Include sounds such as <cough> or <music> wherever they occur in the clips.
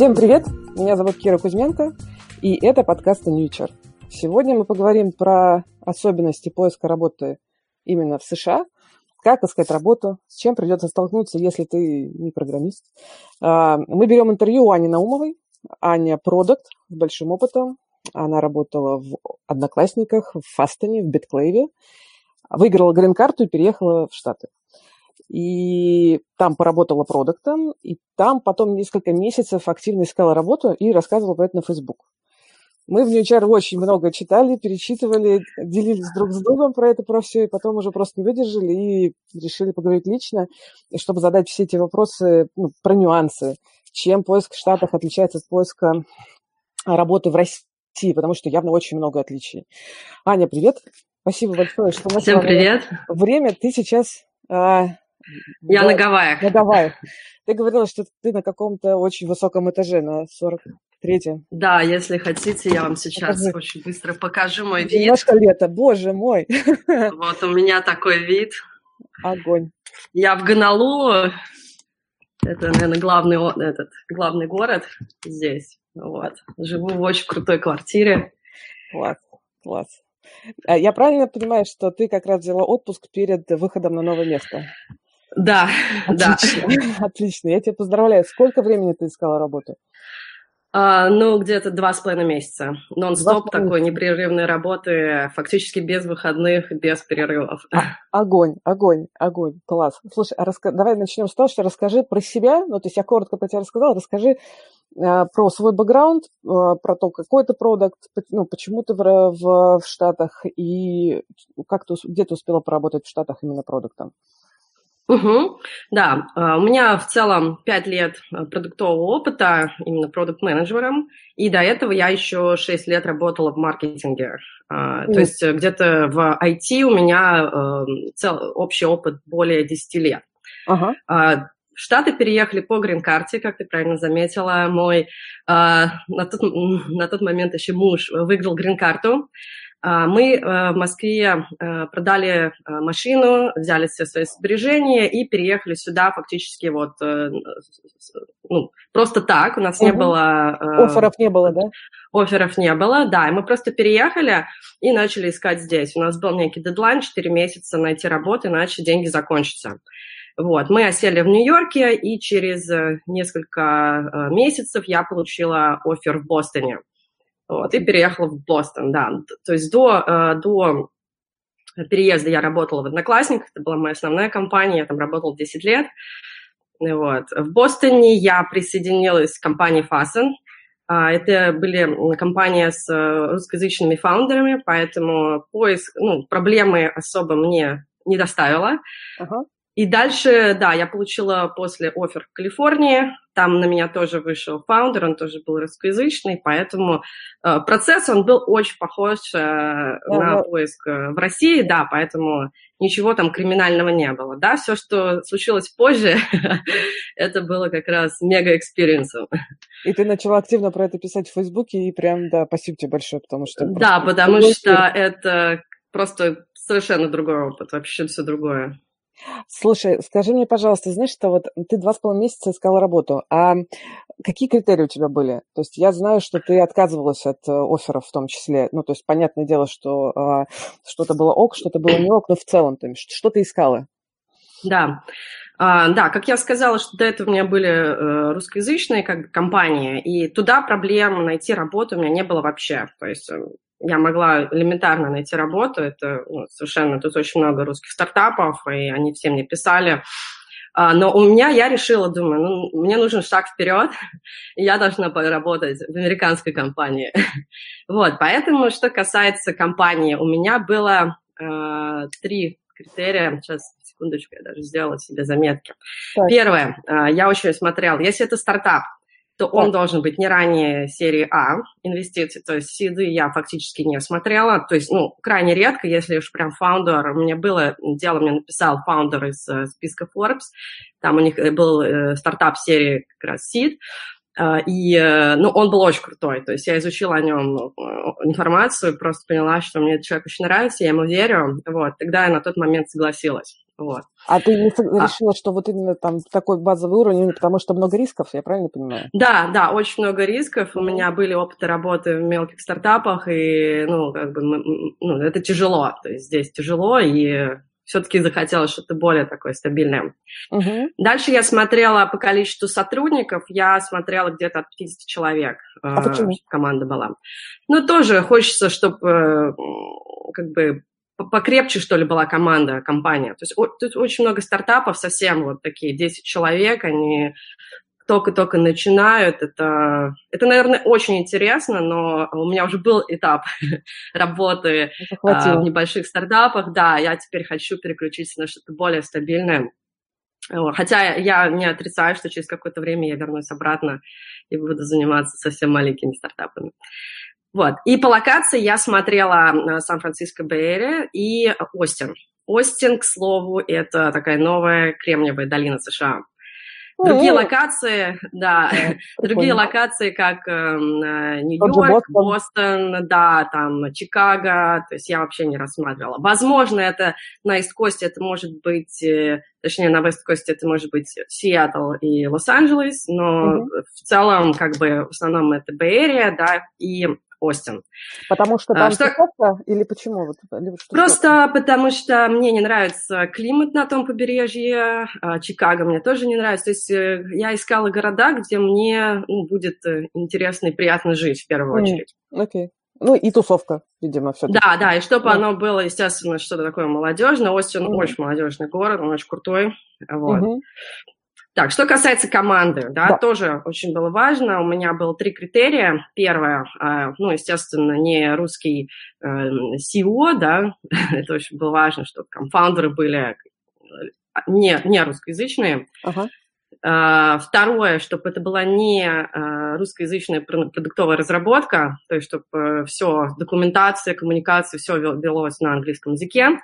Всем привет! Меня зовут Кира Кузьменко, и это подкаст Ньючер. Сегодня мы поговорим про особенности поиска работы именно в США, как искать работу, с чем придется столкнуться, если ты не программист. А, мы берем интервью у Ани Наумовой. Аня – продукт с большим опытом. Она работала в Одноклассниках, в Фастоне, в Битклейве. Выиграла грин-карту и переехала в Штаты и там поработала продуктом, и там потом несколько месяцев активно искала работу и рассказывала про это на Facebook. Мы в NewChar очень много читали, перечитывали, делились друг с другом про это, про все, и потом уже просто не выдержали и решили поговорить лично, чтобы задать все эти вопросы ну, про нюансы, чем поиск в Штатах отличается от поиска работы в России, потому что явно очень много отличий. Аня, привет! Спасибо большое, что нашла Всем привет. время. Ты сейчас а, я да, на Гавайях. На Гавайях. Ты говорила, что ты на каком-то очень высоком этаже, на 43-м. Да, если хотите, я вам сейчас Покажи. очень быстро покажу мой вид. Немножко лето, боже мой. <laughs> Вот у меня такой вид. Огонь. Я в Гонолулу. Это, наверное, главный, этот, главный город здесь. Вот. Живу в очень крутой квартире. Класс, класс. А я правильно понимаю, что ты как раз взяла отпуск перед выходом на новое место? <laughs> Да, отлично, да. <laughs> Отлично, я тебя поздравляю. Сколько времени ты искала работу? А, ну, где-то два с половиной месяца. Нон-стоп такой непрерывной работы, фактически без выходных, без перерывов. А, огонь, огонь, огонь, класс. Слушай, а раска... давай начнем с того, что расскажи про себя. Ну, то есть я коротко про тебя рассказала, расскажи а, про свой бэкграунд, а, про то, какой ты продукт, ну, почему ты в, в, в Штатах и как ты, где ты успела поработать в Штатах именно продуктом. Угу, да, а, у меня в целом 5 лет а, продуктового опыта, именно продукт-менеджером, и до этого я еще 6 лет работала в маркетинге. Mm. То есть э, где-то в IT у меня э, цел, общий опыт более 10 лет. Uh-huh. В Штаты переехали по грин-карте, как ты правильно заметила. Мой на, тот, на тот момент еще муж выиграл грин-карту. А, мы э, в Москве э, продали э, машину, взяли все свои сбережения и переехали сюда фактически вот ну, просто так. У нас угу. не было... Офферов не было, да? Офферов не было, да. И мы просто переехали и начали искать здесь. У нас был некий дедлайн, 4 месяца найти работу, иначе деньги закончатся. Вот, мы осели в Нью-Йорке, и через несколько месяцев я получила офер в Бостоне. Вот, и переехала в Бостон, да. То есть до, э, до переезда я работала в Одноклассниках, это была моя основная компания, я там работала 10 лет. Вот. В Бостоне я присоединилась к компании Fasten. А, это были компании с э, русскоязычными фаундерами, поэтому поиск, ну, проблемы особо мне не доставила. Uh-huh. И дальше, да, я получила после offer в Калифорнии, там на меня тоже вышел founder, он тоже был русскоязычный, поэтому э, процесс, он был очень похож э, на поиск э, в России, да, поэтому ничего там криминального не было, да, все, что случилось позже, <laughs> это было как раз мега- experience ом. И ты начала активно про это писать в Фейсбуке, и прям, да, спасибо тебе большое, потому что... Да, потому что это просто совершенно другой опыт, вообще все другое. Слушай, скажи мне, пожалуйста, знаешь, что вот ты два с половиной месяца искала работу, а какие критерии у тебя были? То есть я знаю, что ты отказывалась от э, офферов в том числе. Ну, то есть понятное дело, что а, что-то было ок, что-то было не ок, но в целом, то есть, что ты искала? Да, а, да, как я сказала, что до этого у меня были э, русскоязычные как компании, и туда проблем найти работу у меня не было вообще. То есть э, я могла элементарно найти работу. Это ну, совершенно, тут очень много русских стартапов, и они все мне писали. А, но у меня, я решила, думаю, ну, мне нужен шаг вперед, <laughs> и я должна поработать в американской компании. <laughs> вот, поэтому, что касается компании, у меня было э, три критерия. Сейчас, секундочку, я даже сделала себе заметки. Так. Первое, э, я очень смотрела, если это стартап, то он должен быть не ранее серии А инвестиций, то есть seed ы я фактически не смотрела, то есть, ну, крайне редко, если уж прям founder, у меня было дело, мне написал founder из э, списка Forbes, там у них э, был э, стартап серии как раз seed, и, ну, он был очень крутой, то есть я изучила о нем информацию, просто поняла, что мне этот человек очень нравится, я ему верю, вот, тогда я на тот момент согласилась. Вот. А ты не а решила, что вот именно там такой базовый уровень, потому что много рисков, я правильно понимаю? Да, да, очень много рисков. У меня были опыты работы в мелких стартапах, и, ну, как бы, ну, это тяжело. То есть здесь тяжело, и все-таки захотелось что-то более такое стабильное. Угу. Дальше я смотрела по количеству сотрудников, я смотрела где-то от 50 человек, а э, почему? команда была. Ну, тоже хочется, чтобы э, как бы покрепче, что ли, была команда, компания. То есть о, тут очень много стартапов, совсем вот такие, 10 человек, они только-только начинают. Это, это, наверное, очень интересно, но у меня уже был этап <laughs> работы а, в небольших стартапах. Да, я теперь хочу переключиться на что-то более стабильное. Хотя я не отрицаю, что через какое-то время я вернусь обратно и буду заниматься совсем маленькими стартапами. Вот. И по локации я смотрела э, Сан-Франциско Бэйре и Остин. Остин, к слову, это такая новая кремниевая долина США. Другие локации, да, <laughs> другие локации, как эм, э, Нью-Йорк, Бостон, да, там Чикаго, то есть я вообще не рассматривала. Возможно, это на Ист-Косте, это может быть, э, точнее, на Вест-Косте это может быть Сиэтл и Лос-Анджелес, но mm-hmm. в целом, как бы, в основном это Бэй-Эрия, да, и Остин. Потому что там а, что... Тусовка, или почему? Вот, или что Просто что? потому что мне не нравится климат на том побережье, а Чикаго мне тоже не нравится. То есть э, я искала города, где мне ну, будет э, интересно и приятно жить в первую очередь. Окей. Okay. Ну и тусовка, видимо, все. Да, да, и чтобы да. оно было, естественно, что-то такое молодежное. Остин mm очень молодежный город, он очень крутой. Вот. mm так, что касается команды, да, да, тоже очень было важно. У меня было три критерия. Первое, э, ну, естественно, не русский э, CEO, да, <laughs> это очень было важно, чтобы фаундеры были не, не русскоязычные. Ага. Второе, чтобы это была не русскоязычная продуктовая разработка, то есть чтобы все, документация, коммуникация, все велось на английском языке.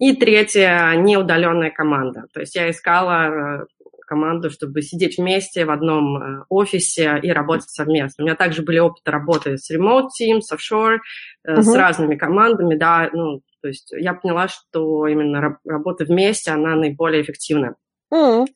И третье, неудаленная команда. То есть я искала команду, чтобы сидеть вместе в одном э, офисе и работать совместно. У меня также были опыты работы с remote teams, offshore, uh-huh. с разными командами, да, ну, то есть я поняла, что именно работа вместе, она наиболее эффективна. Uh-huh.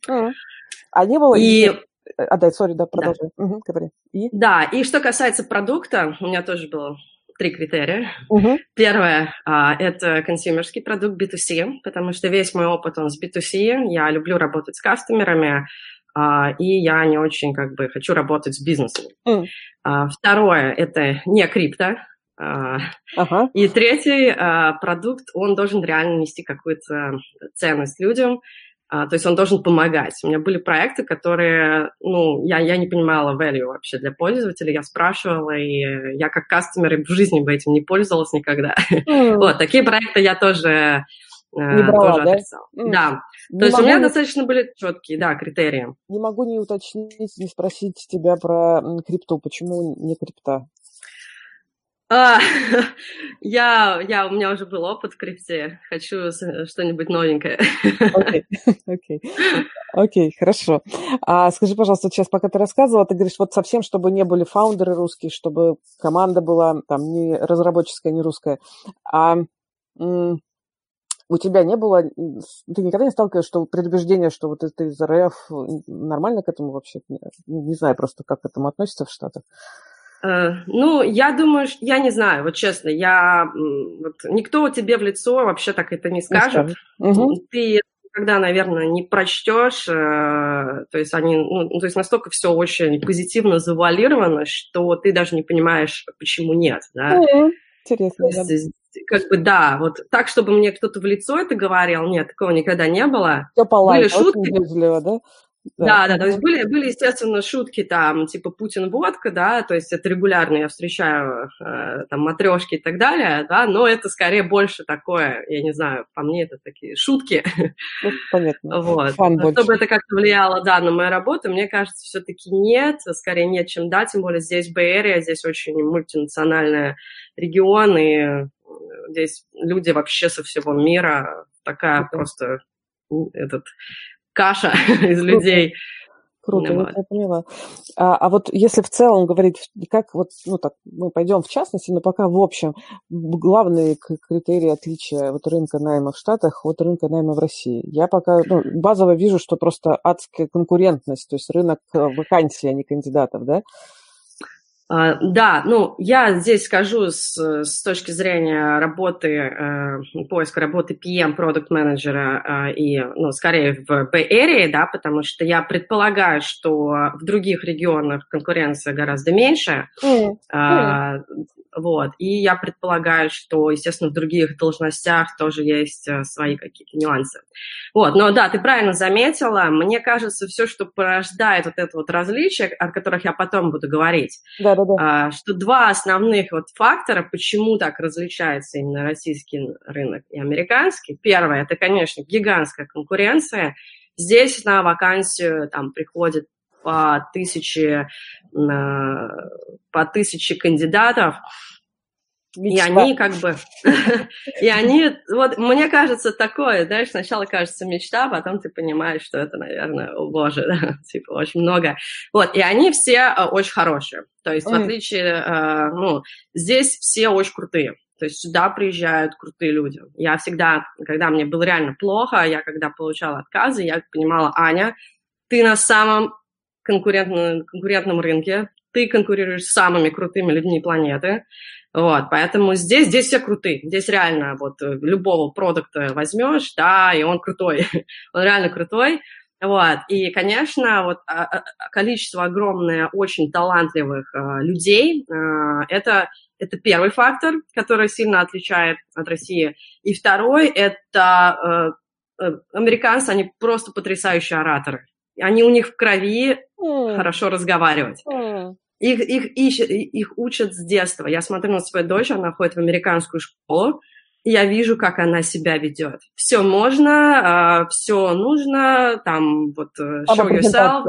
А не было... И... А, да, сори, да, продолжай. Да. Угу, говори. И? Да, и что касается продукта, у меня тоже было три критерия. Угу. Первое а, – это консюмерский продукт B2C, потому что весь мой опыт, он с B2C. Я люблю работать с кастомерами, а, и я не очень как бы хочу работать с бизнесом. Mm. А, второе – это не крипто. Ага. И третий продукт, он должен реально нести какую-то ценность людям. А, то есть он должен помогать. У меня были проекты, которые, ну, я, я не понимала value вообще для пользователя, я спрашивала, и я как кастомер в жизни бы этим не пользовалась никогда. Mm. вот, такие проекты я тоже, э, не брала, тоже да? отрицала. Mm. Да, не то есть у меня не... достаточно были четкие, да, критерии. Не могу не уточнить, не спросить тебя про крипту, почему не крипта? А, <laughs> я, я, у меня уже был опыт в крипте. Хочу что-нибудь новенькое. Окей, <laughs> окей, окей, хорошо. А скажи, пожалуйста, сейчас, пока ты рассказывала, ты говоришь, вот совсем, чтобы не были фаундеры русские, чтобы команда была там не разработческая, не русская. А у тебя не было, ты никогда не сталкиваешься, что предубеждение, что вот это из РФ, нормально к этому вообще? Не, не знаю просто, как к этому относится в Штатах. Э, ну, я думаю, я не знаю, вот честно, я вот, никто тебе в лицо вообще так это не скажет. Угу. Ты когда, наверное, не прочтешь, э, то есть они, ну, то есть настолько все очень позитивно завуалировано, что ты даже не понимаешь, почему нет, да. Интересно. То есть, как бы да, вот так, чтобы мне кто-то в лицо это говорил, нет, такого никогда не было. Все по Были шутки. Вежливо, да? Да, да, да, то есть были, были, естественно, шутки там, типа Путин водка, да, то есть это регулярно я встречаю э, там матрешки и так далее, да, но это скорее больше такое, я не знаю, по мне это такие шутки. Ну, понятно. Вот. Фан Чтобы больше. это как-то влияло, да, на мою работу, мне кажется, все-таки нет, скорее нет, чем да, тем более здесь Бэйрия, здесь очень мультинациональный регион, и здесь люди вообще со всего мира, такая okay. просто этот каша <laughs> из людей. Круто, ну, я поняла. А, а вот если в целом говорить, как вот, ну так, мы пойдем в частности, но пока в общем, главные критерии отличия вот рынка найма в Штатах от рынка найма в России. Я пока ну, базово вижу, что просто адская конкурентность, то есть рынок э, вакансий, а не кандидатов, да? А, да, ну, я здесь скажу с, с точки зрения работы, э, поиска работы PM, продукт менеджера э, и, ну, скорее в Bay Area, да, потому что я предполагаю, что в других регионах конкуренция гораздо меньше. Mm. Э, вот. И я предполагаю, что, естественно, в других должностях тоже есть э, свои какие-то нюансы. Вот. Но да, ты правильно заметила. Мне кажется, все, что порождает вот это вот различие, о которых я потом буду говорить, да, да, да. что два основных вот фактора, почему так различается именно российский рынок и американский. Первое, это, конечно, гигантская конкуренция. Здесь на вакансию там приходит по тысяче, по тысяче кандидатов, Мечта. И они как бы, <laughs> и они, вот мне кажется такое, знаешь, сначала кажется мечта, потом ты понимаешь, что это, наверное, о боже, да, <laughs> типа очень много. Вот, и они все э, очень хорошие. То есть, в отличие, э, ну, здесь все очень крутые. То есть сюда приезжают крутые люди. Я всегда, когда мне было реально плохо, я когда получала отказы, я понимала, Аня, ты на самом конкурентном, конкурентном рынке, ты конкурируешь с самыми крутыми людьми планеты, вот, поэтому здесь, здесь все крутые. Здесь реально вот э, любого продукта возьмешь, да, и он крутой. <laughs> он реально крутой. Вот, и, конечно, вот а, а, количество огромное очень талантливых э, людей, э, это, это первый фактор, который сильно отличает от России. И второй, это американцы, они просто потрясающие ораторы. Они у них в крови mm. хорошо разговаривать. Mm. Их, их, ищут, их учат с детства. Я смотрю на свою дочь, она ходит в американскую школу, и я вижу, как она себя ведет. Все можно, а, все нужно, там вот э, show yourself.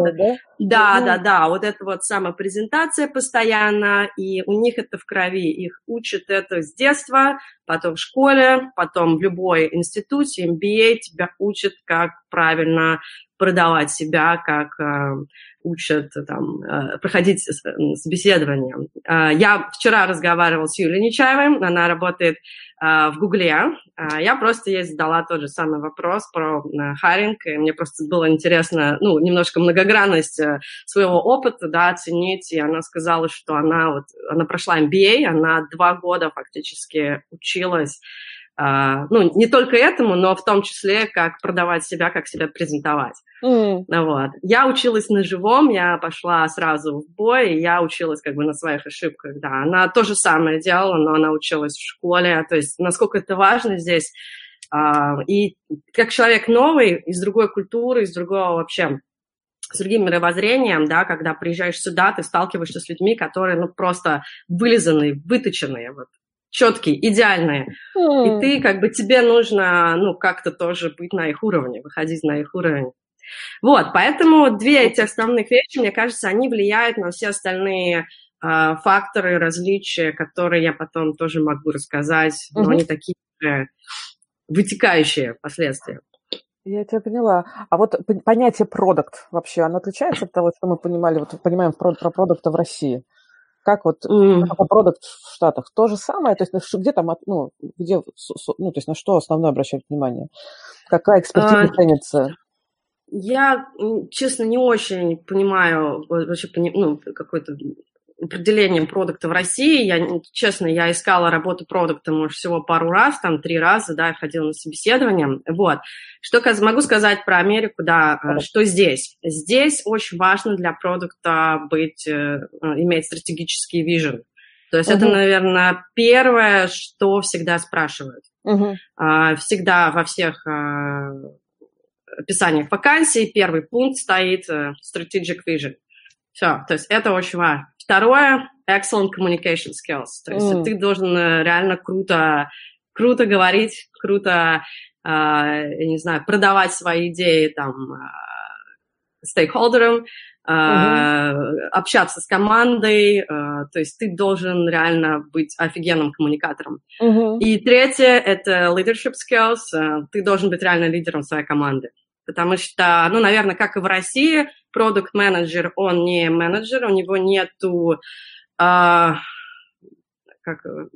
Да, да, да, да, вот это вот самопрезентация постоянно, и у них это в крови. Их учат это с детства, потом в школе, потом в любой институте, MBA тебя учат, как правильно продавать себя, как э, учат там, э, проходить собеседование. Э, я вчера разговаривала с Юлией Нечаевой, она работает в Гугле. Я просто ей задала тот же самый вопрос про хайринг, и мне просто было интересно, ну, немножко многогранность своего опыта, да, оценить, и она сказала, что она вот, она прошла MBA, она два года фактически училась ну, не только этому, но в том числе, как продавать себя, как себя презентовать. Mm. Вот. Я училась на живом, я пошла сразу в бой, я училась как бы на своих ошибках, да. Она то же самое делала, но она училась в школе, то есть насколько это важно здесь. Uh, и как человек новый, из другой культуры, из другого вообще с другим мировоззрением, да, когда приезжаешь сюда, ты сталкиваешься с людьми, которые, ну, просто вылизанные, выточенные, вот, четкие, идеальные. Mm. И ты, как бы, тебе нужно, ну, как-то тоже быть на их уровне, выходить на их уровень. Вот, поэтому две эти основных вещи, мне кажется, они влияют на все остальные э, факторы, различия, которые я потом тоже могу рассказать, mm-hmm. но они такие э, вытекающие последствия. Я тебя поняла. А вот понятие продукт вообще, оно отличается от того, что мы понимали, вот понимаем про, про продукта в России? Как вот mm. продукт в Штатах? То же самое? То есть ну, где там, ну, где, ну, то есть на что основное обращать внимание? Какая экспертиза uh, ценится? Я, честно, не очень понимаю вообще ну, какой-то определением продукта в России. Я, честно, я искала работу продукта, может, всего пару раз, там, три раза, да, я ходила на собеседование. Вот. Что могу сказать про Америку, да, mm что здесь? Здесь очень важно для продукта быть, э, иметь стратегический вижен. То есть mm-hmm. это, наверное, первое, что всегда спрашивают. Mm-hmm. Всегда во всех а, описаниях вакансий первый пункт стоит strategic vision. Все, то есть это очень важно. Второе – excellent communication skills. То есть mm. ты должен э, реально круто, круто говорить, круто, э, не знаю, продавать свои идеи там э, стейкхолдерам, э, mm-hmm. общаться с командой, э, то есть ты должен реально быть офигенным коммуникатором. Mm-hmm. И третье – это leadership skills. Э, ты должен быть реально лидером своей команды. Потому что, ну, наверное, как и в России, продукт-менеджер, он не менеджер, у него нету э, как,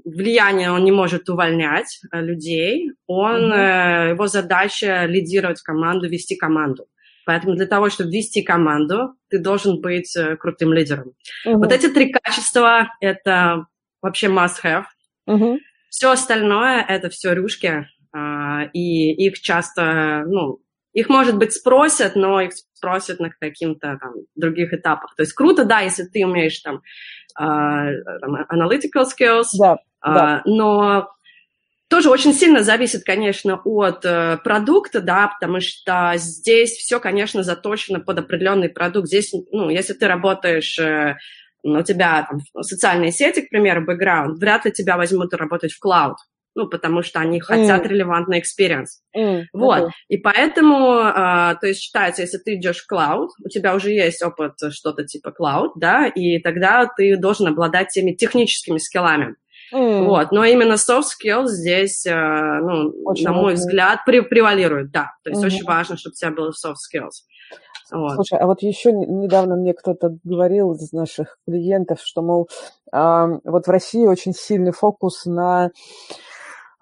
влияния, он не может увольнять э, людей, он, mm-hmm. э, его задача лидировать команду, вести команду. Поэтому для того, чтобы вести команду, ты должен быть э, крутым лидером. Mm-hmm. Вот эти три качества – это вообще must-have. Mm-hmm. Все остальное – это все рюшки, а, и их часто, ну, их, может быть, спросят, но их спросят на каких-то там других этапах. То есть круто, да, если ты умеешь там, uh, analytical skills, да, uh, да. но тоже очень сильно зависит, конечно, от uh, продукта, да, потому что здесь все, конечно, заточено под определенный продукт. Здесь, ну, если ты работаешь uh, у тебя там, социальные сети, к примеру, бэкграунд, вряд ли тебя возьмут работать в клауд ну, потому что они хотят mm. релевантный experience. Mm. Вот, okay. и поэтому, uh, то есть считается, если ты идешь в cloud, у тебя уже есть опыт что-то типа cloud, да, и тогда ты должен обладать теми техническими скиллами. Mm. Вот, но именно soft skills здесь, uh, ну, очень на мой взгляд, при, превалирует, да, то есть mm-hmm. очень важно, чтобы у тебя было soft skills. Вот. Слушай, а вот еще недавно мне кто-то говорил из наших клиентов, что, мол, э, вот в России очень сильный фокус на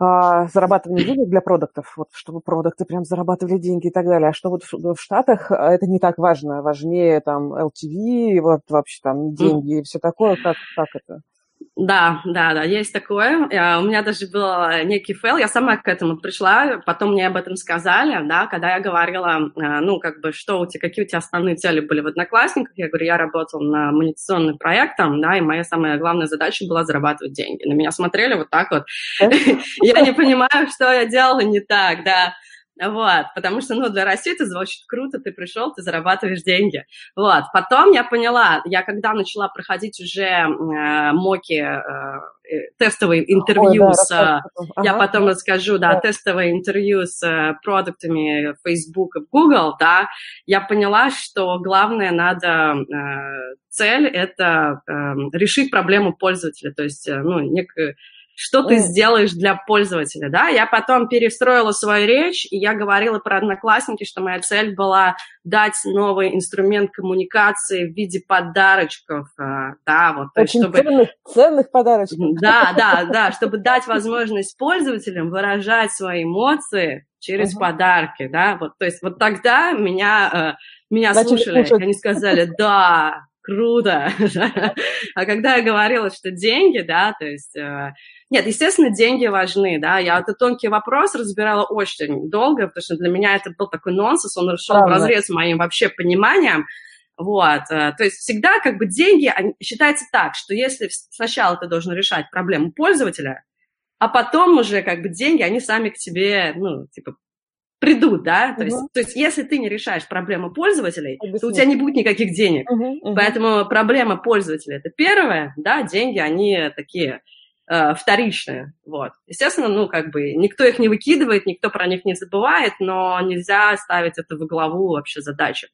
зарабатывание денег для продуктов, вот, чтобы продукты прям зарабатывали деньги и так далее. А что вот в, в Штатах а, это не так важно. Важнее там LTV, вот вообще там деньги и все такое. Как, как это? Да, да, да, есть такое. Я, у меня даже был некий fail, я сама к этому пришла, потом мне об этом сказали, да, когда я говорила, э, ну, как бы, что у тебя, какие у тебя основные цели были в Одноклассниках, я говорю, я работала на монетизационным проектом, да, и моя самая главная задача была зарабатывать деньги. На меня смотрели вот так вот. <laughs> Я не понимаю, что я делала не так, да. Вот, потому что, ну, для России это звучит круто, ты пришел, ты зарабатываешь деньги. Вот, потом я поняла, я когда начала проходить уже э, моки, э, э тестовые интервью Ой, с, ага, я потом да. расскажу, да, да, тестовые интервью с э, продуктами Facebook и Google, да, я поняла, что главное надо, э, цель это э, решить проблему пользователя, то есть, э, ну, некую что ты сделаешь для пользователя, да. Я потом перестроила свою речь, и я говорила про одноклассники, что моя цель была дать новый инструмент коммуникации в виде подарочков, э, да, вот. Очень чтобы... ценных, ценных подарочков. Да, да, да, чтобы дать возможность пользователям выражать свои эмоции через uh-huh. подарки, да, вот, то есть вот тогда меня, э, меня слушали, слушать. они сказали, да, круто. <laughs> а когда я говорила, что деньги, да, то есть э, нет, естественно, деньги важны, да. Я этот тонкий вопрос разбирала очень долго, потому что для меня это был такой нонсенс, он шел в разрез с моим вообще пониманием. Вот, э, то есть всегда как бы деньги, считается так, что если сначала ты должен решать проблему пользователя, а потом уже как бы деньги, они сами к тебе, ну, типа, придут, да, то, есть, то есть если ты не решаешь проблему пользователей, Объясни. то у тебя не будет никаких денег. Uh-huh. Uh-huh. Поэтому проблема пользователя – это первое, да, деньги, они такие э, вторичные. Вот. Естественно, ну, как бы никто их не выкидывает, никто про них не забывает, но нельзя ставить это во главу вообще задачи.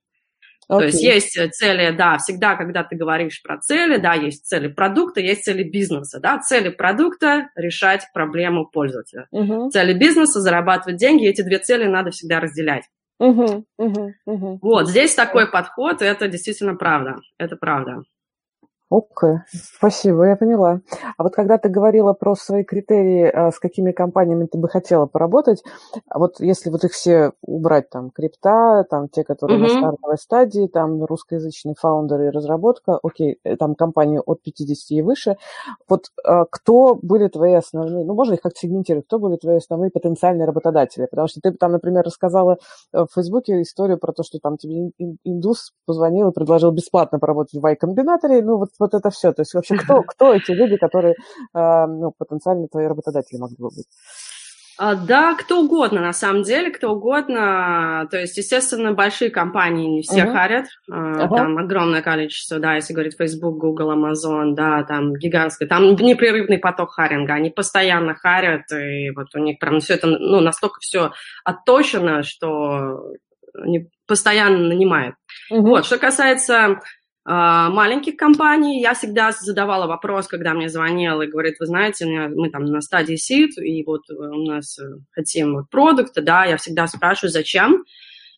Okay. То есть есть цели, да, всегда, когда ты говоришь про цели, да, есть цели продукта, есть цели бизнеса, да, цели продукта – решать проблему пользователя. Uh-huh. Цели бизнеса – зарабатывать деньги, эти две цели надо всегда разделять. Uh-huh. Uh-huh. Uh-huh. Вот, здесь такой подход, и это действительно правда, это правда. Окей, okay. спасибо, я поняла. А вот когда ты говорила про свои критерии, а, с какими компаниями ты бы хотела поработать, а вот если вот их все убрать, там, крипта, там, те, которые mm-hmm. на стартовой стадии, там, русскоязычные фаундеры и разработка, окей, э, там, компании от 50 и выше, вот а, кто были твои основные, ну, можно их как-то сегментировать, кто были твои основные потенциальные работодатели? Потому что ты там, например, рассказала э, в Фейсбуке историю про то, что там тебе индус позвонил и предложил бесплатно поработать в Y-комбинаторе, ну, вот вот это все. То есть вообще кто, <laughs> кто эти люди, которые а, ну, потенциально твои работодатели могли бы быть? А, да, кто угодно, на самом деле, кто угодно. То есть, естественно, большие компании не все uh-huh. харят. Uh-huh. Там огромное количество, да, если говорить Facebook, Google, Amazon, да, там гигантское. Там непрерывный поток харинга. Они постоянно харят, и вот у них прям все это, ну, настолько все отточено, что они постоянно нанимают. Uh-huh. Вот, что касается маленьких компаний. Я всегда задавала вопрос, когда мне звонил и говорит, вы знаете, мы там на стадии сид, и вот у нас э, хотим вот продукты, да, я всегда спрашиваю, зачем.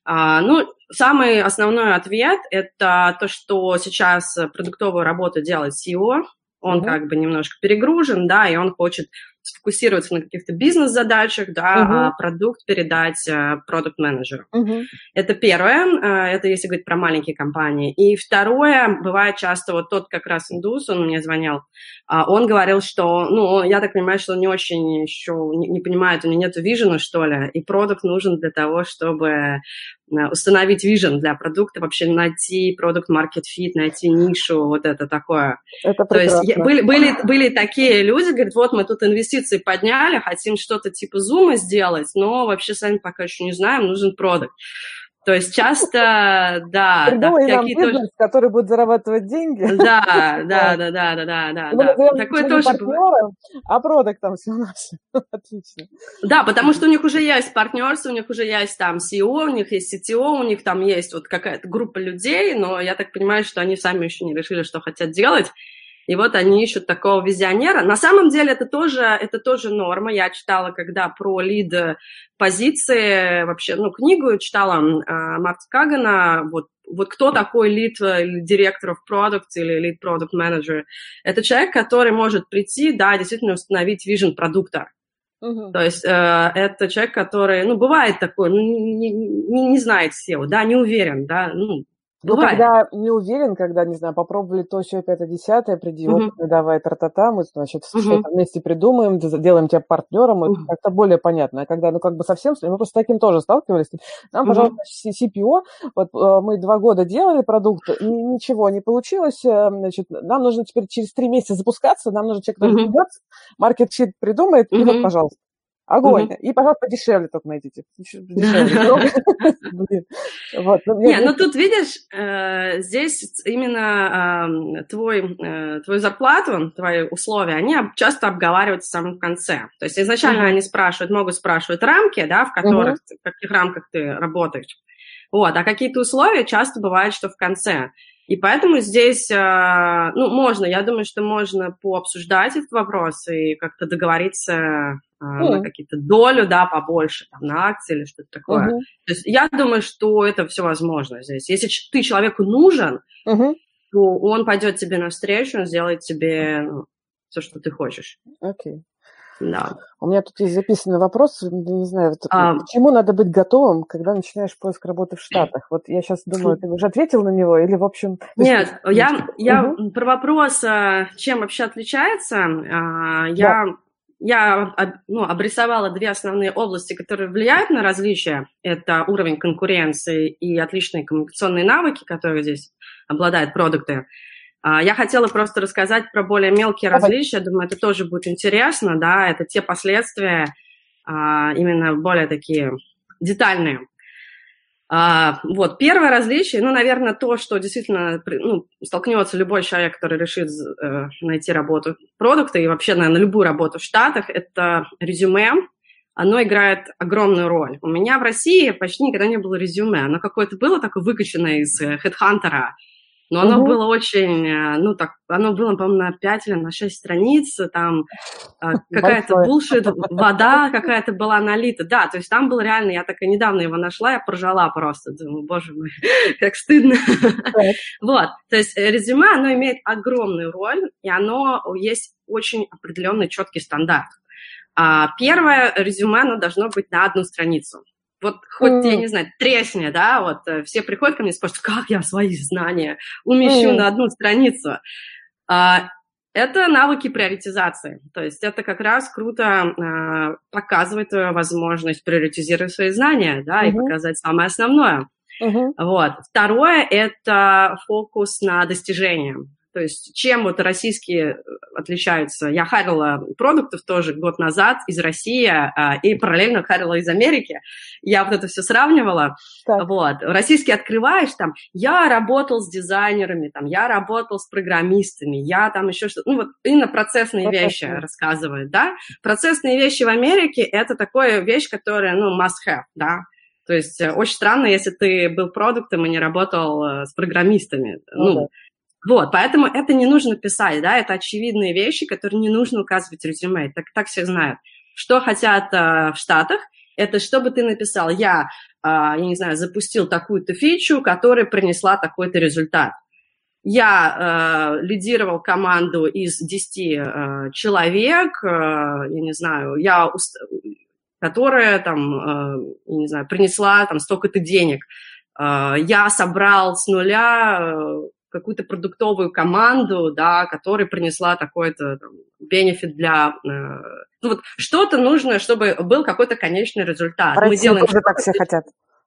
А, ну, самый основной ответ – это то, что сейчас продуктовую работу делает CEO, он mm-hmm. как бы немножко перегружен, да, и он хочет сфокусироваться на каких-то бизнес-задачах, да, uh-huh. а продукт передать э, продукт-менеджеру. Uh-huh. Это первое, э, это если говорить про маленькие компании. И второе, бывает часто, вот тот как раз индус, он мне звонил, а, он говорил, что, ну, я так понимаю, что он не очень еще не, не понимает, у него нет вижена, что ли, и продукт нужен для того, чтобы Э, установить вижен для продукта, вообще найти продукт market fit, найти нишу, вот это такое. Это То есть были, были, были такие люди, говорят, вот мы тут инвестиции подняли, хотим что-то типа зума сделать, но вообще сами пока еще не знаем, нужен продукт. То есть часто, <laughs> да, Придумай нам бизнес, тоже... который будет зарабатывать деньги. Да, да, <laughs> да, да, да, да, да. Мы да. Такое тоже партнером, а продуктом все наше. <laughs> Отлично. Да, потому что у них уже есть партнерство, у них уже есть там CEO, у них есть CTO, у них там есть вот какая-то группа людей, но я так понимаю, что они сами еще не решили, что хотят делать. И вот они ищут такого визионера. На самом деле это тоже, это тоже норма. Я читала, когда про лид позиции, вообще, ну, книгу читала э, Марта Кагана, вот, вот кто такой лид э, директор of product или лид product manager. Это человек, который может прийти, да, действительно установить вижен продукта. Uh-huh. То есть э, это человек, который, ну, бывает такой, ну, не, не, не знает SEO, да, не уверен, да, ну, ну, когда не уверен, когда, не знаю, попробовали то, все, пятое, десятое, приди, uh-huh. опыт, давай, тра-та-та, мы, значит, uh-huh. что-то вместе придумаем, делаем тебя партнером, uh-huh. это как-то более понятно. А когда, ну, как бы совсем, мы просто с таким тоже сталкивались. Нам, uh-huh. пожалуйста, CPO, вот э, мы два года делали продукт, ничего не получилось, э, значит, нам нужно теперь через три месяца запускаться, нам нужен человек, который uh-huh. придет, маркет-щит придумает, uh-huh. и вот, пожалуйста. Огонь. Угу. И, пожалуйста, подешевле только найдите. <laughs> Ну, Не, ну тут, видишь, э, здесь именно твой, э, твою зарплату, твои условия, они часто обговариваются в самом конце. То есть изначально они спрашивают, могут спрашивать рамки, да, в которых, в каких рамках ты работаешь. Вот, а какие-то условия часто бывают, что в конце. И поэтому здесь, э, ну, можно, я думаю, что можно пообсуждать этот вопрос и как-то договориться. На какие-то долю, да, побольше, там, на акции или что-то такое. Mm-hmm. То есть я думаю, что это все возможно здесь. Если ты человеку нужен, mm-hmm. то он пойдет тебе навстречу, он сделает тебе ну, все, что ты хочешь. Окей. Да. У меня тут есть записанный вопрос, не знаю, вот, а... почему надо быть готовым, когда начинаешь поиск работы в Штатах? Вот я сейчас думаю, ты уже ответил на него или, в общем... Нет, есть... я, я угу. про вопрос, а, чем вообще отличается, а, я... Да. Я ну, обрисовала две основные области, которые влияют на различия. Это уровень конкуренции и отличные коммуникационные навыки, которые здесь обладают продукты. А, я хотела просто рассказать про более мелкие различия. Думаю, это тоже будет интересно, да, это те последствия, а, именно более такие детальные. А, вот, первое различие, ну, наверное, то, что действительно ну, столкнется любой человек, который решит э, найти работу продукта и вообще, наверное, любую работу в Штатах, это резюме. Оно играет огромную роль. У меня в России почти никогда не было резюме. Оно какое-то было такое выкачанное из хедхантера, но оно угу. было очень, э, ну, так, оно было, по-моему, на 5 или на 6 страниц, там э, <laughs> какая-то булшит, <laughs> вода какая-то была налита. Да, то есть там был реально, я так и недавно его нашла, я поржала просто. Думаю, боже мой, <laughs> как стыдно. Вот, то есть э, резюме, оно имеет огромную роль, и оно есть очень определенный четкий стандарт. А первое резюме, оно должно быть на одну страницу. Вот хоть, mm. я не знаю, тресни, да, вот э, все приходят ко мне и спрашивают, как я свои знания умещу mm. на одну страницу. А, это навыки приоритизации. То есть это как раз круто а, показывает твою возможность приоритизировать свои знания, да, mm-hmm. и показать самое основное. Uh-huh. Вот. Второе – это фокус на достижения. То есть чем вот российские э, отличаются? Я харила продуктов тоже год назад из России а, и параллельно харила из Америки. Я вот это все сравнивала. Так. Вот. Российские открываешь, там, я работал с дизайнерами, там, я работал с программистами, я там еще что-то, ну вот именно процессные Процессные. вещи рассказывают, да. Процессные вещи в Америке – это такая вещь, которая, ну, must have, да. То есть э, очень странно, если ты был продуктом и не работал э, с программистами. Ну, ну да вот, поэтому это не нужно писать, да, это очевидные вещи, которые не нужно указывать в резюме, так, так все знают. Что хотят э, в Штатах, Это чтобы ты написал, я, я не знаю, запустил такую-то фичу, которая принесла такой-то результат. Я э, лидировал команду из 10 э, человек, э, я не знаю, я, уст... которая там, э, не знаю, принесла там столько-то денег. Э, я собрал с нуля э, какую-то продуктовую команду, да, которая принесла такой-то бенефит для... Э, ну вот что-то нужно, чтобы был какой-то конечный результат. Мы делаем тоже так все хотят.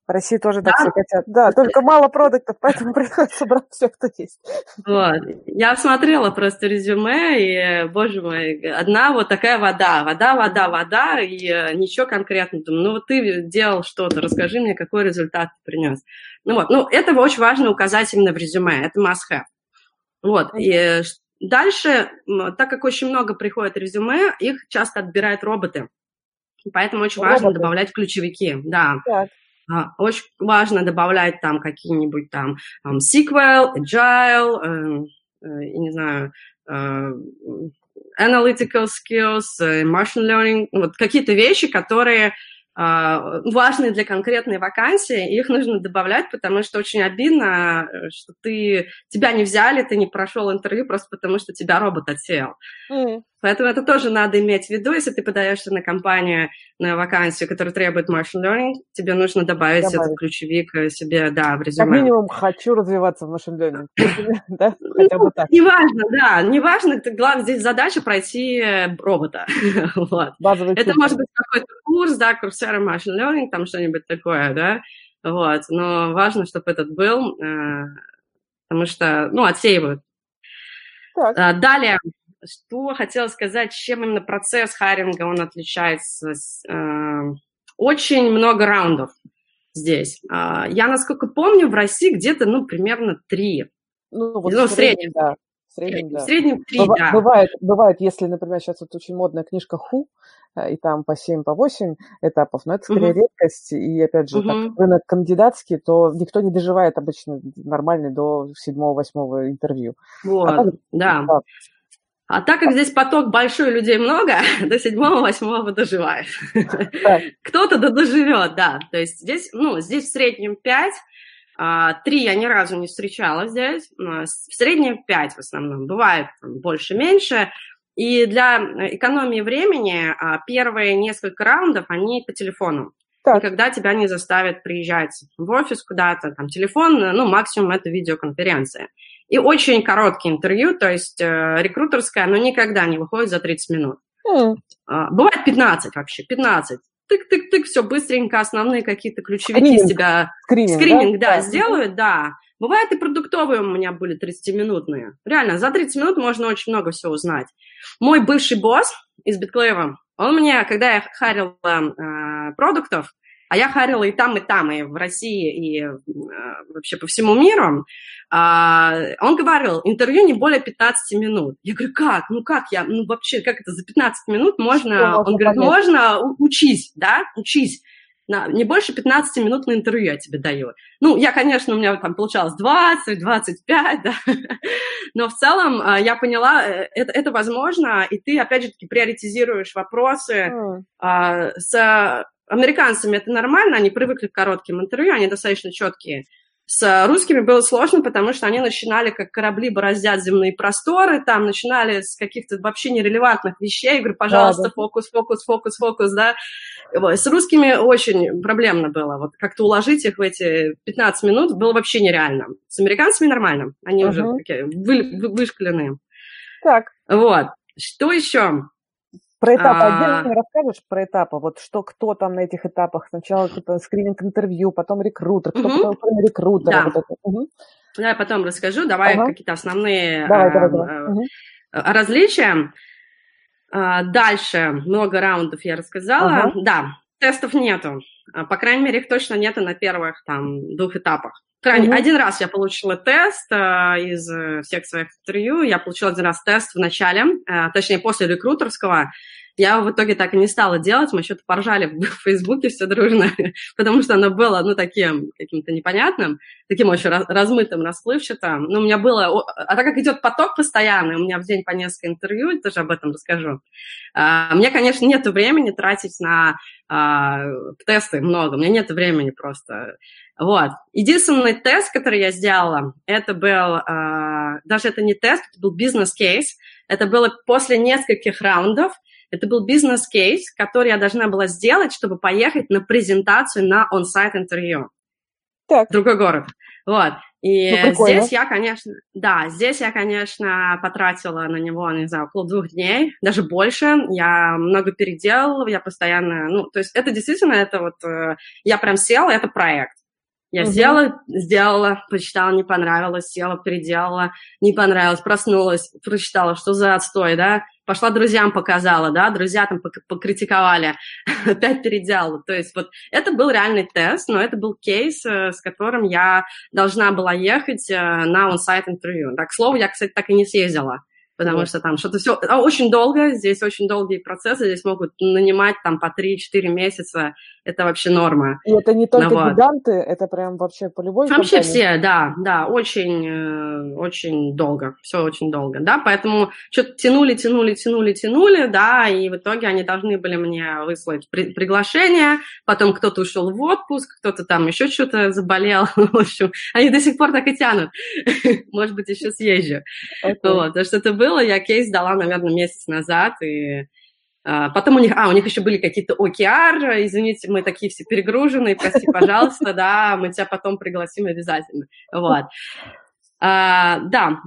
В России тоже да? так все хотят. Да, только мало продуктов, поэтому <laughs> приходится брать все, что есть. Вот. Я смотрела просто резюме, и, боже мой, одна вот такая вода, вода, вода, вода, и э, ничего конкретного. Думаю, ну вот ты делал что-то, расскажи мне, какой результат ты принес. Ну вот, ну это очень важно указать именно в резюме, это must-have. Вот, и дальше, так как очень много приходит резюме, их часто отбирают роботы. Поэтому очень роботы. важно добавлять ключевики, да. Так. А, очень важно добавлять там какие-нибудь там SQL, Agile, uh, uh, я не знаю, uh, analytical skills, uh, machine learning, вот какие-то вещи, которые важные для конкретной вакансии, их нужно добавлять, потому что очень обидно, э, что ты, тебя не взяли, ты не прошел интервью просто потому, что тебя робот отсеял. Mm. Поэтому это тоже надо иметь в виду, если ты подаешься на компанию, на вакансию, которая требует machine learning, тебе нужно добавить, добавить. этот ключевик э, себе, да, в резюме. Как минимум, хочу развиваться в machine learning, <laughs> да? Хотя бы так. Неважно, да, неважно, главное, здесь задача пройти э, робота. <laughs> Это может быть какой-то курс, да, Coursera machine learning, там что-нибудь такое, да, вот, но важно, чтобы этот был, э, потому что, ну, отсеивают. Так. Далее, что хотела сказать, чем именно процесс хайринга он отличается. Э, очень много раундов здесь. Э, я, насколько помню, в России где-то, ну, примерно три. Ну, вот ну в среднем. Да. В среднем, да. В среднем три, Быва- да. Бывает, бывает, если, например, сейчас вот очень модная книжка «Ху», э, и там по 7, по 8 этапов, но это скорее uh-huh. редкость, и опять же, uh-huh. так рынок кандидатский, то никто не доживает обычно нормальный до 7-8 интервью. Вот, а так, да. да. А так как здесь поток большой, людей много, <laughs> до седьмого-восьмого доживает. <laughs> Кто-то доживет, да. То есть здесь, ну, здесь в среднем пять, а, три я ни разу не встречала здесь, в среднем пять в основном. Бывает больше-меньше. И для экономии времени а, первые несколько раундов, они по телефону. Так. Никогда тебя не заставят приезжать в офис куда-то, там телефон, ну, максимум это видеоконференция. И очень короткие интервью, то есть э, рекрутерское, оно никогда не выходит за 30 минут. Mm. Э, бывает 15 вообще, 15. Тык-тык-тык, все быстренько, основные какие-то ключевики скрининг. себя... Скрининг, скрининг да? да, сделают, да. Бывает и продуктовые у меня были 30-минутные. Реально, за 30 минут можно очень много всего узнать. Мой бывший босс из Bitclave, он мне, когда я харила э, продуктов, а я харила и там, и там, и в России, и э, вообще по всему миру. Э, он говорил, интервью не более 15 минут. Я говорю, как? Ну как я? Ну вообще, как это за 15 минут можно? Что, он говорит, понять? можно, учись, да, учись. На, не больше 15 минут на интервью я тебе даю. Ну, я, конечно, у меня там получалось 20, 25, да. <laughs> Но в целом э, я поняла, э, это, это возможно, и ты, опять же таки, приоритизируешь вопросы mm. э, с американцами это нормально, они привыкли к коротким интервью, они достаточно четкие. С русскими было сложно, потому что они начинали как корабли бороздят земные просторы, там начинали с каких-то вообще нерелевантных вещей. Я говорю, пожалуйста, да, да. фокус, фокус, фокус, фокус, да. С русскими очень проблемно было. Вот как-то уложить их в эти 15 минут было вообще нереально. С американцами нормально. Они uh-huh. уже такие вы, вы, вышкаленные. Так. Вот. Что еще? Про этапы а... отдельно расскажешь про этапы? Вот что, кто там на этих этапах? Сначала типа скрининг интервью, потом рекрутер, кто угу. потом кроме рекрутера. Да. Вот это. Угу. Я потом расскажу. Давай ага. какие-то основные давай, давай, давай. Угу. различия. А, дальше много раундов я рассказала. Ага. Да, тестов нету. По крайней мере, их точно нету на первых там двух этапах. Крайне, угу. Один раз я получила тест а, из всех своих интервью. Я получила один раз тест в начале, а, точнее, после рекрутерского. Я в итоге так и не стала делать, мы что-то поржали в <laughs> Фейсбуке все дружно, <laughs> потому что оно было, ну, таким каким-то непонятным, таким очень размытым, расплывчатым. Ну, у меня было... А так как идет поток постоянный, у меня в день по несколько интервью, тоже об этом расскажу. А, мне, конечно, нет времени тратить на а, тесты много, у меня нет времени просто. Вот. Единственный тест, который я сделала, это был, а, даже это не тест, это был бизнес-кейс. Это было после нескольких раундов. Это был бизнес-кейс, который я должна была сделать, чтобы поехать на презентацию на он-сайт интервью. Так. Другой город. Вот. И ну, здесь я, конечно, да, здесь я, конечно, потратила на него, не знаю, около двух дней, даже больше. Я много переделала, я постоянно, ну, то есть это действительно, это вот, э, я прям села, это проект. Я угу. сделала, сделала, прочитала, не понравилось, села, переделала, не понравилось, проснулась, прочитала, что за отстой, да, пошла друзьям показала, да, друзья там покритиковали, <laughs> опять переделала. То есть вот это был реальный тест, но это был кейс, э, с которым я должна была ехать э, на он-сайт интервью. Так, к слову, я, кстати, так и не съездила потому вот. что там что-то все а, очень долго, здесь очень долгие процессы, здесь могут нанимать там по 3-4 месяца, это вообще норма. И это не только ну, гиганты, это прям вообще по любой Вообще компании. все, да, да, очень, э, очень долго, все очень долго, да, поэтому что-то тянули, тянули, тянули, тянули, да, и в итоге они должны были мне выслать при приглашение, потом кто-то ушел в отпуск, кто-то там еще что-то заболел, <laughs> в общем, они до сих пор так и тянут, <laughs> может быть, еще съезжу, okay. вот, потому что это было, я кейс дала, наверное, месяц назад, и потом у них, а, у них еще были какие-то OKR, извините, мы такие все перегруженные, прости, пожалуйста, да, мы тебя потом пригласим обязательно, вот. А, да,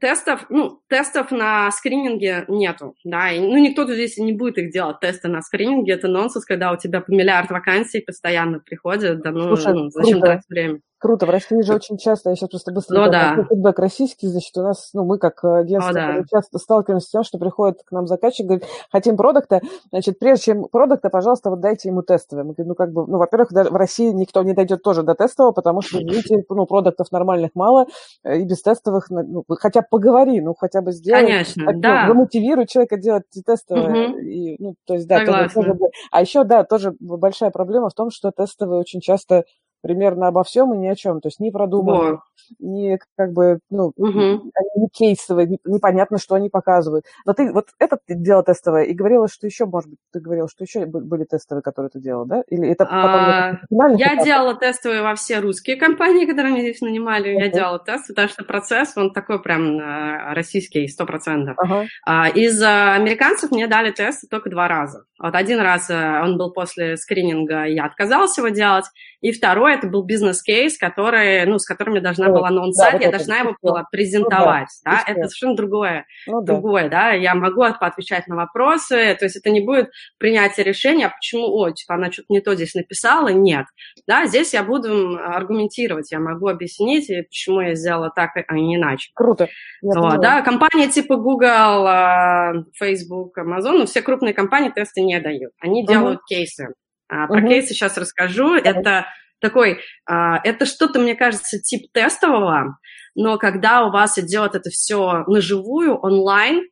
тестов, ну, тестов на скрининге нету, да, и, ну, никто здесь не будет их делать, тесты на скрининге, это нонсенс, когда у тебя по миллиард вакансий постоянно приходят, да, ну, Слушай, ну зачем тратить время? Круто. В России же очень часто, я сейчас просто быстро ну, да. фидбэк российский, значит, у нас, ну, мы как агентство О, да. часто сталкиваемся с тем, что приходит к нам заказчик, говорит, хотим продукта, значит, прежде чем продукта, пожалуйста, вот дайте ему тестовый. Мы говорим, ну, как бы, ну, во-первых, в России никто не дойдет тоже до тестового, потому что, видите, ну, продуктов нормальных мало, э, и без тестовых, ну, хотя бы поговори, ну, хотя бы сделай. Конечно, так, да. Ну, замотивируй человека делать тестовые. Угу. И, ну, то есть, да, тоже, тоже, а еще, да, тоже большая проблема в том, что тестовые очень часто примерно обо всем и ни о чем. То есть не продумано, не как бы, ну, угу. не кейсовые, непонятно, что они показывают. Но ты вот это ты делала тестовое и говорила, что еще, может быть, ты говорила, что еще были тестовые, которые ты делала, да? Или это потом... А, я показ... делала тестовые во все русские компании, которые меня здесь нанимали. Uh-huh. Я делала тесты, потому что процесс, он такой прям э, российский, сто процентов. Uh-huh. А, из американцев мне дали тесты только два раза. Вот один раз э, он был после скрининга, я отказалась его делать, и второй это был бизнес-кейс, который, ну, с которым я должна была на да, вот я должна его была презентовать, ну, да, да? это совершенно другое, ну, другое, да. да, я могу поотвечать на вопросы, то есть это не будет принятие решения, а почему, о, типа, она что-то не то здесь написала, нет, да, здесь я буду аргументировать, я могу объяснить, почему я сделала так, а не иначе. Круто. Вот, да, компании типа Google, а, Facebook, Amazon, ну, все крупные компании тесты не дают, они делают uh-huh. кейсы. А, про угу. кейсы сейчас расскажу. Это такой, а, это что-то, мне кажется, тип тестового, но когда у вас идет это все наживую, онлайн,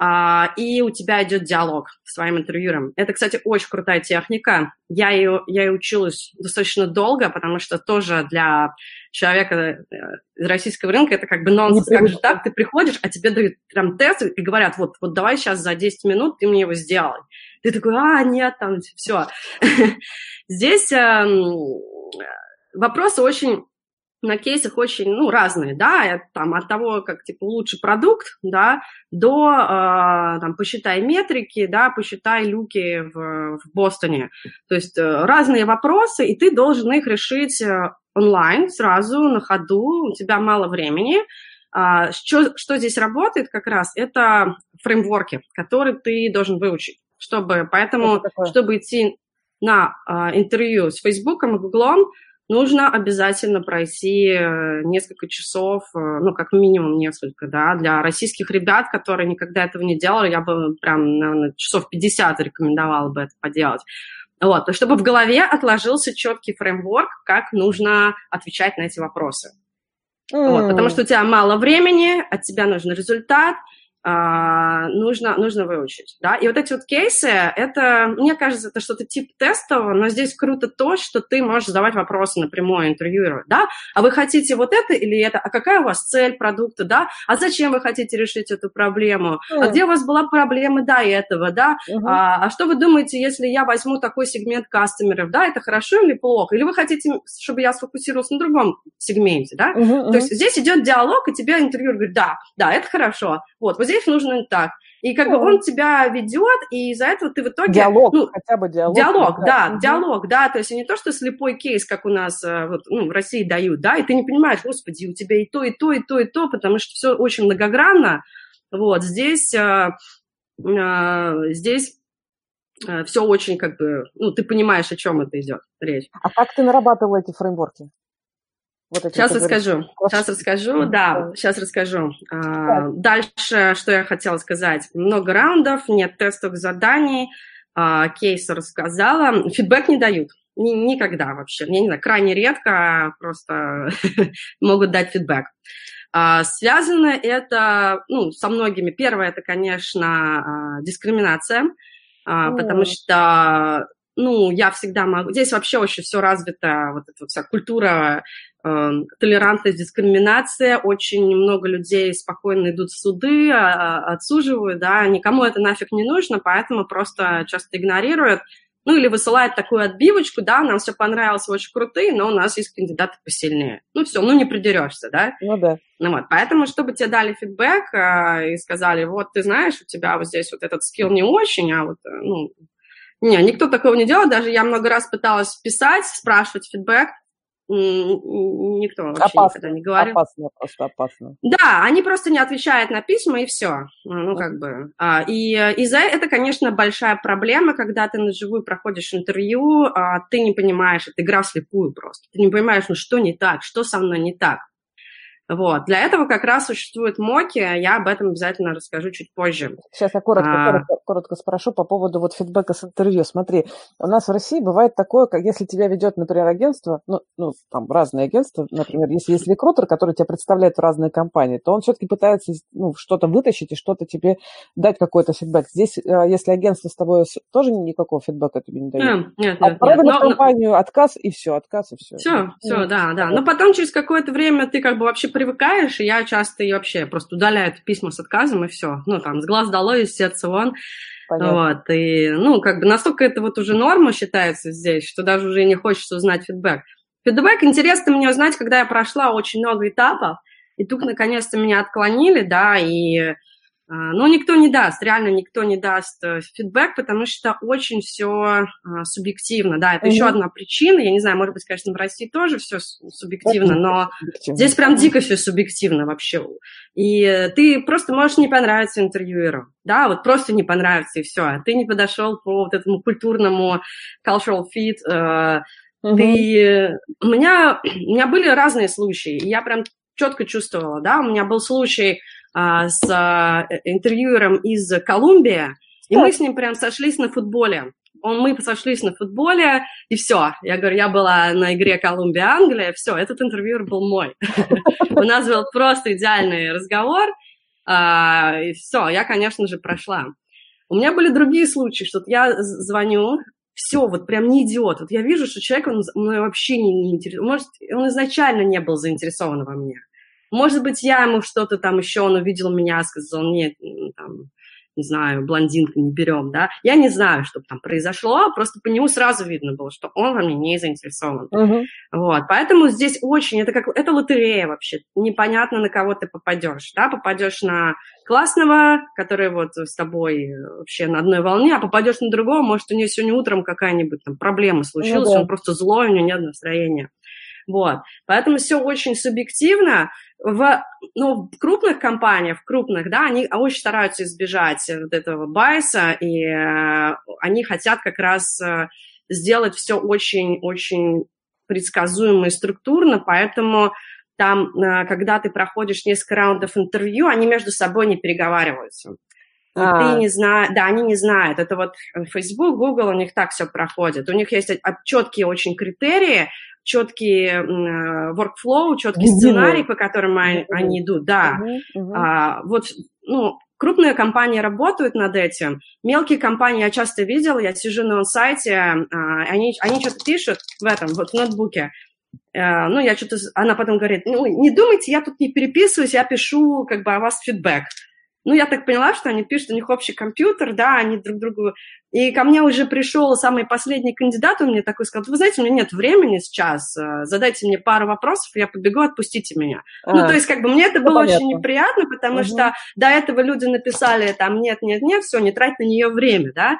а, и у тебя идет диалог с своим интервьюером. Это, кстати, очень крутая техника. Я ее, я ее училась достаточно долго, потому что тоже для человека э, из российского рынка это как бы нонсенс. Как же так? Ты приходишь, а тебе дают прям тест и говорят, вот, вот давай сейчас за 10 минут ты мне его сделай. Ты такой, а, нет, там все. <laughs> Здесь эм, вопросы очень на кейсах очень, ну, разные, да, там, от того, как, типа, лучший продукт, да, до, э, там, посчитай метрики, да, посчитай люки в, в Бостоне. То есть э, разные вопросы, и ты должен их решить э, онлайн, сразу, на ходу, у тебя мало времени. Э, что, что здесь работает как раз, это фреймворки, которые ты должен выучить, чтобы, поэтому, чтобы идти на э, интервью с Фейсбуком и Гуглом, нужно обязательно пройти э, несколько часов, э, ну, как минимум несколько, да, для российских ребят, которые никогда этого не делали, я бы прям, наверное, часов 50 рекомендовала бы это поделать. Вот, чтобы в голове отложился четкий фреймворк, как нужно отвечать на эти вопросы. Mm. Вот, потому что у тебя мало времени, от тебя нужен результат, а, нужно, нужно выучить, да, и вот эти вот кейсы, это, мне кажется, это что-то типа тестового, но здесь круто то, что ты можешь задавать вопросы напрямую интервьюеру, да, а вы хотите вот это или это, а какая у вас цель продукта, да, а зачем вы хотите решить эту проблему, mm. а где у вас была проблема до этого, да, uh-huh. а, а что вы думаете, если я возьму такой сегмент кастомеров, да, это хорошо или плохо, или вы хотите, чтобы я сфокусировался на другом сегменте, да, uh-huh. то есть здесь идет диалог, и тебе интервьюер говорит, да, да, это хорошо, вот, вот здесь нужно так. И как бы он тебя ведет, и из-за этого ты в итоге... Диалог, ну, хотя бы диалог. Диалог, да, угу. диалог, да, то есть не то, что слепой кейс, как у нас э, вот, ну, в России дают, да, и ты не понимаешь, господи, у тебя и то, и то, и то, и то, потому что все очень многогранно. Вот, здесь, э, э, здесь все очень как бы, ну, ты понимаешь, о чем это идет речь. А как ты нарабатывал эти фреймворки? Вот сейчас расскажу. Сейчас расскажу, да, сейчас расскажу. А, дальше, что я хотела сказать. Много раундов, нет тестовых заданий, а, кейсы рассказала. Фидбэк не дают. Ни, никогда вообще. Я не знаю, крайне редко просто <laughs> могут дать фидбэк. А, связано это ну, со многими. Первое, это, конечно, а, дискриминация, а, потому что ну, я всегда могу... Здесь вообще очень все развито, вот эта вся культура э, толерантность, дискриминация. Очень много людей спокойно идут в суды, а, а, отсуживают, да, никому это нафиг не нужно, поэтому просто часто игнорируют. Ну, или высылают такую отбивочку, да, нам все понравилось, вы очень крутые, но у нас есть кандидаты посильнее. Ну, все, ну, не придерешься, да? Ну, да. Ну, вот, поэтому, чтобы тебе дали фидбэк э, и сказали, вот, ты знаешь, у тебя вот здесь вот этот скилл не очень, а вот, э, ну, не, никто такого не делает. Даже я много раз пыталась писать, спрашивать фидбэк. Никто вообще опасно, никогда не говорил. Опасно, просто опасно. Да, они просто не отвечают на письма, и все. Ну, как бы. А, и из-за это, конечно, большая проблема, когда ты на живую проходишь интервью, а ты не понимаешь, это игра вслепую просто. Ты не понимаешь, ну, что не так, что со мной не так. Вот. Для этого как раз существуют моки, я об этом обязательно расскажу чуть позже. Сейчас я коротко, а... коротко, коротко спрошу по поводу вот фидбэка с интервью. Смотри, у нас в России бывает такое, как если тебя ведет, например, агентство, ну, ну там разные агентства, например, если есть рекрутер, который тебя представляет в разные компании, то он все-таки пытается ну, что-то вытащить и что-то тебе дать какой-то фидбэк. Здесь, э, если агентство с тобой тоже никакого фидбэка тебе не дает. Нет, нет, а нет. нет. Но, компанию, отказ и все, отказ и все. Все, все, да, да. Но потом через какое-то время ты как бы вообще привыкаешь, и я часто и вообще просто удаляю письма с отказом, и все. Ну, там, с глаз долой, из сердца вон. Понятно. Вот, и, ну, как бы настолько это вот уже норма считается здесь, что даже уже не хочется узнать фидбэк. Фидбэк интересно мне узнать, когда я прошла очень много этапов, и тут наконец-то меня отклонили, да, и но никто не даст, реально никто не даст э, фидбэк, потому что очень все а, субъективно. Да, это mm-hmm. еще одна причина. Я не знаю, может быть, конечно, в России тоже все субъективно, но субъективно. здесь прям дико все субъективно вообще. И ты просто можешь не понравиться интервьюеру. Да, вот просто не понравится, и все. А ты не подошел по вот этому культурному cultural fit. Mm-hmm. Ты... У, меня... У меня были разные случаи, и я прям четко чувствовала, да, у меня был случай, а, с а, интервьюером из Колумбии, и мы с ним прям сошлись на футболе. Он, мы сошлись на футболе, и все. Я говорю, я была на игре Колумбия-Англия, все, этот интервьюер был мой. <laughs> У нас был просто идеальный разговор, а, и все, я, конечно же, прошла. У меня были другие случаи, что я звоню, все, вот прям не идиот. Вот я вижу, что человек, он мной вообще не, не интересует. Может, он изначально не был заинтересован во мне. Может быть, я ему что-то там еще, он увидел меня, сказал, нет, там, не знаю, блондинка не берем, да. Я не знаю, что там произошло, просто по нему сразу видно было, что он во мне не заинтересован. Uh-huh. Вот, поэтому здесь очень, это как, это лотерея вообще, непонятно, на кого ты попадешь, да, попадешь на классного, который вот с тобой вообще на одной волне, а попадешь на другого, может, у нее сегодня утром какая-нибудь там проблема случилась, uh-huh. он просто злой, у него нет настроения. Вот. Поэтому все очень субъективно. В, ну, в крупных компаниях, в крупных, да, они очень стараются избежать вот этого байса, и э, они хотят как раз э, сделать все очень-очень предсказуемо и структурно, поэтому там, э, когда ты проходишь несколько раундов интервью, они между собой не переговариваются. И а. ты не знаешь, да, они не знают. Это вот Facebook, Google, у них так все проходит. У них есть четкие очень критерии, четкий э, workflow, четкий сценарий, по которым они, они идут, да. А, вот, ну, крупные компании работают над этим. Мелкие компании я часто видела, я сижу на сайте, а, они, они что-то пишут в этом, вот в ноутбуке. Э, ну, я что-то... Она потом говорит, ну, не думайте, я тут не переписываюсь, я пишу как бы о вас фидбэк. Ну, я так поняла, что они пишут, у них общий компьютер, да, они друг другу... И ко мне уже пришел самый последний кандидат, он мне такой сказал, вы знаете, у меня нет времени сейчас, э, задайте мне пару вопросов, я побегу, отпустите меня. А, ну, то есть, как бы, мне это ну, было понятно. очень неприятно, потому угу. что до этого люди написали там, нет, нет, нет, все, не трать на нее время, да,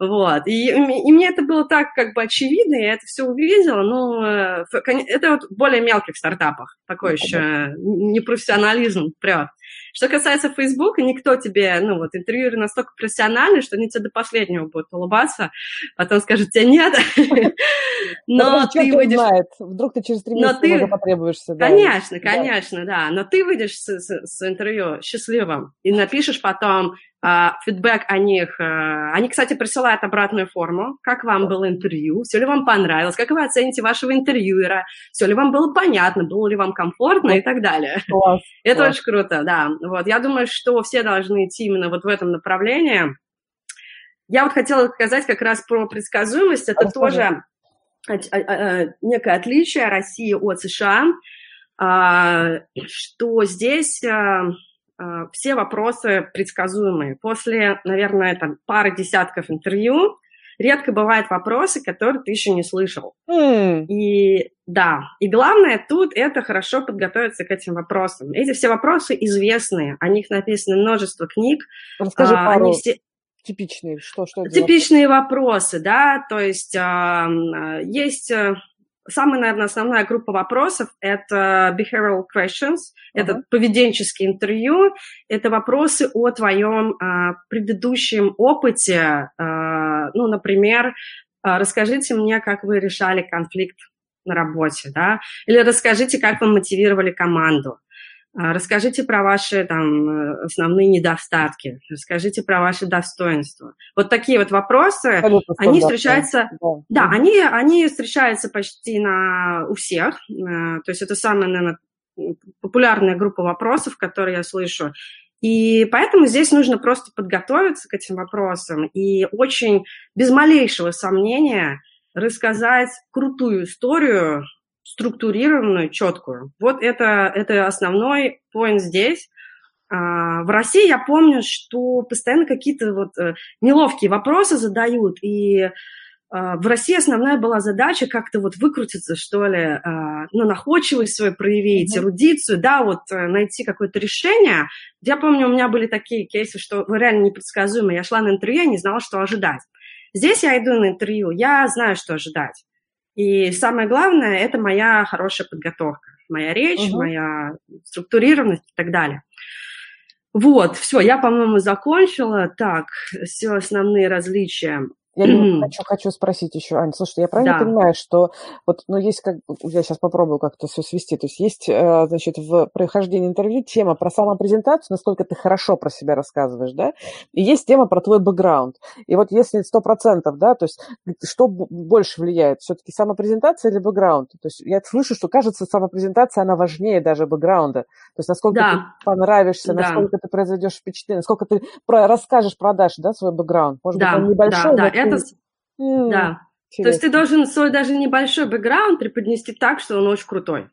вот. И, и мне это было так как бы очевидно, я это все увидела, но э, это вот в более мелких стартапах такой еще непрофессионализм прет. Что касается Facebook, никто тебе, ну вот, интервьюеры настолько профессиональны, что они тебе до последнего будут улыбаться, потом скажут тебе нет. <laughs> Но ты выйдешь... знает, вдруг ты через три месяца потребуешься. Конечно, конечно, да. Но ты выйдешь с интервью счастливым и напишешь потом, а, фидбэк о них. А, они, кстати, присылают обратную форму. Как вам было интервью? Все ли вам понравилось? Как вы оцените вашего интервьюера? Все ли вам было понятно? Было ли вам комфортно и так далее? Класс, Это класс. очень круто, да. Вот. Я думаю, что все должны идти именно вот в этом направлении. Я вот хотела сказать как раз про предсказуемость. Это Расскажи. тоже некое отличие России от США, что здесь Э, все вопросы предсказуемые. После, наверное, там, пары десятков интервью редко бывают вопросы, которые ты еще не слышал. Mm. И да, и главное тут это хорошо подготовиться к этим вопросам. Эти все вопросы известные, о них написано множество книг. Расскажи а, пару. Они все... Типичные, что, что Типичные вопросы, да, то есть а, есть э, Самая, наверное, основная группа вопросов – это behavioral questions, uh-huh. это поведенческие интервью, это вопросы о твоем а, предыдущем опыте. А, ну, например, а, расскажите мне, как вы решали конфликт на работе, да, или расскажите, как вы мотивировали команду. А, расскажите про ваши там, э, основные недостатки, расскажите про ваши достоинства. Вот такие вот вопросы, Абсолютно они встречаются, да, да они, они встречаются почти на, у всех. Э, то есть это самая, наверное, популярная группа вопросов, которые я слышу. И поэтому здесь нужно просто подготовиться к этим вопросам и очень без малейшего сомнения рассказать крутую историю структурированную, четкую. Вот это, это основной поинт здесь. А, в России я помню, что постоянно какие-то вот э, неловкие вопросы задают, и а, в России основная была задача как-то вот выкрутиться, что ли, а, ну, находчивость свою проявить, mm-hmm. эрудицию, да, вот э, найти какое-то решение. Я помню, у меня были такие кейсы, что реально непредсказуемо. Я шла на интервью, я не знала, что ожидать. Здесь я иду на интервью, я знаю, что ожидать. И самое главное – это моя хорошая подготовка, моя речь, угу. моя структурированность и так далее. Вот, все, я, по-моему, закончила. Так, все основные различия. Я <clears throat> хочу, хочу спросить еще, Аня, слушай, я правильно да. понимаю, что вот, ну, есть как, я сейчас попробую как-то все свести, то есть есть, э, значит, в прохождении интервью тема про самопрезентацию, насколько ты хорошо про себя рассказываешь, да, и есть тема про твой бэкграунд. И вот если сто процентов, да, то есть что больше влияет, все-таки самопрезентация или бэкграунд? То есть я слышу, что, кажется, самопрезентация, она важнее даже бэкграунда. То есть насколько да. ты понравишься, да. насколько ты произведешь впечатление, насколько ты про, расскажешь, продашь, да, свой бэкграунд. Может да, быть, он небольшой, да, да это... Mm, да. Интересно. То есть ты должен свой даже небольшой бэкграунд преподнести так, что он очень крутой.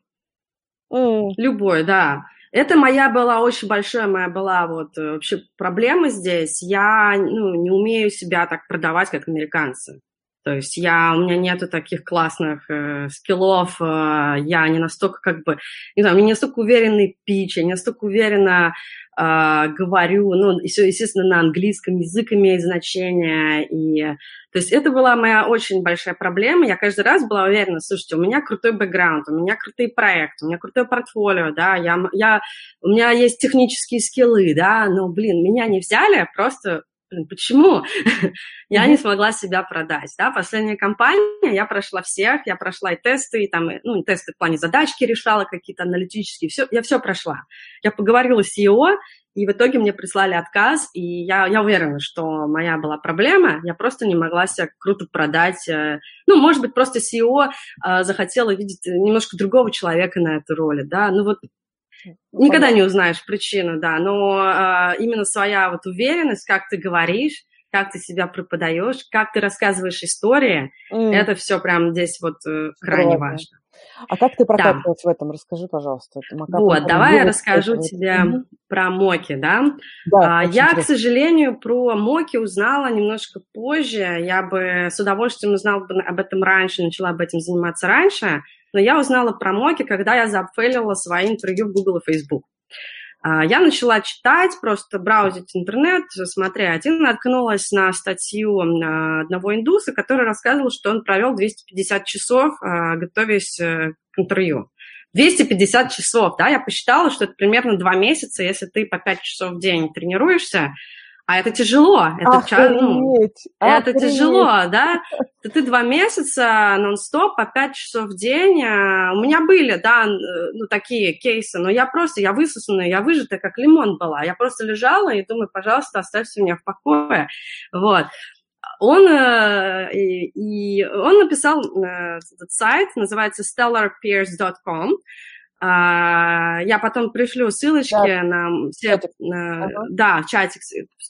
Mm. Любой, да. Это моя была очень большая моя была вот э, вообще проблема здесь. Я ну, не умею себя так продавать, как американцы. То есть я, у меня нету таких классных э, скиллов, э, я не настолько как бы, не знаю, у меня не настолько уверенный пич, я не настолько уверенно э, говорю, ну, все, естественно, на английском язык имеет значение, и, то есть это была моя очень большая проблема, я каждый раз была уверена, слушайте, у меня крутой бэкграунд, у меня крутые проекты, у меня крутое портфолио, да, я, я, у меня есть технические скиллы, да, но, блин, меня не взяли просто блин, почему <laughs> я не смогла себя продать, да, последняя компания, я прошла всех, я прошла и тесты, и там, ну, тесты в плане задачки решала какие-то аналитические, все, я все прошла. Я поговорила с CEO, и в итоге мне прислали отказ, и я, я уверена, что моя была проблема, я просто не могла себя круто продать. Э, ну, может быть, просто CEO э, захотела видеть немножко другого человека на этой роли, да, ну вот Никогда не узнаешь причину, да, но э, именно своя вот уверенность, как ты говоришь, как ты себя преподаешь, как ты рассказываешь истории, mm. это все прям здесь вот э, крайне Здорово. важно. А как ты прокатывалась да. в этом? Расскажи, пожалуйста. Вот, давай я расскажу тебе mm-hmm. про Моки, да. да а, я, интересно. к сожалению, про Моки узнала немножко позже. Я бы с удовольствием узнала бы об этом раньше, начала бы этим заниматься раньше. Но я узнала про Моки, когда я зафейлила свои интервью в Google и Facebook. А, я начала читать, просто браузить интернет, смотреть, и наткнулась на статью а, одного индуса, который рассказывал, что он провел 250 часов, а, готовясь э, к интервью. 250 часов, да, я посчитала, что это примерно два месяца, если ты по 5 часов в день тренируешься, а это тяжело. Это, охренеть, ну, это тяжело, да? Ты, ты два месяца нон-стоп по пять часов в день. А, у меня были, да, ну, такие кейсы, но я просто, я высосанная, я выжатая, как лимон была. Я просто лежала и думаю, пожалуйста, оставьте меня в покое. Вот. Он, э, и, и он написал э, этот сайт, называется stellarpeers.com. А, я потом пришлю ссылочки да. на все, чатик. ага. да, чатик,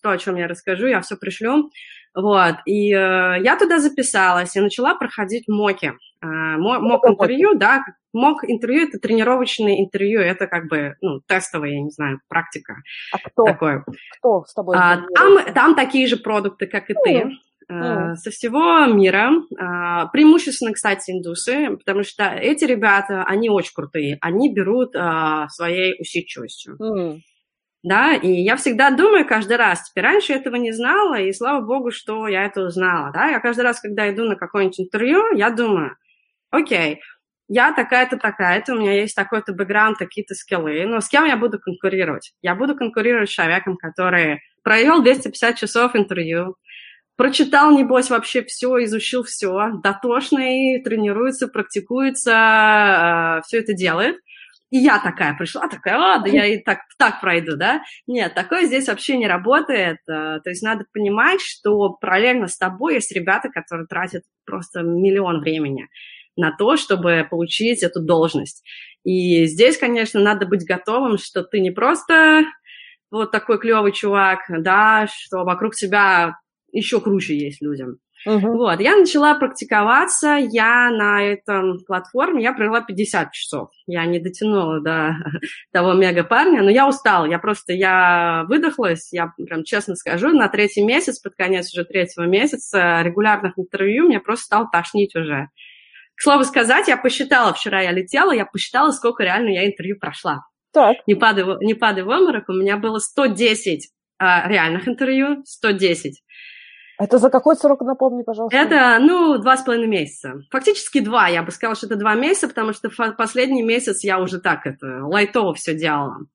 то, о чем я расскажу, я все пришлю. Вот, и э, я туда записалась и начала проходить моки. Э, мок интервью, да, мок интервью это тренировочное интервью, это как бы, ну, тестовое, я не знаю, практика. А кто? Такое. Кто с тобой? А, там, там такие же продукты, как и ты. Mm. со всего мира. А, преимущественно, кстати, индусы, потому что эти ребята, они очень крутые. Они берут а, своей усидчивостью. Mm. Да, и я всегда думаю каждый раз, теперь раньше этого не знала, и слава богу, что я это узнала, да, я каждый раз, когда иду на какое-нибудь интервью, я думаю, окей, я такая-то, такая-то, у меня есть такой-то бэкграунд, такие-то скиллы, но с кем я буду конкурировать? Я буду конкурировать с человеком, который провел 250 часов интервью, прочитал, небось, вообще все, изучил все, дотошный, тренируется, практикуется, э, все это делает. И я такая пришла, такая, ладно, я и так, так пройду, да? Нет, такое здесь вообще не работает. Э, то есть надо понимать, что параллельно с тобой есть ребята, которые тратят просто миллион времени на то, чтобы получить эту должность. И здесь, конечно, надо быть готовым, что ты не просто вот такой клевый чувак, да, что вокруг себя еще круче есть людям. Uh-huh. Вот, я начала практиковаться, я на этом платформе, я провела 50 часов. Я не дотянула до <laughs> того мега-парня, но я устала, я просто, я выдохлась, я прям честно скажу, на третий месяц, под конец уже третьего месяца регулярных интервью мне просто стало тошнить уже. К слову сказать, я посчитала, вчера я летела, я посчитала, сколько реально я интервью прошла. Так. Не падай, не падай в обморок, у меня было 110 а, реальных интервью, 110 это за какой срок, напомни, пожалуйста? Это, ну, два с половиной месяца. Фактически два. Я бы сказала, что это два месяца, потому что последний месяц я уже так это лайтово все делала.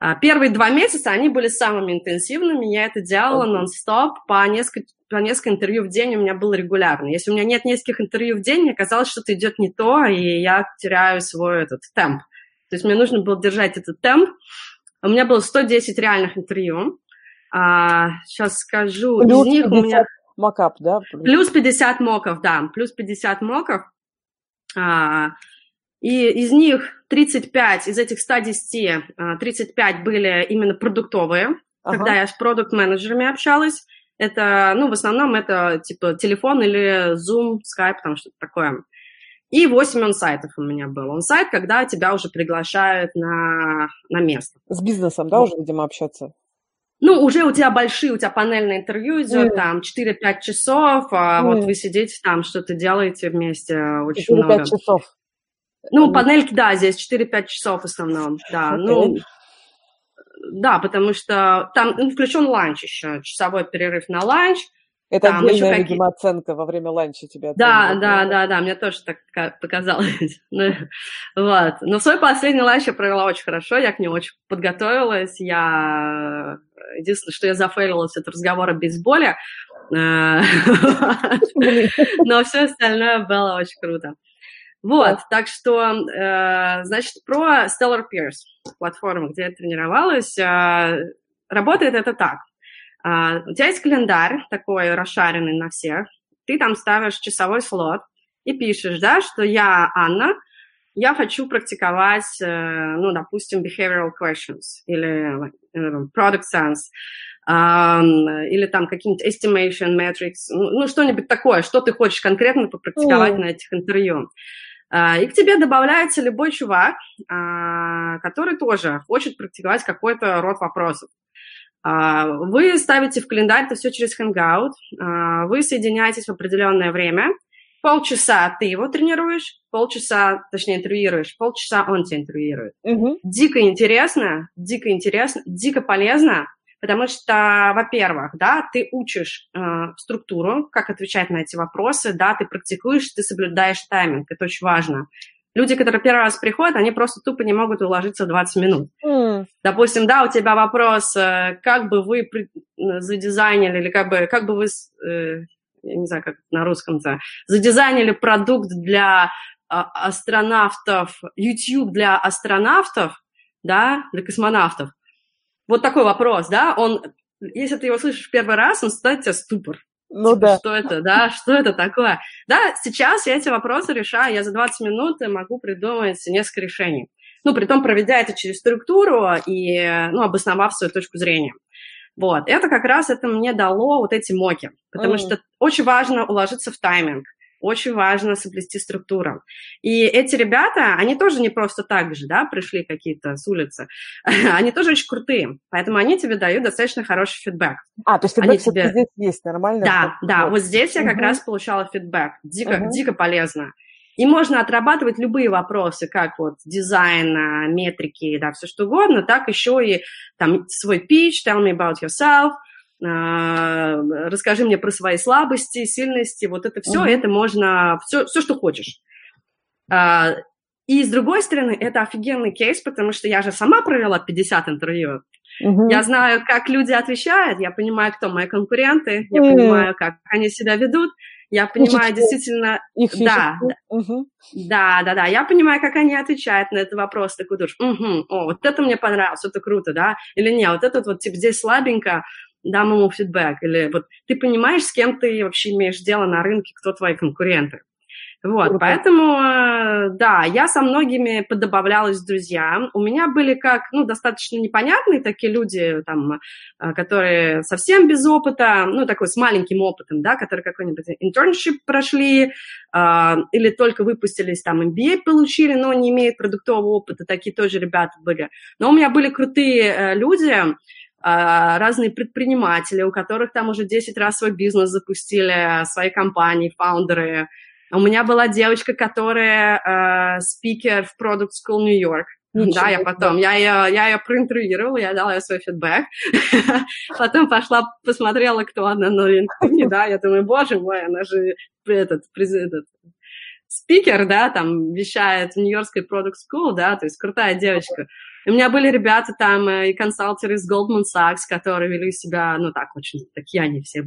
А, первые два месяца они были самыми интенсивными. Я это делала нон-стоп по несколько, по несколько интервью в день у меня было регулярно. Если у меня нет нескольких интервью в день, мне казалось, что-то идет не то, и я теряю свой этот темп. То есть мне нужно было держать этот темп. У меня было 110 реальных интервью. А, сейчас скажу. Плюс из них 50 у меня... мокап, да? Плюс 50 моков, да. Плюс 50 моков. А, и из них 35, из этих 110, 35 а, были именно продуктовые, ага. когда я с продукт-менеджерами общалась. Это, ну, в основном это типа телефон или Zoom, Skype, там что-то такое. И 8 онсайтов у меня было. Онсайт, когда тебя уже приглашают на, на место. С бизнесом, да, уже, видимо, общаться? Ну, уже у тебя большие, у тебя панельное интервью идет, mm. там, 4-5 часов, а mm. вот вы сидите там, что-то делаете вместе, очень 4-5 много. часов. Ну, mm. панельки, да, здесь 4-5 часов в основном, да, okay. ну, да, потому что там ну, включен ланч еще, часовой перерыв на ланч, это там отдельная, какие... видимо, оценка во время ланча тебя. Да, да, да, да, мне тоже так показалось. <laughs> ну, вот. Но свой последний ланч я провела очень хорошо, я к нему очень подготовилась. Я... Единственное, что я зафейлилась, это разговор о бейсболе. Э, <laughs> но все остальное было очень круто. Вот, так что, э, значит, про Stellar Peers, платформу, где я тренировалась, э, работает это так. А, у тебя есть календарь такой расшаренный на всех, ты там ставишь часовой слот и пишешь, да, что я Анна, я хочу практиковать, ну, допустим, behavioral questions или product sense, или там какие-нибудь estimation metrics, ну, ну, что-нибудь такое, что ты хочешь конкретно попрактиковать mm. на этих интервью. И к тебе добавляется любой чувак, который тоже хочет практиковать какой-то род вопросов. Вы ставите в календарь это все через Hangout, вы соединяетесь в определенное время, полчаса ты его тренируешь, полчаса, точнее, интервьюируешь, полчаса он тебя интервьюирует. Угу. Дико интересно, дико интересно, дико полезно, Потому что, во-первых, да, ты учишь э, структуру, как отвечать на эти вопросы, да, ты практикуешь, ты соблюдаешь тайминг, это очень важно. Люди, которые первый раз приходят, они просто тупо не могут уложиться в 20 минут. Mm. Допустим, да, у тебя вопрос, э, как бы вы задизайнили, или как бы, как бы вы, э, я не знаю, как на русском-то, задизайнили продукт для а, астронавтов, YouTube для астронавтов, да, для космонавтов, вот такой вопрос, да, он, если ты его слышишь первый раз, он ставит тебя ступор. Ну типа, да. Что это, да, что это такое? Да, сейчас я эти вопросы решаю, я за 20 минут могу придумать несколько решений. Ну, при том, проведя это через структуру и, ну, обосновав свою точку зрения. Вот, это как раз это мне дало вот эти моки, потому mm. что очень важно уложиться в тайминг очень важно соблюсти структуру. И эти ребята, они тоже не просто так же, да, пришли какие-то с улицы, <laughs> они тоже очень крутые, поэтому они тебе дают достаточно хороший фидбэк. А, то есть фидбэк тебе... здесь есть, нормально? Да, да, вот здесь я как раз получала фидбэк, дико, дико полезно. И можно отрабатывать любые вопросы, как вот дизайн, метрики, да, все что угодно, так еще и там свой pitch, tell me about yourself – а, расскажи мне про свои слабости, сильности, вот это все, угу. это можно, все, все, что хочешь. А, и с другой стороны, это офигенный кейс, потому что я же сама провела 50 интервью. Угу. Я знаю, как люди отвечают, я понимаю, кто мои конкуренты, я угу. понимаю, как они себя ведут, я понимаю Фишечки. действительно... Их да, да, угу. да, да, да, я понимаю, как они отвечают на этот вопрос, такой думаешь, угу, о, вот это мне понравилось, это круто, да, или нет, вот это вот, типа, здесь слабенько, дам ему фидбэк, или вот ты понимаешь, с кем ты вообще имеешь дело на рынке, кто твои конкуренты. Вот, Круто. поэтому, э, да, я со многими подобавлялась друзьям. У меня были как, ну, достаточно непонятные такие люди, там, э, которые совсем без опыта, ну, такой с маленьким опытом, да, которые какой-нибудь internship прошли, э, или только выпустились, там, MBA получили, но не имеют продуктового опыта, такие тоже ребята были. Но у меня были крутые э, люди, а, разные предприниматели, у которых там уже 10 раз свой бизнес запустили, свои компании, фаундеры. У меня была девочка, которая э, спикер в Product School New York. Ничего да, я потом, я ее, я ее проинтервьюировала, я дала ей свой фидбэк. <laughs> потом пошла, посмотрела, кто она на LinkedIn, да, я думаю, боже мой, она же этот, этот спикер, да, там вещает в Нью-Йоркской Product School, да, то есть крутая девочка. У меня были ребята там э, и консалтеры из Goldman Sachs, которые вели себя, ну так, очень такие они все.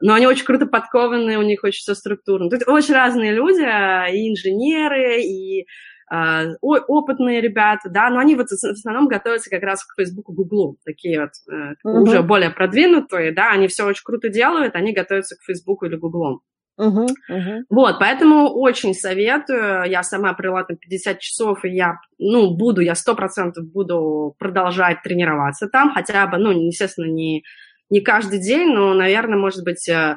Но они очень круто подкованы, у них очень все структурно. Тут очень разные люди, э, и инженеры, и Uh, опытные ребята, да, но они вот в основном готовятся как раз к Фейсбуку, Гуглу, такие вот uh, uh-huh. уже более продвинутые, да, они все очень круто делают, они готовятся к Фейсбуку или Гуглу. Uh-huh, uh-huh. Вот, поэтому очень советую. Я сама провела там 50 часов, и я, ну, буду, я сто процентов буду продолжать тренироваться там, хотя бы, ну, естественно, не, не каждый день, но, наверное, может быть, э,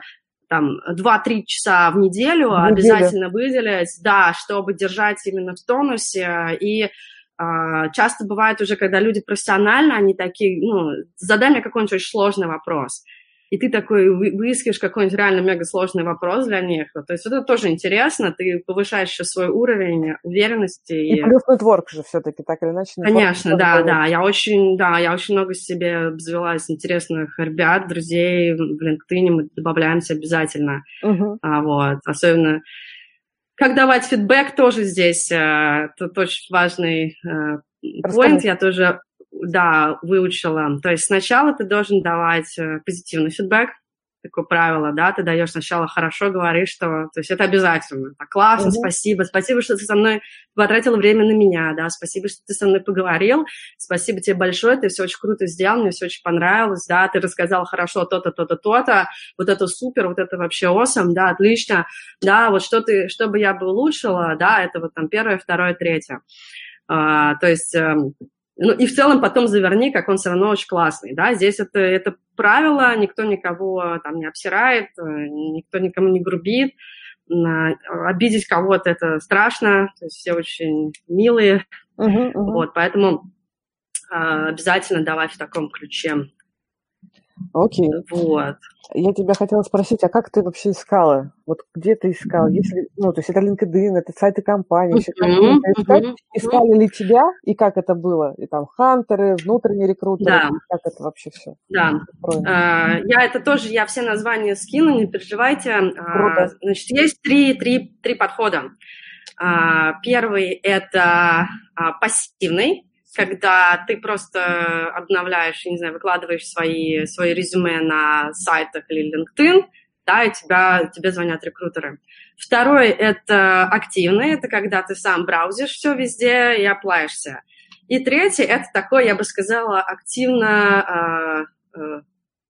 там 2-3 часа в неделю в обязательно выделять, да, чтобы держать именно в тонусе. И а, часто бывает уже, когда люди профессионально, они такие, ну, задай мне какой-нибудь очень сложный вопрос и ты такой выискиваешь какой-нибудь реально мега сложный вопрос для них. То есть это тоже интересно, ты повышаешь еще свой уровень уверенности. И, плюс нетворк же все-таки, так или иначе. Конечно, да, да. Я очень, да, я очень много себе обзавелась интересных ребят, друзей в LinkedIn, мы добавляемся обязательно. Угу. А, вот, особенно как давать фидбэк тоже здесь, э, тут очень важный поинт, я тоже да, выучила. То есть сначала ты должен давать э, позитивный фидбэк, такое правило, да, ты даешь сначала хорошо, говоришь, что, то есть это обязательно. Так, классно, mm-hmm. спасибо, спасибо, что ты со мной потратила время на меня, да, спасибо, что ты со мной поговорил, спасибо тебе большое, ты все очень круто сделал, мне все очень понравилось, да, ты рассказал хорошо то-то, то-то, то-то, вот это супер, вот это вообще awesome, да, отлично, да, вот что ты, что бы я бы улучшила, да, это вот там первое, второе, третье. А, то есть эм, ну и в целом потом заверни, как он все равно очень классный, да, здесь это, это правило, никто никого там не обсирает, э, никто никому не грубит, обидеть кого-то это страшно, то есть все очень милые, uh-huh, uh-huh. вот, поэтому а, обязательно давай в таком ключе Окей. Вот. Я тебя хотела спросить, а как ты вообще искала? Вот где ты искала? Если, ну, то есть это LinkedIn, это сайты компании, еще mm-hmm. искать? Mm-hmm. Искали ли тебя и как это было? И там хантеры, внутренние рекрутеры, да. как это вообще все? Да. А, я это тоже, я все названия скину, не переживайте. А, Круто. А, значит, есть три, три, три подхода. А, первый – это а, пассивный, когда ты просто обновляешь, не знаю, выкладываешь свои, свои резюме на сайтах или LinkedIn, да, и тебя, тебе звонят рекрутеры. Второй – это активный, это когда ты сам браузишь все везде и оплаешься. И третий – это такой, я бы сказала, активно э, э,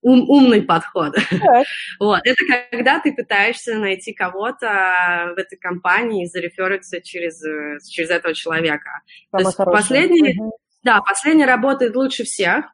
ум, умный подход. <laughs> вот. Это когда ты пытаешься найти кого-то в этой компании и зарефериться через, через этого человека. То есть последний, угу. да, последний работает лучше всех,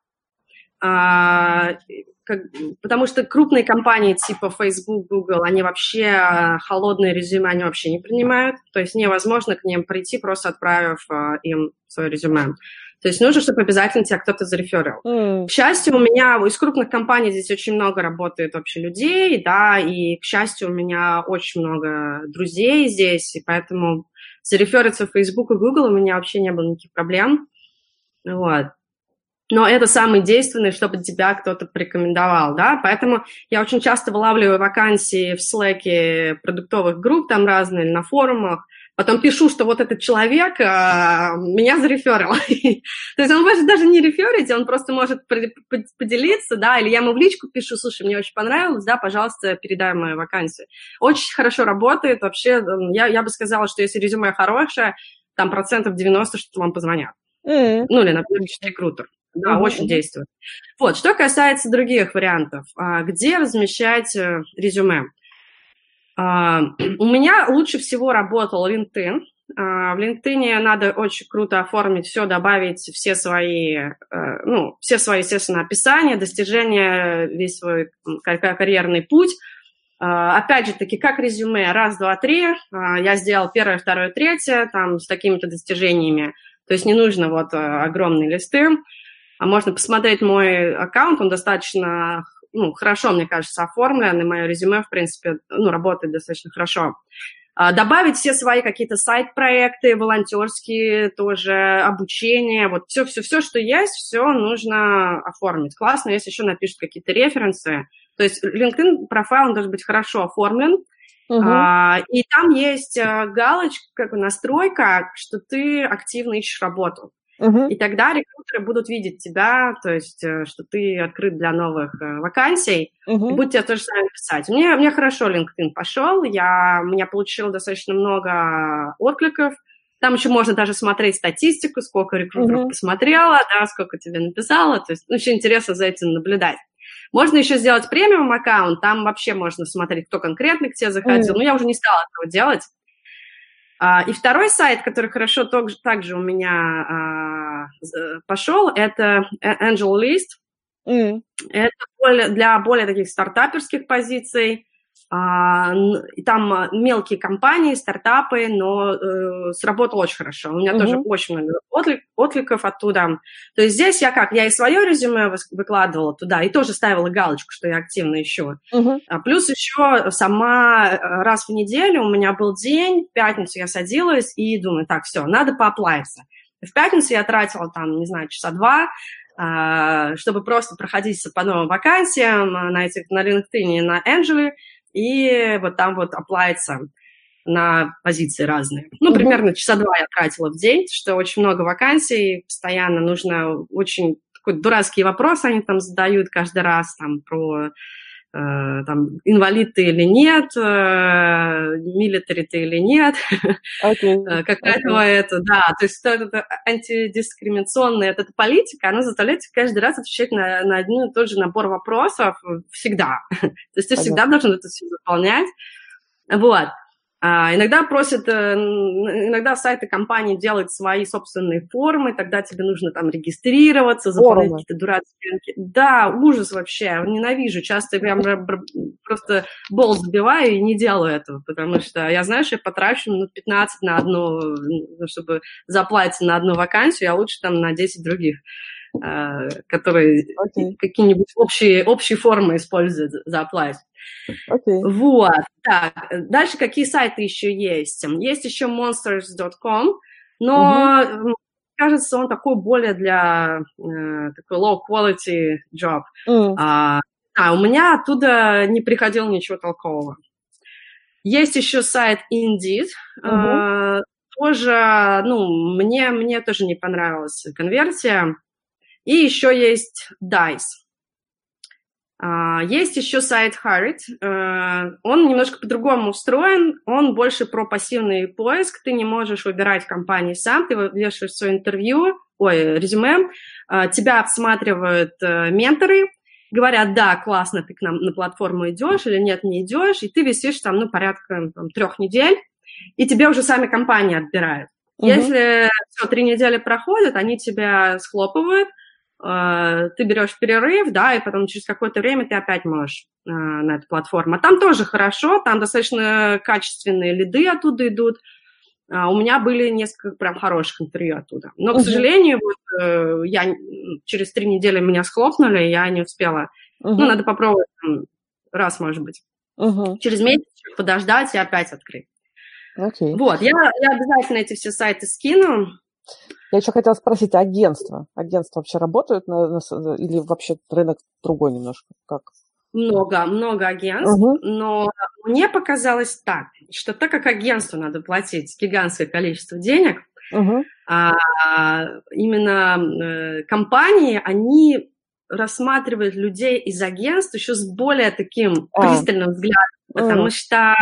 а, как, потому что крупные компании типа Facebook, Google, они вообще холодные резюме, они вообще не принимают. То есть невозможно к ним прийти, просто отправив а, им свое резюме. То есть нужно, чтобы обязательно тебя кто-то зареферил. Mm. К счастью, у меня из крупных компаний здесь очень много работает вообще людей, да, и, к счастью, у меня очень много друзей здесь, и поэтому зарефериться в Facebook и Google у меня вообще не было никаких проблем. Вот. Но это самый действенный, чтобы тебя кто-то порекомендовал, да, поэтому я очень часто вылавливаю вакансии в Slack продуктовых групп, там разные, на форумах, потом пишу, что вот этот человек а, меня зареферил. <laughs> То есть он может даже не реферить, он просто может поделиться, да, или я ему в личку пишу, слушай, мне очень понравилось, да, пожалуйста, передай мою вакансию. Очень хорошо работает, вообще, я, я бы сказала, что если резюме хорошее, там процентов 90, что вам позвонят. Mm-hmm. Ну, или, например, рекрутер. Да, mm-hmm. очень действует. Вот, что касается других вариантов, а, где размещать э, резюме? А, <clears throat> у меня лучше всего работал LinkedIn. А, в LinkedIn надо очень круто оформить все, добавить все свои, э, ну, все свои, естественно, описания, достижения, весь свой карьерный путь. А, опять же таки, как резюме, раз, два, три, я сделал первое, второе, третье, там, с такими-то достижениями. То есть не нужно вот э, огромные листы. А можно посмотреть мой аккаунт, он достаточно ну, хорошо, мне кажется, оформлен, и мое резюме, в принципе, ну, работает достаточно хорошо. А, добавить все свои какие-то сайт-проекты, волонтерские тоже, обучение, вот все-все-все, что есть, все нужно оформить. Классно, если еще напишут какие-то референсы. То есть LinkedIn профайл должен быть хорошо оформлен, Uh-huh. А, и там есть а, галочка, как бы настройка, что ты активно ищешь работу. Uh-huh. И тогда рекрутеры будут видеть тебя, то есть, э, что ты открыт для новых э, вакансий, uh-huh. и будут тебя тоже сами писать. Мне, мне хорошо LinkedIn пошел, я, меня получила достаточно много откликов, там еще можно даже смотреть статистику, сколько рекрутеров uh-huh. посмотрела, да, сколько тебе написала, то есть очень интересно за этим наблюдать. Можно еще сделать премиум аккаунт, там вообще можно смотреть, кто конкретно к тебе заходил, mm. но я уже не стала этого делать. А, и второй сайт, который хорошо также у меня а, пошел, это Angel List. Mm. Это для более таких стартаперских позиций. А, там а, мелкие компании, стартапы, но э, сработало очень хорошо. У меня uh-huh. тоже очень много отклик, откликов оттуда. То есть здесь я как, я и свое резюме выкладывала туда, и тоже ставила галочку, что я активно ищу. Uh-huh. А, плюс еще сама э, раз в неделю у меня был день, в пятницу я садилась и думаю, так, все, надо пооплавиться. В пятницу я тратила там, не знаю, часа два, а, чтобы просто проходиться по новым вакансиям на, этих, на LinkedIn и на Angel, и вот там вот оплается на позиции разные. Ну, примерно часа два я тратила в день, что очень много вакансий, постоянно нужно очень такой дурацкий вопрос они там задают каждый раз там про там, инвалид ты или нет, э, милитари ты или нет, okay. <laughs> Э, какая okay. твоя это, да, то есть это, это антидискриминационная это политика, она заставляет тебя каждый раз отвечать на, на один и тот же набор вопросов всегда, <laughs> то есть ты Понятно. всегда должен это все заполнять, вот. А, иногда просят, э, иногда сайты компании делают свои собственные формы, тогда тебе нужно там регистрироваться, заполнять какие-то дурацкие анкеты. Да, ужас вообще, ненавижу. Часто я просто бол забиваю и не делаю этого, потому что я знаю, что я потрачу минут 15 на одну, ну, чтобы заплатить на одну вакансию, а лучше там на 10 других которые okay. какие-нибудь общие, общие формы используют за оплату. Okay. Вот. Так, дальше какие сайты еще есть? Есть еще monsters.com, но uh-huh. кажется, он такой более для э, такой low quality job. Uh-huh. А, а, у меня оттуда не приходило ничего толкового. Есть еще сайт Indeed. Uh-huh. Э, тоже, ну, мне, мне тоже не понравилась конверсия. И еще есть Dice. А, есть еще сайт Harrit. Э, он немножко по-другому устроен. Он больше про пассивный поиск. Ты не можешь выбирать компании сам. Ты вешаешь свое интервью, ой, резюме. А, тебя обсматривают э, менторы, говорят, да, классно, ты к нам на платформу идешь или нет, не идешь, и ты висишь там, ну, порядка там, трех недель, и тебе уже сами компании отбирают. Угу. Если все, три недели проходят, они тебя схлопывают, Э, ты берешь перерыв, да, и потом через какое-то время ты опять можешь э, на эту платформу. А там тоже хорошо, там достаточно качественные лиды оттуда идут. А у меня были несколько прям хороших интервью оттуда. Но, к сожалению, вот, э, я через три недели меня схлопнули, я не успела. uh Ну, надо попробовать там, раз, может быть. uh Через месяц подождать и опять открыть. Okay. Вот, я, я обязательно эти все сайты скину. Я еще хотела спросить, а агентства? Агентства вообще работают на, на, или вообще рынок другой немножко? Как? Много, много агентств, угу. но мне показалось так, что так как агентству надо платить гигантское количество денег, угу. а, именно э, компании, они рассматривают людей из агентств еще с более таким а. пристальным взглядом, потому что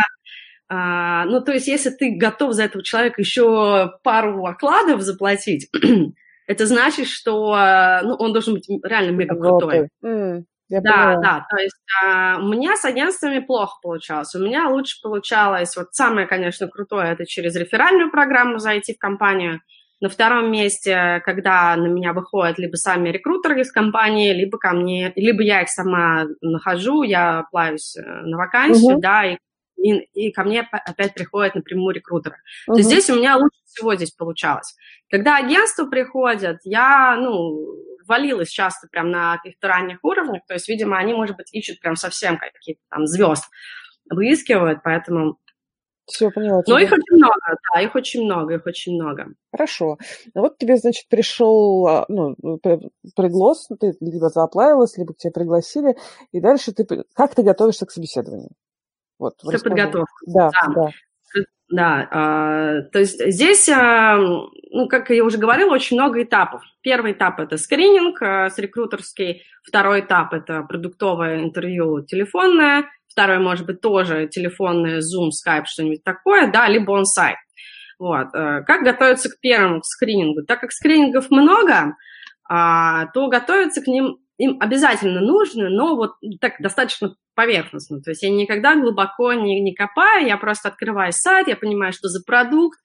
а, ну, то есть, если ты готов за этого человека еще пару окладов заплатить, <clears throat> это значит, что ну, он должен быть реально мега крутой. Mm, да, поняла. да, то есть а, у меня с агентствами плохо получалось. У меня лучше получалось, вот самое, конечно, крутое, это через реферальную программу зайти в компанию. На втором месте, когда на меня выходят либо сами рекрутеры из компании, либо ко мне, либо я их сама нахожу, я плаваюсь э, на вакансию, uh-huh. да, и и, и ко мне опять приходят напрямую рекрутеры. Uh-huh. То есть здесь у меня лучше всего здесь получалось. Когда агентства приходят, я, ну, валилась часто прям на каких-то ранних уровнях, то есть, видимо, они, может быть, ищут прям совсем какие-то там звезд, выискивают, поэтому... Все, поняла. Но их очень много, да, их очень много, их очень много. Хорошо. Ну вот тебе, значит, пришел, а, ну, приглас, ты либо зааплавилась, либо тебя пригласили, и дальше ты, как ты готовишься к собеседованию? Вот, Все подготовка. Да, да. да. Да, а, то есть здесь, а, ну, как я уже говорила, очень много этапов. Первый этап – это скрининг а, с рекрутерский, второй этап – это продуктовое интервью телефонное, второй, может быть, тоже телефонное, Zoom, Skype, что-нибудь такое, да, либо он-сайт. Вот. А, как готовиться к первому скринингу? Так как скринингов много, а, то готовиться к ним им обязательно нужно, но вот так достаточно поверхностно. То есть я никогда глубоко не, не копаю, я просто открываю сайт, я понимаю, что за продукт,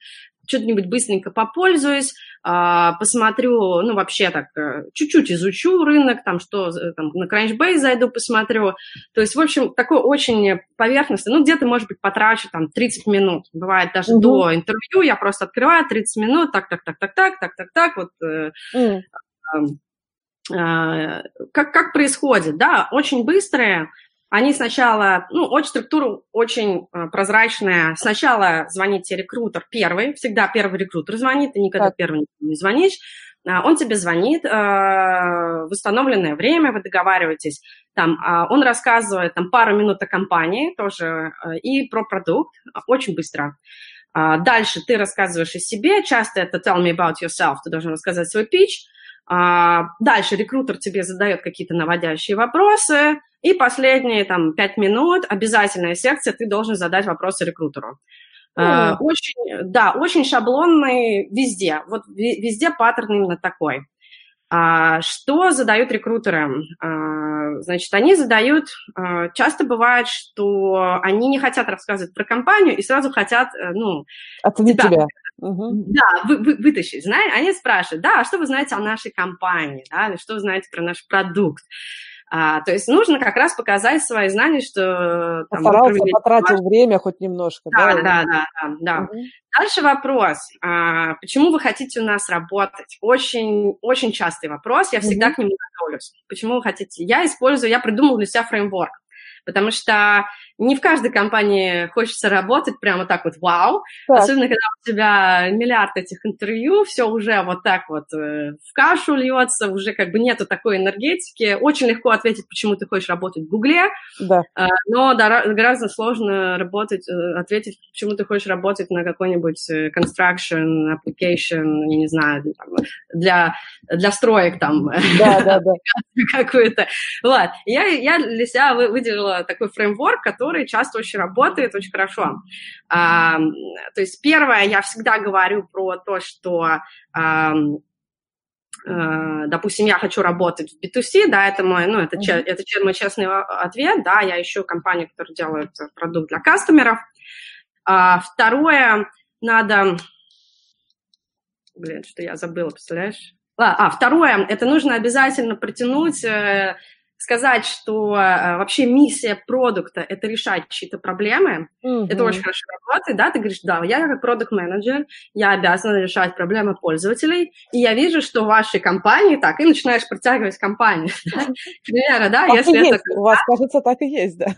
что-нибудь быстренько попользуюсь, а, посмотрю, ну, вообще так, э, чуть-чуть изучу рынок, там, что, э, там, на Crunchbase зайду, посмотрю. То есть, в общем, такой очень поверхностный, ну, где-то, может быть, потрачу, там, 30 минут, бывает даже угу. до интервью, я просто открываю 30 минут, так-так-так-так-так, так-так-так, вот... Угу как, как происходит, да, очень быстрые, они сначала, ну, очень структура очень э, прозрачная. Сначала звонит тебе рекрутер первый, всегда первый рекрутер звонит, ты никогда так. первый не звонишь. А, он тебе звонит э, в установленное время, вы договариваетесь, там, э, он рассказывает там пару минут о компании тоже э, и про продукт, очень быстро. Дальше ты рассказываешь о себе, часто это tell me about yourself, ты должен рассказать свой pitch. Э, дальше рекрутер тебе задает какие-то наводящие вопросы, И последние там пять минут, обязательная секция, ты должен задать вопросы рекрутеру. Mm. Очень, да, очень шаблонный везде. Вот везде паттерн именно такой. А, что задают рекрутеры? А, значит, они задают, а, часто бывает, что они не хотят рассказывать про компанию и сразу хотят, э, ну... Оценить тебя. тебя. Да, вы, вы, вытащить. Знаете, они спрашивают, да, а что вы знаете о нашей компании, да, что вы знаете про наш продукт? А, то есть нужно как раз показать свои знания, что... Там, Постарался, потратил ваш... время хоть немножко. Да, да, да, да. да, да. Угу. Дальше вопрос. А, почему вы хотите у нас работать? Очень, очень частый вопрос, я всегда угу. к нему готовлюсь. Почему вы хотите? Я использую, я придумал для себя фреймворк потому что не в каждой компании хочется работать прямо так вот вау, так. особенно когда у тебя миллиард этих интервью, все уже вот так вот э, в кашу льется, уже как бы нету такой энергетики. Очень легко ответить, почему ты хочешь работать в Гугле, да. Э, но гораздо сложно работать, э, ответить, почему ты хочешь работать на какой-нибудь construction, application, не знаю, для, для строек там, да, да, да. <laughs> какую-то. Вот. Я, я для себя выделила такой фреймворк, который часто очень работает, очень хорошо. А, то есть первое, я всегда говорю про то, что а, допустим, я хочу работать в B2C, да, это мой, ну, это, mm-hmm. это мой честный ответ, да, я ищу компанию, которая делает продукт для кастомеров. А, второе, надо, блин, что я забыла, представляешь? А, второе, это нужно обязательно протянуть э, сказать, что э, вообще миссия продукта – это решать чьи-то проблемы, mm-hmm. это очень хорошо работает, да, ты говоришь, да, я как продукт-менеджер, я обязана решать проблемы пользователей, и я вижу, что в вашей компании так, и начинаешь протягивать компанию, <laughs> к примеру, да, если это... У вас, кажется, так и есть, да. <laughs>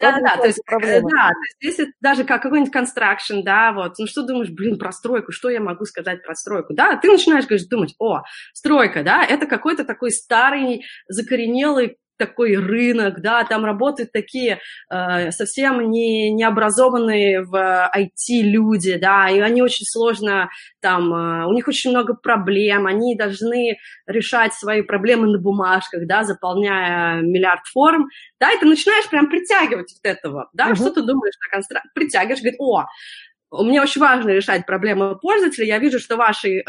Да, да, то есть, э, да, то есть если даже как какой-нибудь construction, да, вот, ну что думаешь, блин, про стройку, что я могу сказать про стройку, да, ты начинаешь, говоришь, думать, о, стройка, да, это какой-то такой старый, закоренелый такой рынок, да, там работают такие э, совсем не, необразованные в IT люди, да, и они очень сложно там, э, у них очень много проблем, они должны решать свои проблемы на бумажках, да, заполняя миллиард форм, да, и ты начинаешь прям притягивать вот этого, да, uh-huh. что ты думаешь на констракт, притягиваешь, говорит, о, мне очень важно решать проблемы пользователя. Я вижу, что в вашей э,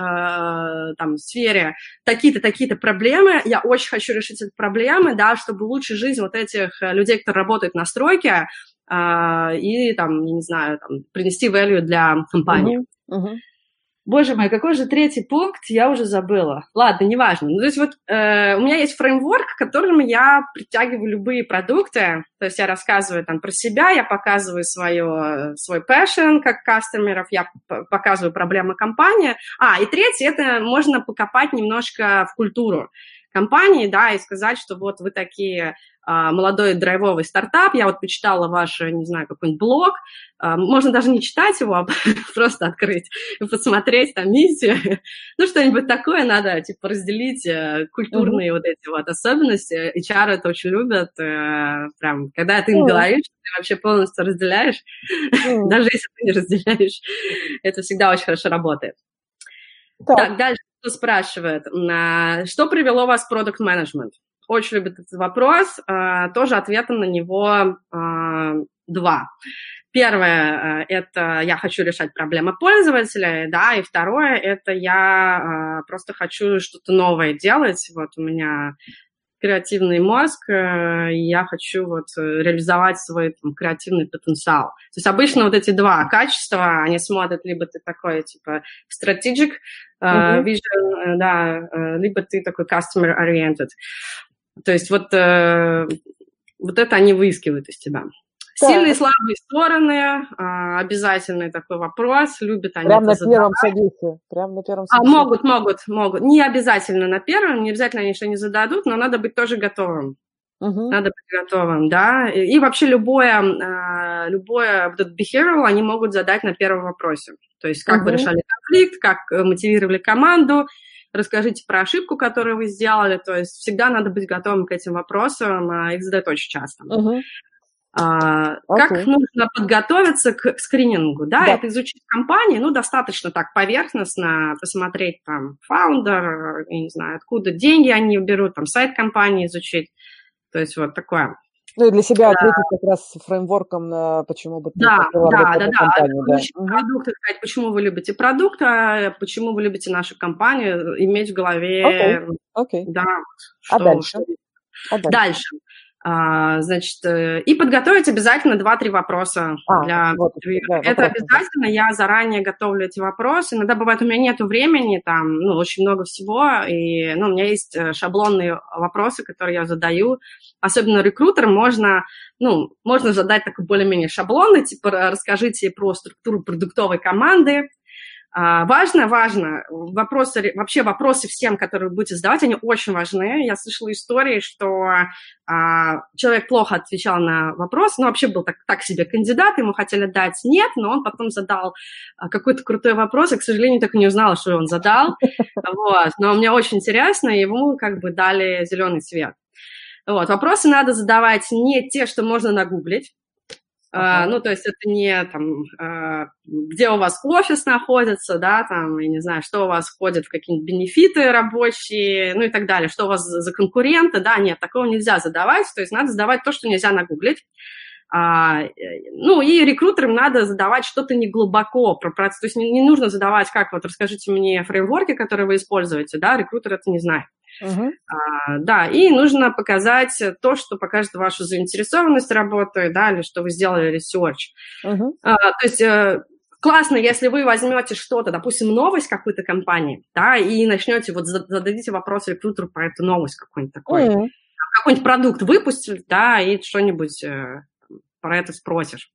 там, сфере такие-то, такие-то проблемы. Я очень хочу решить эти проблемы, да, чтобы улучшить жизнь вот этих э, людей, кто работает на стройке, э, и, там, не знаю, там, принести value для компании. Uh-huh. Uh-huh. Боже мой, какой же третий пункт, я уже забыла. Ладно, неважно. Ну, то есть вот э, у меня есть фреймворк, которым я притягиваю любые продукты. То есть я рассказываю там про себя, я показываю свое, свой passion как кастомеров, я показываю проблемы компании. А, и третий, это можно покопать немножко в культуру компании, да, и сказать, что вот вы такие а, молодой драйвовый стартап, я вот почитала ваш, не знаю, какой-нибудь блог, а, можно даже не читать его, а <laughs> просто открыть и посмотреть там миссию, <laughs> ну, что-нибудь такое надо, типа, разделить э, культурные mm-hmm. вот эти вот особенности, HR это очень любят, э, прям, когда ты им mm-hmm. говоришь, ты вообще полностью разделяешь, mm-hmm. <laughs> даже если ты не разделяешь, это всегда очень хорошо работает. Так, так дальше спрашивает, что привело вас в продукт менеджмент? Очень любит этот вопрос. А, тоже ответа на него а, два. Первое а, – это я хочу решать проблемы пользователя, да, и второе – это я просто хочу что-то новое делать. Вот у меня креативный мозг, э, и я хочу вот реализовать свой там, креативный потенциал. То есть обычно вот эти два качества, они смотрят, либо ты такой, типа, strategic uh, vision, э, да, э, либо ты такой customer-oriented. То есть вот, вот это они выискивают из тебя. Да. Сильные и слабые стороны, а, обязательный такой вопрос, любят они Прямо на первом собесе, прямо на первом собесе. А, могут, могут, могут. Не обязательно на первом, не обязательно они что не зададут, но надо быть тоже готовым. Угу. Надо быть готовым, да. И, и вообще любое, а, любое вот этот behavioral они могут задать на первом вопросе. То есть как угу. вы решали конфликт, как э, мотивировали команду, расскажите про ошибку, которую вы сделали. То есть всегда надо быть готовым к этим вопросам, а, их задают очень часто. Угу. А, okay. Как нужно подготовиться к скринингу, да, да, это изучить компании, ну, достаточно так поверхностно посмотреть там фаундер, я не знаю, откуда деньги они берут, там сайт компании изучить, то есть вот такое. Ну и для себя да. ответить как раз фреймворком, на почему бы ты да, да, да, да. Компанию, да. Продукты, сказать, почему вы любите продукт, а почему вы любите нашу компанию, иметь в голове. Окей, okay. okay. Да. А что, а дальше? Что... А дальше. дальше. А, значит, э, и подготовить обязательно 2-3 вопроса а, для вот, да, Это вопрос. обязательно, я заранее готовлю эти вопросы. Иногда бывает, у меня нет времени, там, ну, очень много всего, и, ну, у меня есть э, шаблонные вопросы, которые я задаю. Особенно рекрутерам можно, ну, можно задать такой более-менее шаблонный, типа, расскажите про структуру продуктовой команды, важно, важно, вопросы, вообще вопросы всем, которые вы будете задавать, они очень важны. Я слышала истории, что а, человек плохо отвечал на вопрос, ну, вообще был так, так себе кандидат, ему хотели дать нет, но он потом задал а, какой-то крутой вопрос, и, к сожалению, так и не узнала, что он задал. Вот. Но мне очень интересно, ему как бы дали зеленый свет. Вот. Вопросы надо задавать не те, что можно нагуглить, Uh-huh. ну, то есть это не там, uh, где у вас офис находится, да, там, я не знаю, что у вас входит в какие-нибудь бенефиты рабочие, ну и так далее, что у вас за конкуренты, да, нет, такого нельзя задавать, то есть надо задавать то, что нельзя нагуглить. А, э, ну, и рекрутерам надо задавать что-то не глубоко про процесс. То есть не, не нужно задавать, как вот расскажите мне фреймворки, которые вы используете, да, рекрутер это не знает. Uh-huh. А, да, и нужно показать то, что покажет вашу заинтересованность работы, да, или что вы сделали research. Угу. А, то есть э, классно, если вы возьмете что-то, допустим, новость какой-то компании, да, и начнете вот зададите вопрос рекрутеру про эту новость какой-нибудь такой, uh-huh. какой-нибудь продукт выпустили, да, и что-нибудь э, про это спросишь.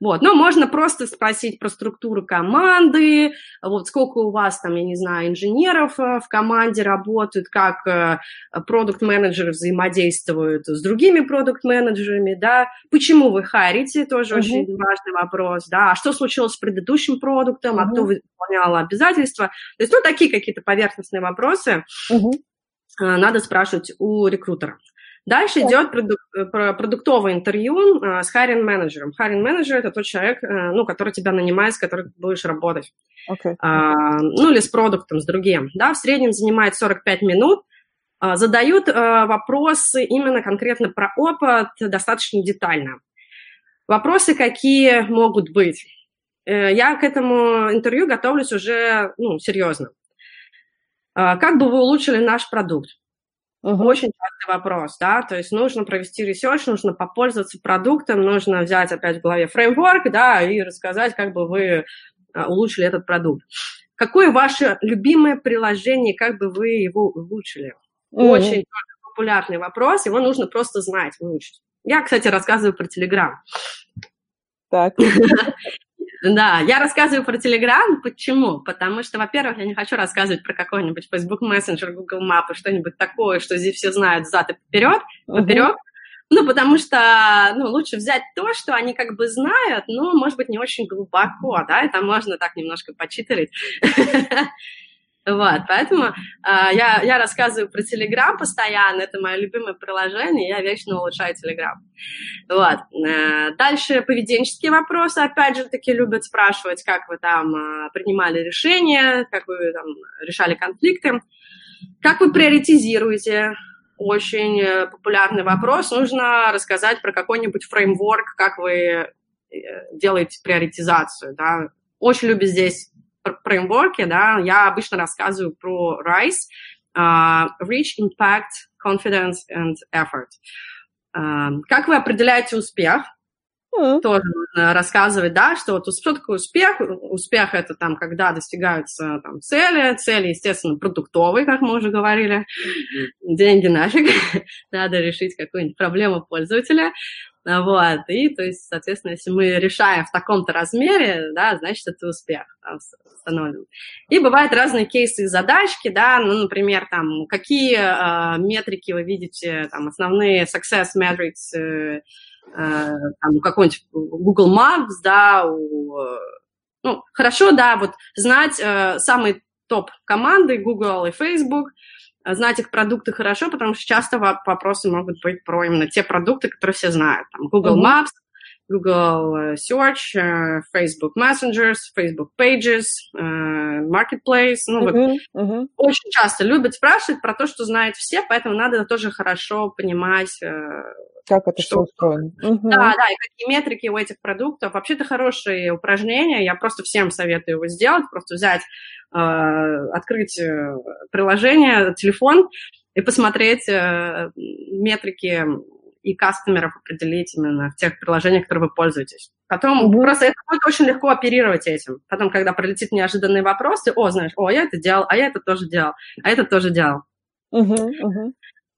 Вот. Но можно просто спросить про структуру команды, вот сколько у вас там, я не знаю, инженеров э, в команде работают, как э, продукт-менеджеры взаимодействуют с другими продукт-менеджерами, да, почему вы харите, тоже uh-huh. очень важный вопрос, да, а что случилось с предыдущим продуктом, uh-huh. а кто выполнял обязательства, то есть, ну, такие какие-то поверхностные вопросы uh-huh. надо спрашивать у рекрутера. Дальше yeah. идет продук, э, продуктовое интервью а, с хайринг-менеджером. Хайринг-менеджер – это тот человек, а, ну, который тебя нанимает, с которым ты будешь работать. Окей. А, ну, или с продуктом, с другим. Да, в среднем занимает 45 минут. А, задают а, вопросы именно конкретно про опыт достаточно детально. Вопросы какие могут быть? Я к этому интервью готовлюсь уже, ну, серьезно. Как бы вы улучшили наш продукт? Угу. Очень частый вопрос, да, то есть нужно провести research, нужно попользоваться продуктом, нужно взять опять в голове framework, да, и рассказать, как бы вы а, улучшили этот продукт. Какое ваше любимое приложение, как бы вы его улучшили? Угу. Очень популярный вопрос, его нужно просто знать, выучить. Я, кстати, рассказываю про Telegram. Так. <laughs> Да, я рассказываю про Telegram. Почему? Потому что, во-первых, я не хочу рассказывать про какой-нибудь Facebook Messenger, Google Map и что-нибудь такое, что здесь все знают зад и поперек, поперек. Ну, потому что, ну, лучше взять то, что они как бы знают, но, может быть, не очень глубоко, да, это можно так немножко почитать. <laughs> Вот, поэтому э, я, я рассказываю про Telegram постоянно, это мое любимое приложение, я вечно улучшаю Telegram. Вот. Э, дальше поведенческие вопросы, опять же, таки любят спрашивать, как вы там э, принимали решения, как вы там решали конфликты, как вы приоритизируете, очень э, популярный вопрос, нужно рассказать про какой-нибудь фреймворк, как вы э, делаете приоритизацию, да. Очень любят здесь фреймворке, да, я обычно рассказываю про RISE, uh, Reach, Impact, Confidence and Effort. Uh, как вы определяете успех? Тоже нужно рассказывать, да, что вот что такое успех? Успех это там, когда достигаются там цели, цели, естественно, продуктовые, как мы уже говорили, деньги нафиг, <laughs> надо решить какую-нибудь проблему пользователя. Вот, и, то есть, соответственно, если мы решаем в таком-то размере, да, значит, это успех установлен. И бывают разные кейсы и задачки, да, ну, например, там, какие э, метрики вы видите, там, основные success metrics, э, там, у какой-нибудь Google Maps, да, у, ну, хорошо, да, вот знать э, самый топ команды Google и Facebook, знать их продукты хорошо, потому что часто вопросы могут быть про именно те продукты, которые все знают. Там Google. Maps, Google Search, Facebook Messengers, Facebook Pages, Marketplace. Ну, uh-huh, вот uh-huh. очень часто любят спрашивать про то, что знают все, поэтому надо тоже хорошо понимать, как это что... все устроено. Угу. Да, да, и какие метрики у этих продуктов. Вообще это хорошее упражнение, я просто всем советую его сделать, просто взять, э, открыть э, приложение, телефон и посмотреть э, метрики и кастомеров определить именно в тех приложениях, которые вы пользуетесь. Потом просто это будет очень легко оперировать этим. Потом, когда пролетит неожиданный вопрос, ты, о, знаешь, о, я это делал, а я это тоже делал, а это тоже делал. Угу, угу.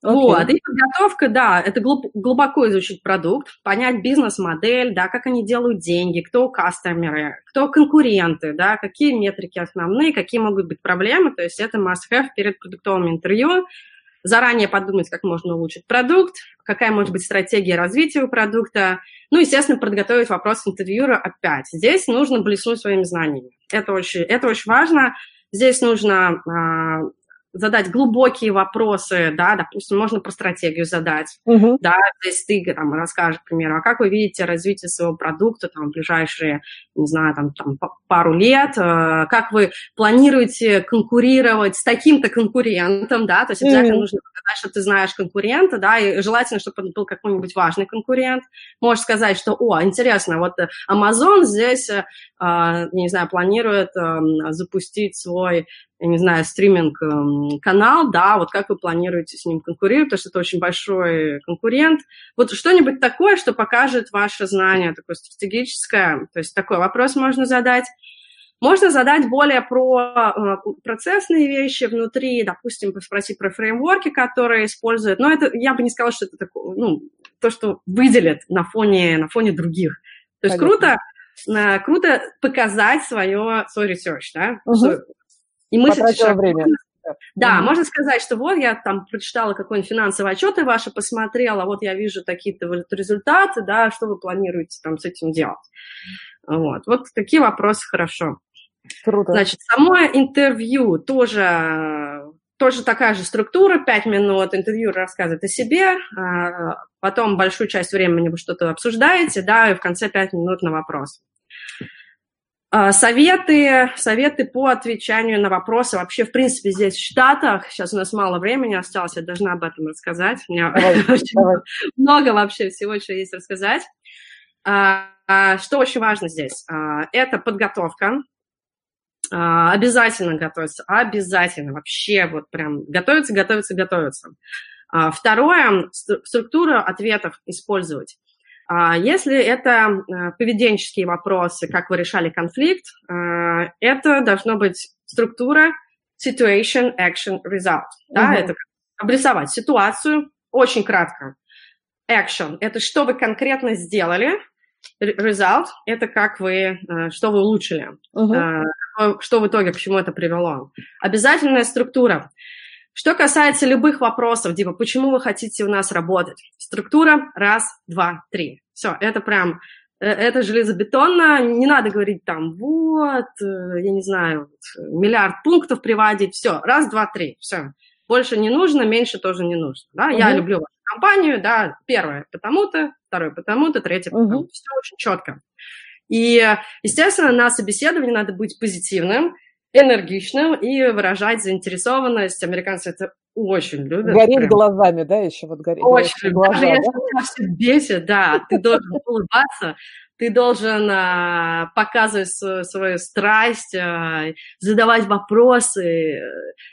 Okay. Вот, и подготовка, да, это глубоко изучить продукт, понять бизнес-модель, да, как они делают деньги, кто кастомеры, кто конкуренты, да, какие метрики основные, какие могут быть проблемы, то есть это must-have перед продуктовым интервью, заранее подумать, как можно улучшить продукт, какая может быть стратегия развития продукта, ну, естественно, подготовить вопрос интервьюера опять. Здесь нужно блеснуть своими знаниями. Это очень, это очень важно. Здесь нужно а, задать глубокие вопросы, да, допустим, можно про стратегию задать, uh-huh. да, то есть ты там расскажешь, к примеру, а как вы видите развитие своего продукта там в ближайшие, не знаю, там, там пару лет, э, как вы планируете конкурировать с таким-то конкурентом, да, то есть обязательно uh-huh. нужно показать, что ты знаешь конкурента, да, и желательно, чтобы он был какой-нибудь важный конкурент. Можешь сказать, что, о, интересно, вот Amazon здесь, э, не знаю, планирует эм, запустить свой я не знаю, стриминг-канал, да, вот как вы планируете с ним конкурировать, потому что это очень большой конкурент. Вот что-нибудь такое, что покажет ваше знание, такое стратегическое, то есть такой вопрос можно задать. Можно задать более про э, процессные вещи внутри, допустим, спросить про фреймворки, которые используют. Но это, я бы не сказала, что это такое, ну, то, что выделит на фоне, на фоне других. То есть Понятно. круто, э, круто показать свое, свой research, да, угу. И мы Потратила время. Да, mm-hmm. можно сказать, что вот я там прочитала какой-нибудь финансовый отчет и ваши посмотрела, вот я вижу такие-то результаты, да, что вы планируете там с этим делать. Вот, вот такие вопросы хорошо. Круто. Значит, само интервью тоже, тоже такая же структура, пять минут интервью рассказывает о себе, а, потом большую часть времени вы что-то обсуждаете, да, и в конце пять минут на вопрос. А, советы, советы по отвечанию на вопросы. Вообще, в принципе, здесь в Штатах, сейчас у нас мало времени осталось, я должна об этом рассказать. У меня давай, <laughs> очень давай. много вообще всего, что есть рассказать. А, что очень важно здесь? Это подготовка. Обязательно готовиться, обязательно, вообще вот прям готовиться, готовиться, готовиться. Второе, структуру ответов использовать. А если это поведенческие вопросы, как вы решали конфликт, это должно быть структура situation, action, result. Да, uh-huh. это обрисовать ситуацию очень кратко. Action – это что вы конкретно сделали, result – это как вы, э, что вы улучшили, uh-huh. Что в итоге, к чему это привело. Обязательная структура. Что касается любых вопросов, типа, почему вы хотите у нас работать? Структура раз, два, три. Все, это прям, э, это железобетонно, не надо говорить там, вот, э, я не знаю, миллиард пунктов приводить, все, раз, два, три, все. Больше не нужно, меньше тоже не нужно. Да? Угу. Я люблю вашу компанию, да, первое потому-то, второе потому-то, третье потому-то. Угу. Все очень четко. И, естественно, на собеседовании надо быть позитивным, энергичным и выражать заинтересованность. Американцы это очень любят. Гореть прям. глазами, да, еще вот гореть. Очень. Глаза, Даже да? если тебя все бесит, да, ты должен улыбаться, ты должен а, показывать свою, свою страсть, а, задавать вопросы,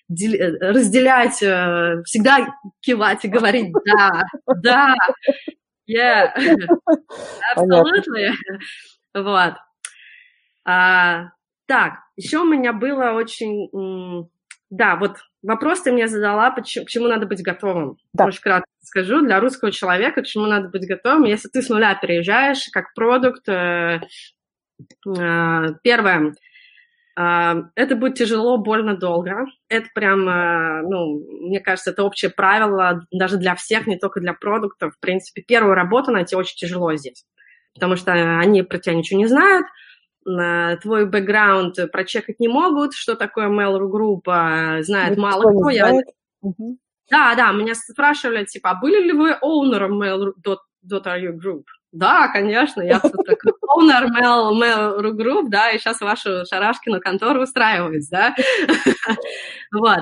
дел, разделять, а, всегда кивать и говорить «да, да, yeah, <laughs> абсолютно». Вот. А, так, еще у меня было очень... Да, вот вопрос ты мне задала, почему, к чему надо быть готовым. Да. Очень кратко скажу. Для русского человека к чему надо быть готовым. Если ты с нуля переезжаешь как продукт, э, э, первое, э, это будет тяжело, больно, долго. Это прям, э, ну, мне кажется, это общее правило даже для всех, не только для продуктов. В принципе, первую работу найти очень тяжело здесь, потому что они про тебя ничего не знают, твой бэкграунд прочекать не могут, что такое Mail.ru группа, знает ну, мало кто. Я... Да, да, меня спрашивали, типа, а были ли вы оунером Mail.ru Group? Да, конечно, я owner Mail, Mail Group, да, и сейчас вашу Шарашкину контору устраиваюсь, да. <laughs> Вот.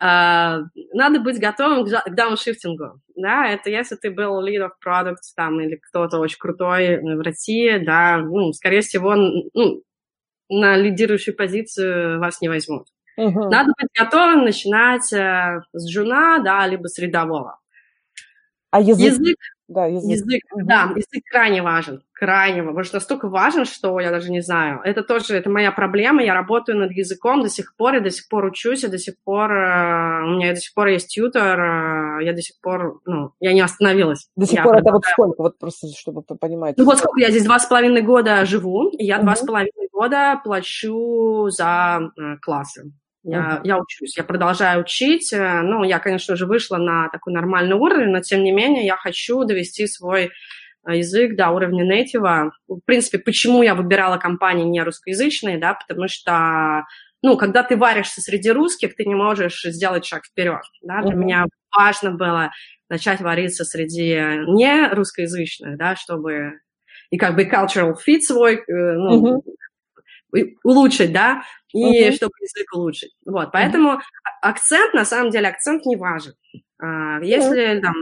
Uh, надо быть готовым к дауншифтингу, да, это если ты был lead of product там или кто-то очень крутой в России, да, ну, скорее всего, ну, на лидирующую позицию вас не возьмут. Uh-huh. Надо быть готовым начинать uh, с джуна, да, либо с рядового. А язык? Язык, да, язык. язык угу. да, язык крайне важен, крайне, потому что настолько важен, что я даже не знаю. Это тоже, это моя проблема, я работаю над языком до сих пор, и до сих пор учусь, и до сих пор, э, у меня до сих пор есть тьютер, э, я до сих пор, ну, я не остановилась. До сих я пор это вот сколько, вот просто, чтобы понимать. Ну вот сколько, я здесь два с половиной года живу, и я два с половиной года плачу за э, классы. Я, я учусь, я продолжаю учить. Э, ну, я, конечно же, вышла на такой нормальный уровень, но тем не менее я хочу довести свой э, язык до уровня нейтива. В принципе, почему я выбирала компании не русскоязычные, да, потому что, ну, когда ты варишься среди русских, ты не можешь сделать шаг вперед, да, для uh-huh. меня важно было начать вариться среди не русскоязычных, да, чтобы и как бы cultural fit свой, э, ну, uh-huh. Улучшить, да, и uh-huh. чтобы язык улучшить. Вот, поэтому uh-huh. акцент, на самом деле, акцент не важен. А, если uh-huh. там,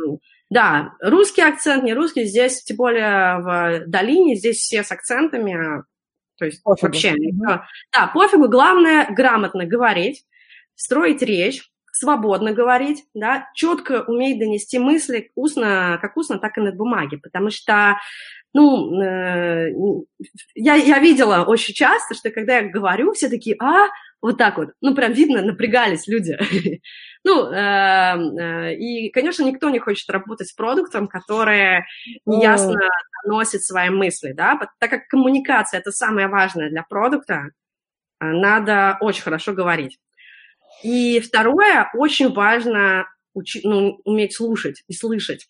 да, русский акцент, не русский, здесь, тем более в долине, здесь все с акцентами, то есть пофигу. вообще, uh-huh. да, пофигу, главное грамотно говорить, строить речь, свободно говорить, да, четко уметь донести мысли устно, как устно, так и на бумаге, потому что ну, э, я, я видела очень часто, что когда я говорю, все такие, а, вот так вот, ну, прям видно, напрягались люди. <laughs> ну, э, э, и, конечно, никто не хочет работать с продуктом, который неясно доносит свои мысли, да, так как коммуникация – это самое важное для продукта, надо очень хорошо говорить. И второе, очень важно учи, ну, уметь слушать и слышать.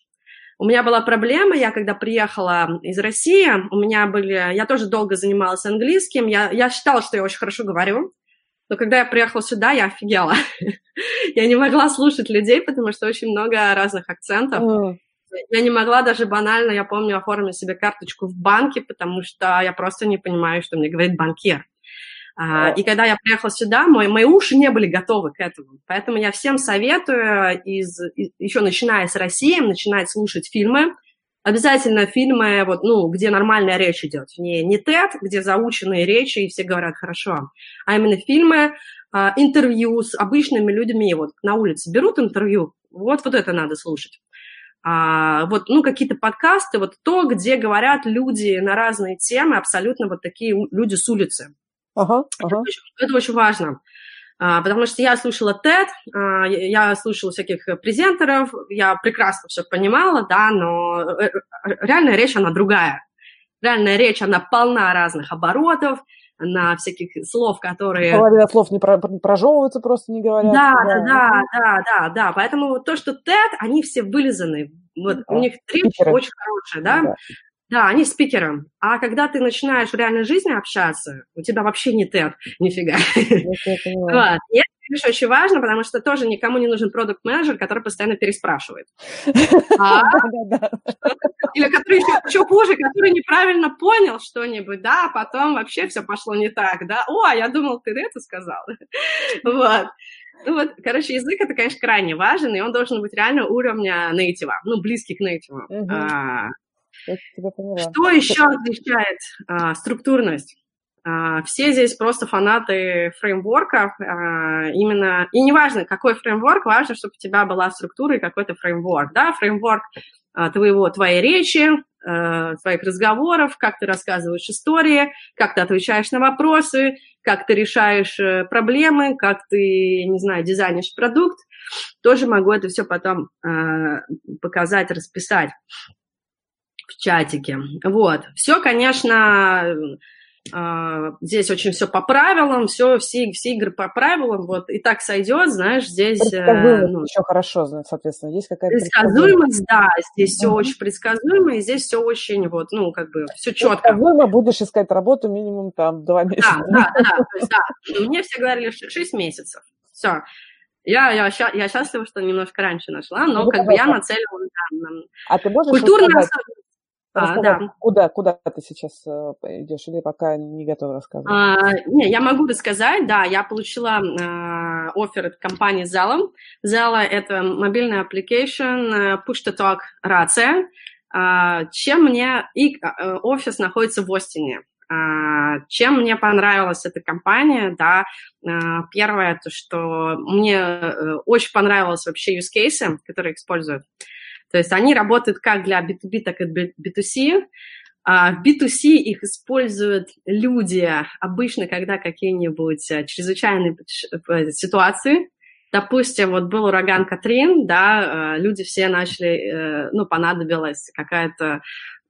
У меня была проблема, я когда приехала из России, у меня были, я тоже долго занималась английским, я, я считала, что я очень хорошо говорю, но когда я приехала сюда, я офигела. <laughs> я не могла слушать людей, потому что очень много разных акцентов. Mm. Я не могла даже банально, я помню, оформить себе карточку в банке, потому что я просто не понимаю, что мне говорит банкир. А, и когда я приехала сюда, мои, мои уши не были готовы к этому. Поэтому я всем советую, из, еще начиная с России, начинать слушать фильмы. Обязательно фильмы, вот, ну, где нормальная речь идет. Не, не TED, где заученные речи, и все говорят хорошо, а именно фильмы, а, интервью с обычными людьми. Вот на улице берут интервью, вот, вот это надо слушать. А, вот, ну, какие-то подкасты, вот то, где говорят люди на разные темы, абсолютно вот такие люди с улицы. Ага, ага. Это, очень, это очень важно. А, потому что я слушала TED, а, я слушала всяких презентеров, я прекрасно все понимала, да, но э, э, реальная речь, она другая. Реальная речь, она полна разных оборотов, на всяких слов, которые... Половина слов не про прожевываются, просто не говорят. Да, да, да, да, да, да. Поэтому то, что TED, они все вылизаны. Вот да. у них речь очень хорошая, да? да. Да, они спикером. А когда ты начинаешь в реальной жизни общаться, у тебя вообще не тет, <laughs> нифига. Вот. И это, конечно, очень важно, потому что тоже никому не нужен продукт менеджер который постоянно переспрашивает. <laughs> А? Или который еще хуже, который неправильно понял что-нибудь, да, а потом вообще все пошло не так, да. О, а я думал, ты это сказал. <laughs> Вот. Ну вот, короче, язык это, конечно, крайне важен, и он должен быть реально уровня нейтива, ну, близкий к нейтиву. Uh-huh. Что еще отличает а, структурность? А, все здесь просто фанаты фреймворков. А, именно, и неважно, какой фреймворк, важно, чтобы у тебя была структура и какой-то фреймворк. Да? Фреймворк а, твоего, твоей речи, а, твоих разговоров, как ты рассказываешь истории, как ты отвечаешь на вопросы, как ты решаешь э, проблемы, как ты, не знаю, дизайнишь продукт. Тоже могу это все потом э, показать, расписать в чатике. Вот. Все, конечно, а, здесь очень все по правилам, все, все, все игры по правилам, вот, и так сойдет, знаешь, здесь... Предсказуемость ну, еще хорошо, соответственно, есть какая-то предсказуемость, да, здесь все очень предсказуемо, и здесь все очень, вот, ну, как бы, все четко. Предсказуемо будешь искать работу минимум там два месяца. Да, да, да, то есть, да, мне все говорили 6 месяцев, все. Я, я, я счастлива, что немножко раньше нашла, но ну, как бы я нацелена на, на... А ты можешь культурно А, да. Куда, куда ты сейчас э, идешь или пока не готова рассказывать? А, не, я могу рассказать, да, я получила э, офер от компании Zella. Zella — это мобильный application, push-to-talk рация. Э, чем мне... И э, офис находится в Остине. Uh, чем мне понравилась эта компания, да, uh, первое, то, что мне очень понравилось вообще use cases, которые используют. То есть они работают как для B2B, так и B2C. А в B2C их используют люди обычно, когда какие-нибудь э, чрезвычайные э, ситуации, Допустим, вот был ураган Катрин, да, э, люди все начали, ну, понадобилась какая-то...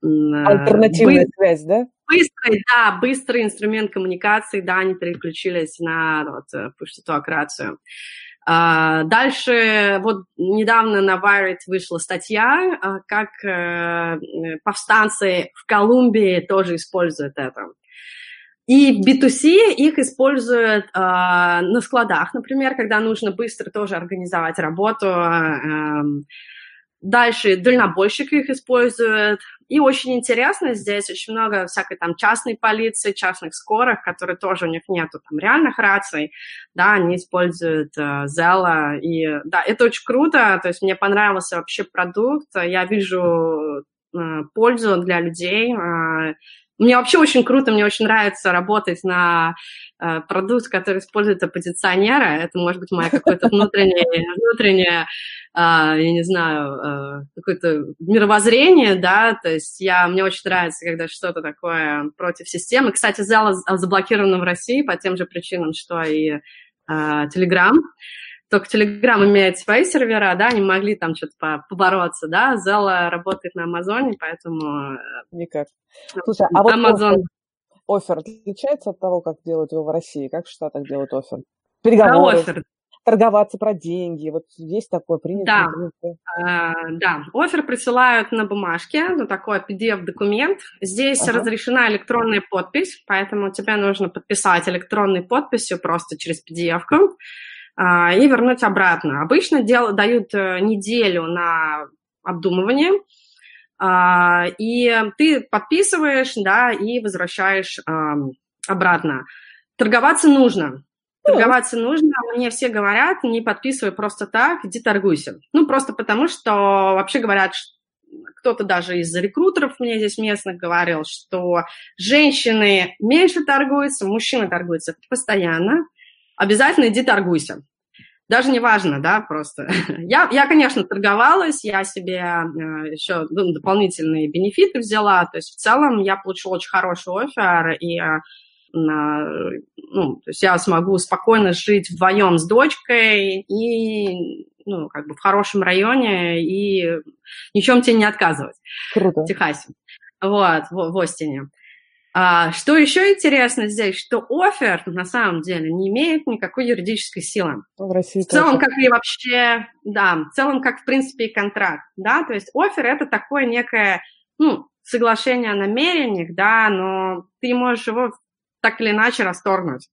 Альтернативная быстр, связь, да? Быстрый, да, быстрый инструмент коммуникации, да, они переключились на вот, push-to-talk рацию. А, дальше, вот недавно на Wired вышла статья, а, как э, повстанцы в Колумбии тоже используют это. И в B2C их используют э, на складах, например, когда нужно быстро тоже организовать работу. Э, дальше дальнобойщики их используют, и очень интересно, здесь очень много всякой там частной полиции, частных скорых, которые тоже у них нету там реальных раций, да, они используют э, и да, это очень круто, то есть мне понравился вообще продукт, я вижу э, пользу для людей, э, мне вообще очень круто, мне очень нравится работать на э, продукт, который использует оппозиционера. Это может быть мое какое-то <laughs> внутреннее, внутреннее э, я не знаю, э, какое-то мировоззрение, да, то есть я, мне очень нравится, когда что-то такое против системы. Кстати, Zella заблокировано в России по тем же причинам, что и э, Telegram. Только Telegram имеет свои сервера, да, они могли там что-то побороться, да, Zella работает на Амазоне, поэтому... Э, Никак. Слушай, а вот Amazon... офер отличается от того, как делают его в России? Как в Штатах делают офер? Переговоры. Да, офер. Торговаться про деньги, вот есть такое принято? Да, а, да. Офер присылают на бумажке, ну, такой PDF-документ. Здесь ага. разрешена электронная подпись, поэтому тебе нужно подписать электронной подписью просто через PDF-ку. А, и вернуть обратно. Обычно дел, дают э, неделю на обдумывание, а, и ты подписываешь, да, и возвращаешь обратно. Торговаться нужно. Торговаться нужно. Мне все говорят, не подписывай просто так, иди торгуйся. Ну, просто потому, что вообще говорят, кто-то даже из рекрутеров мне здесь местных говорил, что женщины меньше торгуются, мужчины торгуются постоянно, обязательно иди торгуйся. Даже не важно, да, просто. <laughs> я, я, конечно, торговалась, я себе э, еще ну, дополнительные бенефиты взяла, то есть в целом я получила очень хороший офер, и э, ну, то есть я смогу спокойно жить вдвоем с дочкой и ну, как бы в хорошем районе и ничем тебе не отказывать Круто. в Техасе. Вот, в, в Остине. А, что еще интересно здесь, что офер на самом деле не имеет никакой юридической силы. В России В целом, тоже. как и вообще, да, в целом, как в принципе и контракт, да, то есть офер это такое некое, ну, соглашение о намерениях, да, но ты можешь его так или иначе расторгнуть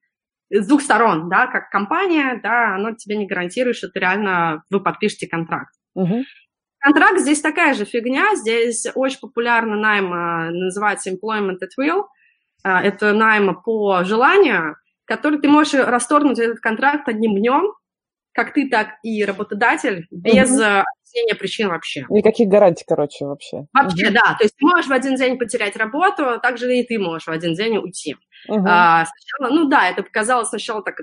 с двух сторон, да, как компания, да, оно тебе не гарантирует, что ты реально, вы подпишете контракт. Угу. Контракт здесь такая же фигня, здесь очень популярно найм, а, называется employment at will, это найма по желанию, который ты можешь расторгнуть этот контракт одним днем, как ты, так и работодатель, без угу. объяснения причин вообще. Никаких гарантий, короче, вообще. Вообще, угу. да. То есть ты можешь в один день потерять работу, также и ты можешь в один день уйти. Угу. А, сначала, ну да, это показалось сначала так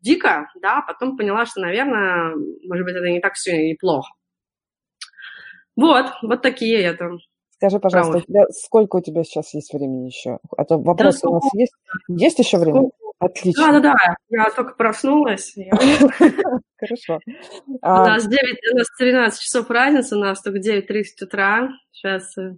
дико, да, потом поняла, что, наверное, может быть, это не так все и плохо. Вот, вот такие это Скажи, пожалуйста, у тебя, сколько у тебя сейчас есть времени еще? А то вопросы да, у нас есть. Есть еще время? Сколько? Отлично. Да, да, да. Я только проснулась. <laughs> Хорошо. У нас 9, у нас 13 часов разница, у нас только 9.30 утра. Сейчас э,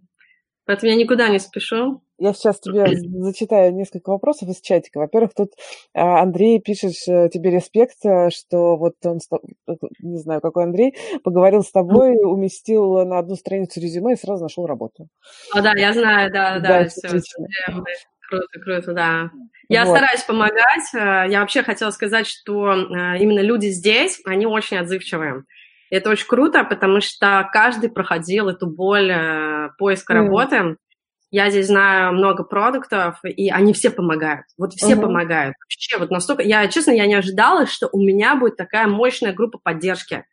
Поэтому я никуда не спешу. Я сейчас тебе зачитаю несколько вопросов из чатика. Во-первых, тут а, Андрей пишет тебе респект, э, что вот он, э, не знаю, какой Андрей, поговорил с тобой, уместил на одну страницу резюме и сразу нашел работу. О, да, я знаю, да, да, да все. Круто, круто, да. Я вот. стараюсь помогать. Э, я вообще хотела сказать, что именно люди здесь, они очень отзывчивые. Это очень круто, потому что каждый проходил эту боль э, поиска mm. работы. Я здесь знаю много продуктов, и они все помогают. Вот все uh-huh. помогают. Вообще, вот настолько... Я, честно, я не ожидала, что у меня будет такая мощная группа поддержки.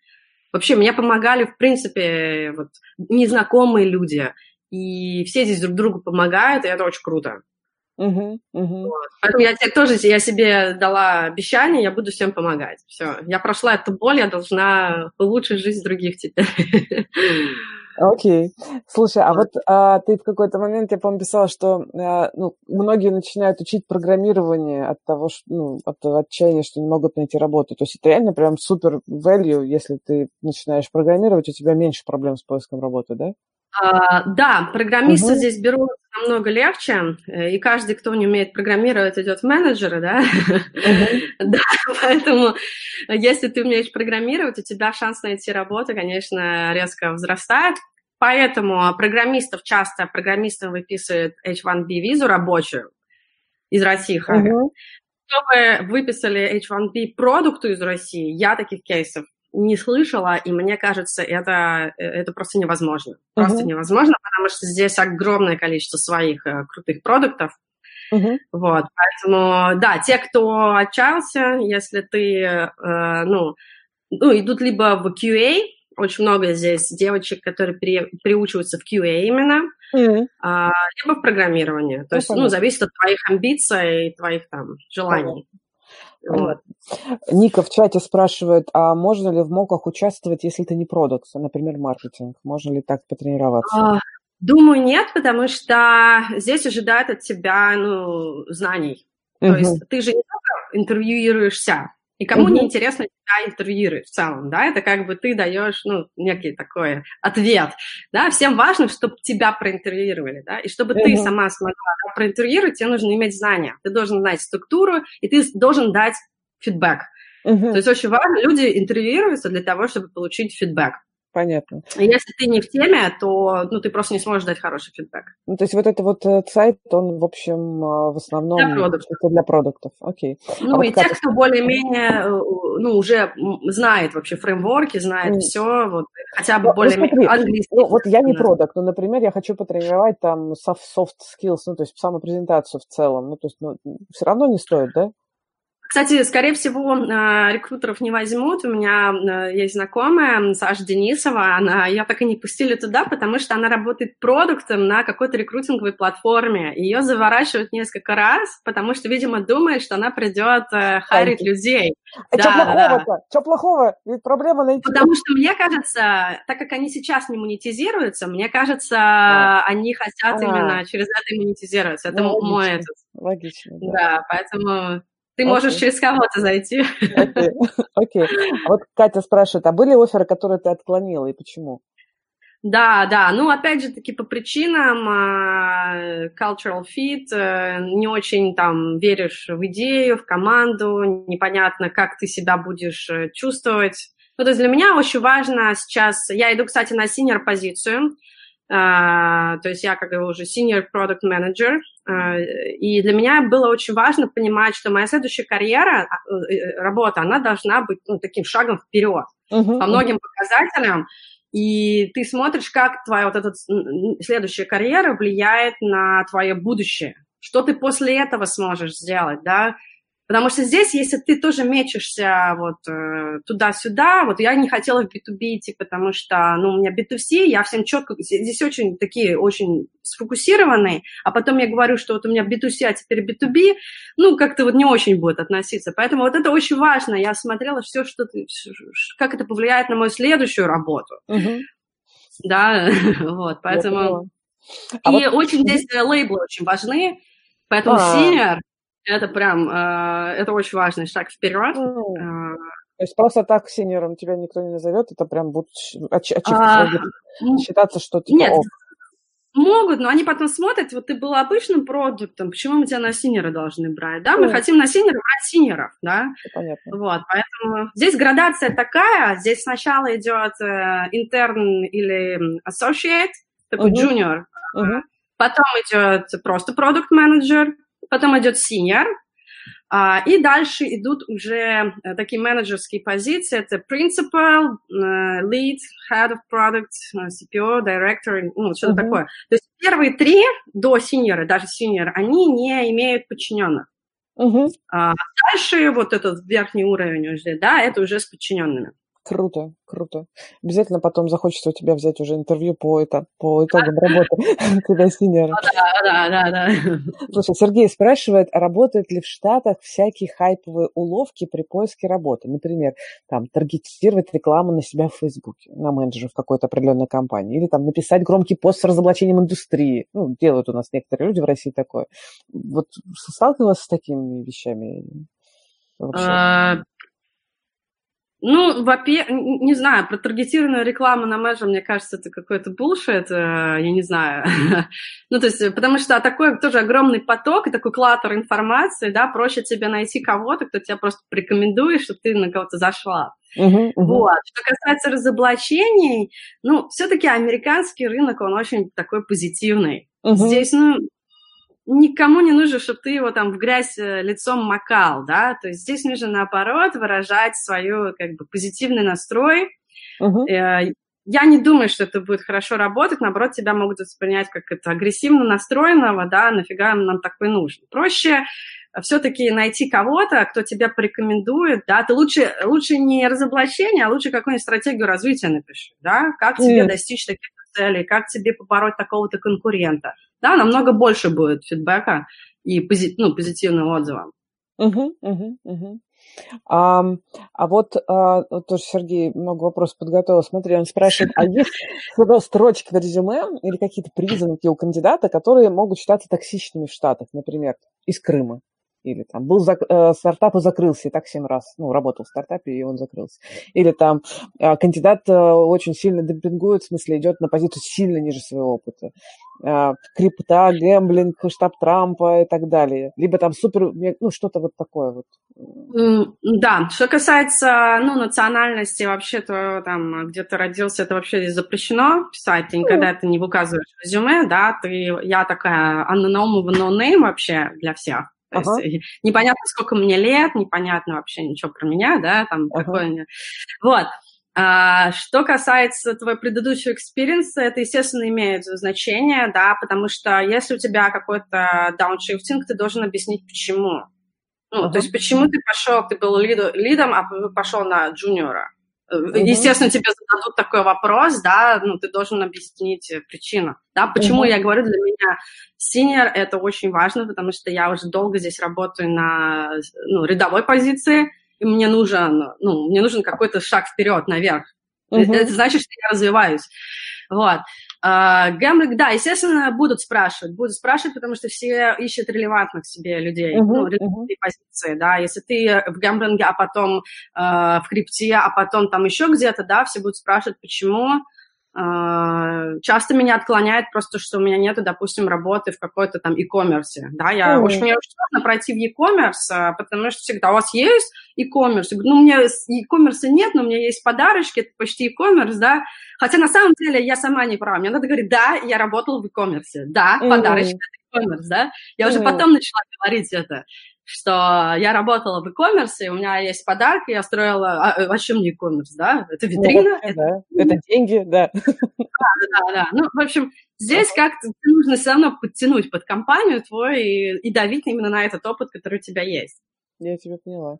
Вообще, мне помогали, в принципе, вот, незнакомые люди. И все здесь друг другу помогают, и это очень круто. Uh-huh, uh-huh. Вот. Поэтому я тебе тоже я себе дала обещание, я буду всем помогать. Все, я прошла эту боль, я должна улучшить жизнь других теперь. Окей. Слушай, а вот а, ты в какой-то момент, я помню, писала, что а, ну, многие начинают учить программирование от того, что, ну, от отчаяния, что не могут найти работу. То есть это реально прям супер value, если ты начинаешь программировать, у тебя меньше проблем с поиском работы, да? А, да, программисты угу. здесь берут намного легче, э, и каждый, кто не умеет программировать, идет в менеджеры, да? <laughs> Uh-huh. да, поэтому если ты умеешь программировать, у тебя шанс найти работу, конечно, резко возрастает. Поэтому программистов часто программистам выписывают H1B визу рабочую из России. Uh-huh. Чтобы выписали H1B продукту из России, я таких кейсов не слышала, и мне кажется, это, это просто невозможно. Просто uh-huh. невозможно, потому что здесь огромное количество своих э, крутых продуктов. Uh-huh. Вот, поэтому, да, те, кто отчаялся, если ты, э, ну, ну, идут либо в QA, очень много здесь девочек, которые при, приучиваются в QA именно, mm-hmm. а, либо в программировании. То ну, есть, понятно. ну, зависит от твоих амбиций и твоих там желаний. Вот. Ника в чате спрашивает, а можно ли в моках участвовать, если ты не продукт, например, маркетинг? Можно ли так потренироваться? А, думаю, нет, потому что здесь ожидают от тебя ну, знаний. То угу. есть ты же не только интервьюируешься, и кому угу. не интересно тебя интервьюировать в целом, да, это как бы ты даешь, ну, некий такой ответ, да, всем важно, чтобы тебя проинтервьюировали, да, и чтобы угу. ты сама смогла да, проинтервьюировать, тебе нужно иметь знания, ты должен знать структуру, и ты должен дать фидбэк. Угу. То есть очень важно, люди интервьюируются для того, чтобы получить фидбэк. Понятно. Если ты не в теме, то ну, ты просто не сможешь дать хороший фидбэк. Ну, то есть вот это вот э, сайт, он, в общем, э, в основном для продуктов. Для продуктов. Окей. Ну, а и вот те, кто более-менее, э, ну, уже знает вообще фреймворки, знает mm. все, вот, хотя бы ну, более-менее английский. Ну, вот я не продукт, но, например, я хочу потренировать там soft skills, ну, то есть самопрезентацию в целом. Ну, то есть, ну, все равно не стоит, да? Кстати, скорее всего, э, рекрутеров не возьмут. У меня э, есть знакомая, Саша Денисова, она, я так и не пустили туда, потому что она работает продуктом на какой-то рекрутинговой платформе. Ее заворачивают несколько раз, потому что, видимо, думает, что она придет э, харить людей. А да, что плохого-то? Да. Что плохого? Ведь проблема найти... Потому что мне кажется, так как они сейчас не монетизируются, мне кажется, а. они хотят а. именно через это монетизироваться. Это ну, мой этот. Логично. Да, да поэтому ты можешь okay. через кого-то зайти. Окей. Okay. Okay. Вот Катя спрашивает, а были оферы, которые ты отклонила и почему? Да, да, ну опять же таки по причинам uh, cultural fit, uh, не очень там веришь в идею, в команду, непонятно, как ты себя будешь э, чувствовать. Ну, то есть для меня очень важно сейчас, я иду, кстати, на senior позицию, Uh, то есть я как бы уже senior product manager, uh, и для меня было очень важно понимать, что моя следующая карьера, uh, работа, она должна быть ну, таким шагом вперед uh-huh. по многим показателям, и ты смотришь, как твоя вот эта следующая карьера влияет на твое будущее, что ты после этого сможешь сделать, да, Потому что здесь, если ты тоже мечешься вот э, туда-сюда, вот я не хотела в B2B идти, потому что, ну, у меня B2C, я всем четко, здесь очень такие, очень сфокусированные, а потом я говорю, что вот у меня B2C, а теперь B2B, ну, как-то вот не очень будет относиться. Поэтому вот это очень важно. Я смотрела все, что ты, как это повлияет на мою следующую работу. Угу. Да, <laughs> вот, поэтому... А и вот... очень здесь э, лейблы очень важны, поэтому а. senior это прям, э, это очень важный шаг вперед. М. То есть просто так senior ом тебя никто не назовет, это прям будет ачивка а, считаться, что типа Нет, могут, но они потом смотрят, вот ты был обычным продуктом, почему мы тебя на senior а должны брать, да? Мы м. хотим на senior а брать senior ов, да? Понятно. Вот, поэтому здесь градация такая, здесь сначала идет интерн э, или associate, такой uh-huh. junior, uh-huh. потом идет просто продукт менеджер потом идет senior, А, и дальше идут уже э, такие менеджерские позиции. Это principal, э, lead, head of product, э, CPO, director, ну, что-то uh-huh. такое. То есть первые три до senior, даже senior, они не имеют подчиненных. Uh-huh. А дальше вот этот верхний уровень уже, да, это уже с подчиненными. Круто, круто. Обязательно потом захочется у тебя взять уже интервью по, это, по итогам работы <laughs> тебя синера. Да, да, да, да. Слушай, Сергей спрашивает, работают ли в Штатах всякие хайповые уловки при поиске работы? Например, там, таргетировать рекламу на себя в Фейсбуке, на менеджера в какой-то определенной компании, или там написать громкий пост с разоблачением индустрии. Ну, делают у нас некоторые люди в России такое. Вот сталкивалась с такими вещами? Вообще? Ну, во-первых, не знаю, про таргетированную рекламу на Мэже, мне кажется, это какой-то булшит, я не знаю. <laughs> ну, то есть, потому что такой тоже огромный поток и такой клатер информации, да, проще тебе найти кого-то, кто тебя просто порекомендует, чтобы ты на кого-то зашла. Uh-huh, uh-huh. Вот. Что касается разоблачений, ну, все-таки американский рынок, он очень такой позитивный. Uh-huh. Здесь, ну, никому не нужно, чтобы ты его там в грязь э, лицом макал, да, то есть здесь нужно, наоборот, выражать свою, как бы, позитивный настрой. Uh-huh. Я не думаю, что это будет хорошо работать, наоборот, тебя могут воспринять как это агрессивно настроенного, да, нафига нам такой нужен. Проще все-таки найти кого-то, кто тебя порекомендует, да, ты лучше, лучше не разоблачение, а лучше какую-нибудь стратегию развития напиши, да, как тебе mm. достичь таких целей, как тебе побороть такого-то конкурента да, намного больше будет фидбэка и пози, ну, позитивного отзыва. Угу, угу, угу. А, а вот а, тоже Сергей много вопросов подготовил. Смотри, он спрашивает, а есть строчки в резюме или какие-то признаки у кандидата, которые могут считаться токсичными в Штатах, например, из Крыма? Или там был зак- э, стартап и закрылся, и так семь раз, ну, работал в стартапе, и он закрылся. Или там э, кандидат э, очень сильно демпингует, в смысле идет на позицию сильно ниже своего опыта. Э, крипта, гэмблинг, штаб Трампа и так далее. Либо там супер, ну, что-то вот такое вот. Да, что касается, ну, национальности, вообще-то там где-то родился, это вообще здесь запрещено писать, ты никогда это не указываешь в резюме, да, ты, я такая unknown no name вообще для всех. То ага. есть непонятно, сколько мне лет, непонятно вообще ничего про меня, да, там ага. такое. Вот. А, что касается твоего предыдущего experience а, это, естественно, имеет значение, да, потому что если у тебя какой-то дауншифтинг, ты должен объяснить, почему. Ну, uh-huh. то есть, почему ты пошел, ты был лид, лидом, а пошел на джуниора. Uh-huh. Естественно, тебе зададут такой вопрос, да, ну, ты должен объяснить э, причину, да, почему uh-huh. я говорю, для меня senior это очень важно, потому что я уже долго здесь работаю на, ну, рядовой позиции, и мне нужен, ну, мне нужен какой-то шаг вперед, наверх. Uh-huh. Это значит, что я развиваюсь. Вот. Uh, гэмблинг, да, естественно, будут спрашивать, будут спрашивать, потому что все ищут релевантных себе людей, uh-huh, ну, релевантные uh-huh. позиции, да, если ты в гэмблинге, а потом uh, в крипте, а потом там еще где-то, да, все будут спрашивать, почему, часто меня отклоняет просто, что у меня нету, допустим, работы в какой-то там e-commerce, да, я, mm. очень, мне очень сложно пройти в e-commerce, потому что всегда у вас есть e-commerce, ну, у меня e-commerce нет, но у меня есть подарочки, это почти e-commerce, да, Хотя на самом деле я сама не права. Мне надо говорить, да, я работала в e-commerce, да, mm-hmm. подарочный e-commerce, да. Я mm-hmm. уже потом начала говорить это, что я работала в e-commerce, у меня есть подарки, я строила... А, э, о чем не e-commerce, да? Это ну, витрина. Ну, это... Да. это деньги, да. Да, да, да. Ну, в общем, здесь как-то нужно все равно подтянуть под компанию твой и, и давить именно на этот опыт, который у тебя есть. Я тебя поняла.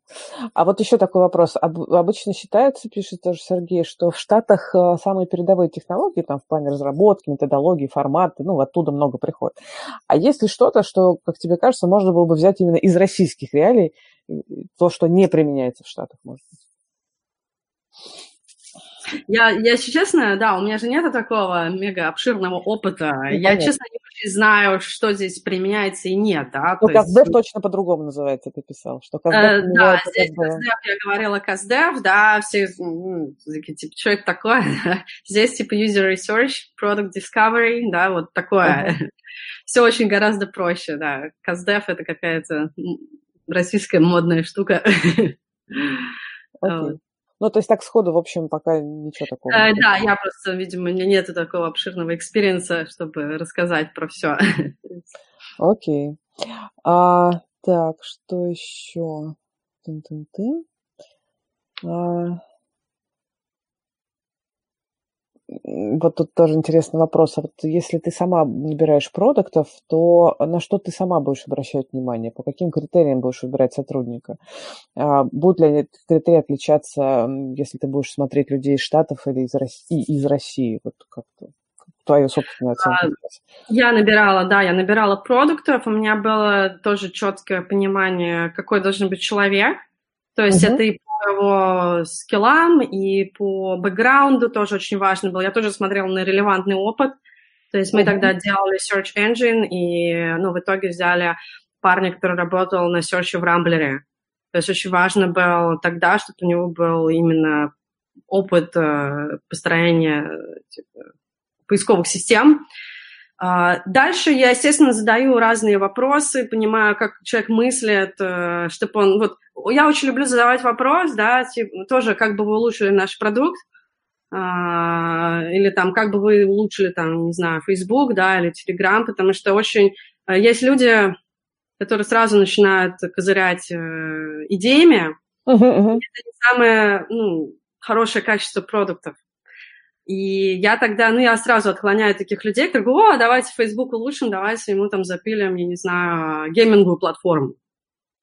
А вот еще такой вопрос. Обычно считается, пишет тоже Сергей, что в Штатах э, самые передовые технологии там в плане разработки, методологии, формата, ну, оттуда много приходит. А есть ли что-то, что, как тебе кажется, можно было бы взять именно из российских реалий, то, что не применяется в Штатах, может быть? Я, я, если честно, да, у меня же нет такого мега обширного опыта. Ну, я, понятно. честно, не очень знаю, что здесь применяется и нет. Да? Ну, КАЗДЕВ есть... точно по-другому называется, ты писал. Что КАЗДЕВ э, да, здесь КАЗДЕВ, я говорила КАЗДЕВ, да, все типа, что это такое? <laughs> здесь типа user research, product discovery, да, вот такое. Uh-huh. <laughs> все очень гораздо проще, да. CustDev это какая-то российская модная штука. <laughs> Окей. Ну, то есть так сходу, в общем, пока ничего такого. Э, да, я просто, видимо, у меня нет такого обширного experience а, чтобы рассказать про все. Окей. А, Так, что еще? Тын-тын-тын. А, вот тут тоже интересный вопрос. А вот если ты сама набираешь продуктов, то на что ты сама будешь обращать внимание? По каким критериям будешь выбирать сотрудника? А, будут ли эти критерии отличаться, если ты будешь смотреть людей из Штатов или из России? Из России? Вот как-то твою собственную оценку? Я набирала, да, я набирала продуктов, у меня было тоже четкое понимание, какой должен быть человек. То есть uh-huh. это и по его скиллам, и по бэкграунду тоже очень важно было. Я тоже смотрела на релевантный опыт. То есть мы uh-huh. тогда делали Search Engine, и ну, в итоге взяли парня, который работал на Search в Рамблере. То есть очень важно было тогда, чтобы у него был именно опыт э, построения типа, поисковых систем. А, дальше я, естественно, задаю разные вопросы, понимаю, как человек мыслит, э, чтобы он... Вот, я очень люблю задавать вопрос, да, типа, тоже, как бы вы улучшили наш продукт, а, или там, как бы вы улучшили, там, не знаю, Facebook, да, или Telegram, потому что очень... Э, есть люди, которые сразу начинают козырять э, идеями, uh-huh, uh-huh. это не самое ну, хорошее качество продуктов. И я тогда, ну, я сразу отклоняю таких людей, которые говорю, о, давайте Facebook улучшим, давайте ему там запилим, я не знаю, гейминговую платформу.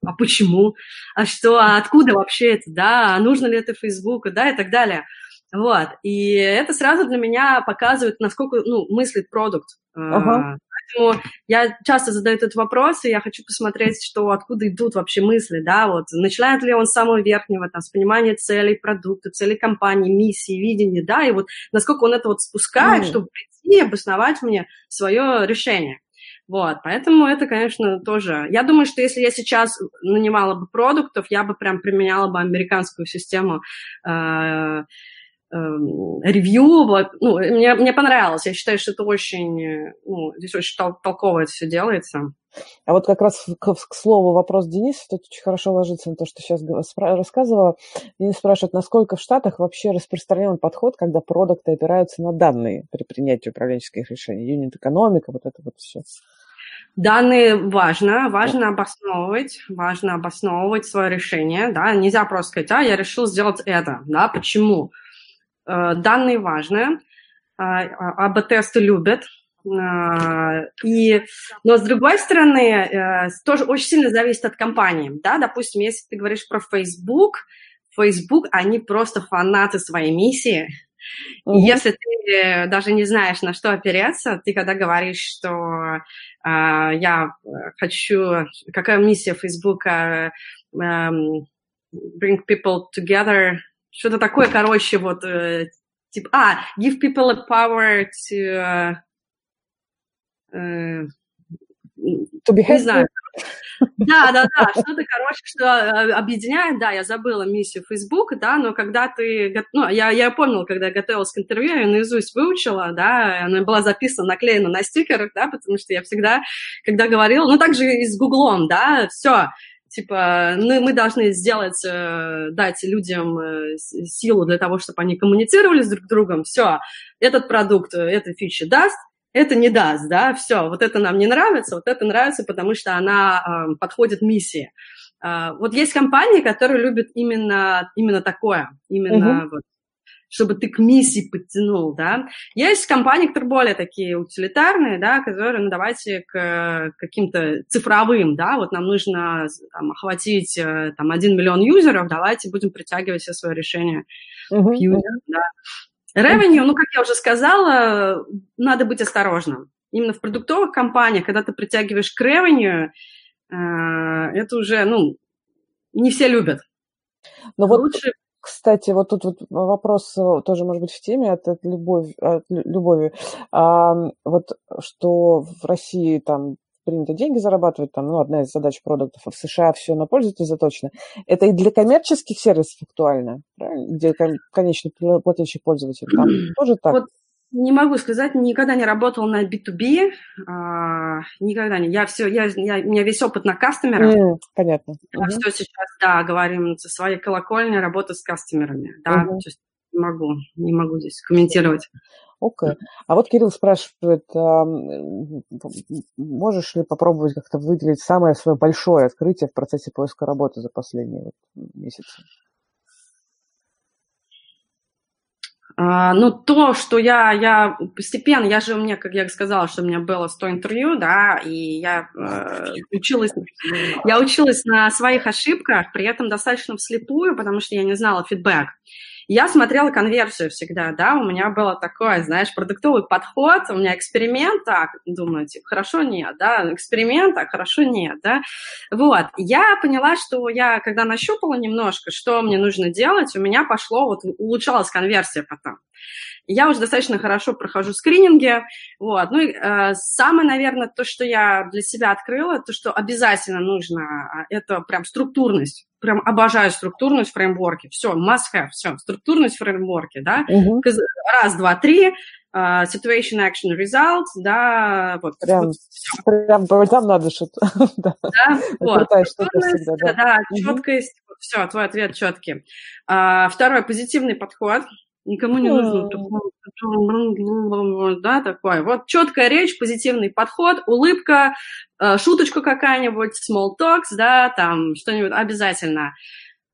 А почему? А что? А откуда вообще это? Да? А нужно ли это Facebook? Да, и так далее. Вот. И это сразу для меня показывает, насколько ну, мыслит продукт. Uh-huh. Поэтому я часто задаю этот вопрос, и я хочу посмотреть, что, откуда идут вообще мысли, да, вот, начинает ли он с самого верхнего, там, с понимания целей продукта, целей компании, миссии, видения, да, и вот насколько он это вот спускает, mm. чтобы прийти и обосновать мне свое решение. Вот, поэтому это, конечно, тоже... Я думаю, что если я сейчас нанимала бы продуктов, я бы прям применяла бы американскую систему э, ревью, ну, мне, мне понравилось, я считаю, что это очень, ну, здесь очень тол- толково это все делается. А вот как раз к, к слову вопрос Дениса, тут очень хорошо ложится на то, что сейчас рассказывала. Денис спрашивает, насколько в Штатах вообще распространен подход, когда продукты опираются на данные при принятии управленческих решений, юнит-экономика, вот это вот все. Данные важно, важно обосновывать, важно обосновывать свое решение, да, нельзя просто сказать, а, я решил сделать это, да, почему? Э, данные важны, АБ-тесты любят, э, и, но с другой стороны, э, тоже очень сильно зависит от компании. Да? Допустим, если ты говоришь про Facebook, Facebook, они просто фанаты своей миссии. Mm-hmm. Если ты даже не знаешь, на что опереться, ты когда говоришь, что э, я хочу, какая миссия Facebook, э, э, bring people together, что-то такое, короче, вот, э, типа, а, give people a power to... Э, to be не знаю. Да, да, да, что-то, короче, что э, объединяет, да, я забыла миссию Facebook, да, но когда ты, ну, я, я помнила, когда я готовилась к интервью, я наизусть выучила, да, она была записана, наклеена на стикерах, да, потому что я всегда, когда говорила, ну, также и с Гуглом, да, все, типа, ну, мы должны сделать, э, дать людям э, силу для того, чтобы они коммуницировали с друг другом, все, этот продукт, э, эта фича даст, это не даст, да, все, вот это нам не нравится, вот это нравится, потому что она э, подходит миссии. Э, вот есть компании, которые любят именно, именно такое, именно uh-huh. вот, чтобы ты к миссии подтянул, да. Есть компании, которые более такие утилитарные, да, которые, ну, давайте к каким-то цифровым, да, вот нам нужно там, охватить э, там один миллион юзеров, давайте будем притягивать все свои решения uh-huh. к юзерам, да. Revenue, ну, как я уже сказала, надо быть осторожным. Именно в продуктовых компаниях, когда ты притягиваешь к revenue, э, это уже, ну, не все любят. Но вот лучше кстати, вот тут вот вопрос э, тоже может быть в теме от, от, любовь, от любови. А, вот что в России там принято деньги зарабатывать, там, ну, одна из задач продуктов, а в США все на пользователя заточено. Это и для коммерческих сервисов актуально, правильно? где конечный платящий пользователь. Там тоже так. Вот не могу сказать, никогда не работала на B2B, а, никогда не. Я все, я, я, у меня весь опыт на кастомерах. Mm, понятно. Я uh-huh. все сейчас, да, говорим со своей колокольни, работа с кастомерами, да. Uh-huh. То есть не могу, не могу здесь комментировать. Окей. Okay. А вот Кирилл спрашивает, а, можешь ли попробовать как-то выделить самое свое большое открытие в процессе поиска работы за последние вот месяцы? А, ну, то, что я, я постепенно, я же у меня, как я сказала, что у меня было 100 интервью, да, и я э, училась, я училась на своих ошибках, при этом достаточно вслепую, потому что я не знала фидбэк. Я смотрела конверсию всегда, да, у меня было такое, знаешь, продуктовый подход, у меня эксперимент, так, думаю, типа, хорошо, нет, да, эксперимент, а хорошо, нет, да. Вот, я поняла, что я, когда нащупала немножко, что мне нужно делать, у меня пошло, вот, улучшалась конверсия потом. Я уже достаточно хорошо прохожу скрининги. Вот. Ну и э, самое, наверное, то, что я для себя открыла, то, что обязательно нужно, а, это прям структурность. Прям обожаю структурность фреймворки. Все, must have, все, структурность фреймворки, да. Угу. Раз, два, три, Uh, situation, action, result, да, вот. Прям, вот прям надо что-то. <laughs> да, да вот. Всегда, да, да четкость, угу. все, твой ответ четкий. Uh, второй, позитивный подход, Никому не нужно да, такое. Вот четкая речь, позитивный подход, улыбка, э, шуточка какая-нибудь, small talks, да, там что-нибудь обязательно.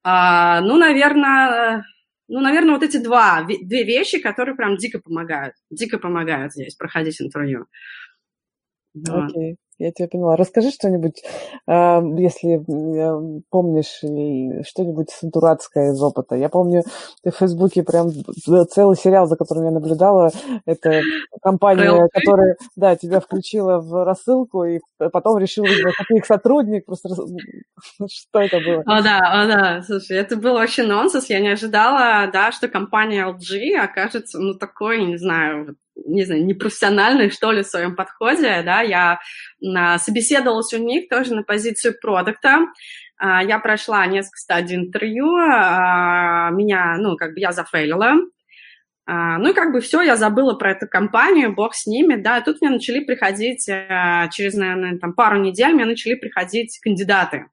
А, ну, наверное, ну, наверное, вот эти два, две вещи, которые прям дико помогают, дико помогают здесь проходить интервью. Okay. Я тебя поняла. Расскажи что-нибудь, а, если помнишь что-нибудь дурацкое из опыта. Я помню, ты в Фейсбуке прям целый сериал, за которым я наблюдала. Это компания, которая, да, тебя включила в рассылку и потом решила, что ты их сотрудник. Просто что это было? О, да, о, да. Слушай, это был вообще нонсенс. Я не ожидала, да, что компания LG окажется, ну, такой, не знаю, не знаю, непрофессиональной, что ли, в своем подходе, да, я а, собеседовалась у них тоже на позицию продукта, а, я прошла несколько стадий интервью, а, меня, ну, как бы я зафейлила, ну и как бы все, я забыла про эту компанию, бог с ними, да, и тут мне начали приходить, через, наверное, там пару недель мне начали приходить кандидаты.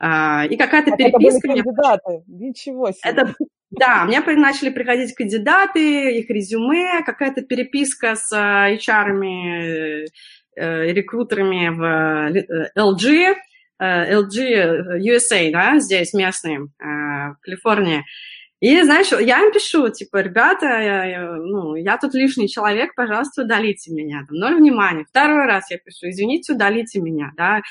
И какая-то переписка... Это были кандидаты, ничего себе. Это, да, мне начали приходить кандидаты, их резюме, какая-то переписка с HR-ами, э, рекрутерами в LG, э, LG USA, да, здесь местные, э, в Калифорнии. И, знаешь, я им пишу, типа, ребята, я, ну, я тут лишний человек, пожалуйста, удалите меня. Там, ноль внимания. Второй раз я пишу, извините, удалите меня, да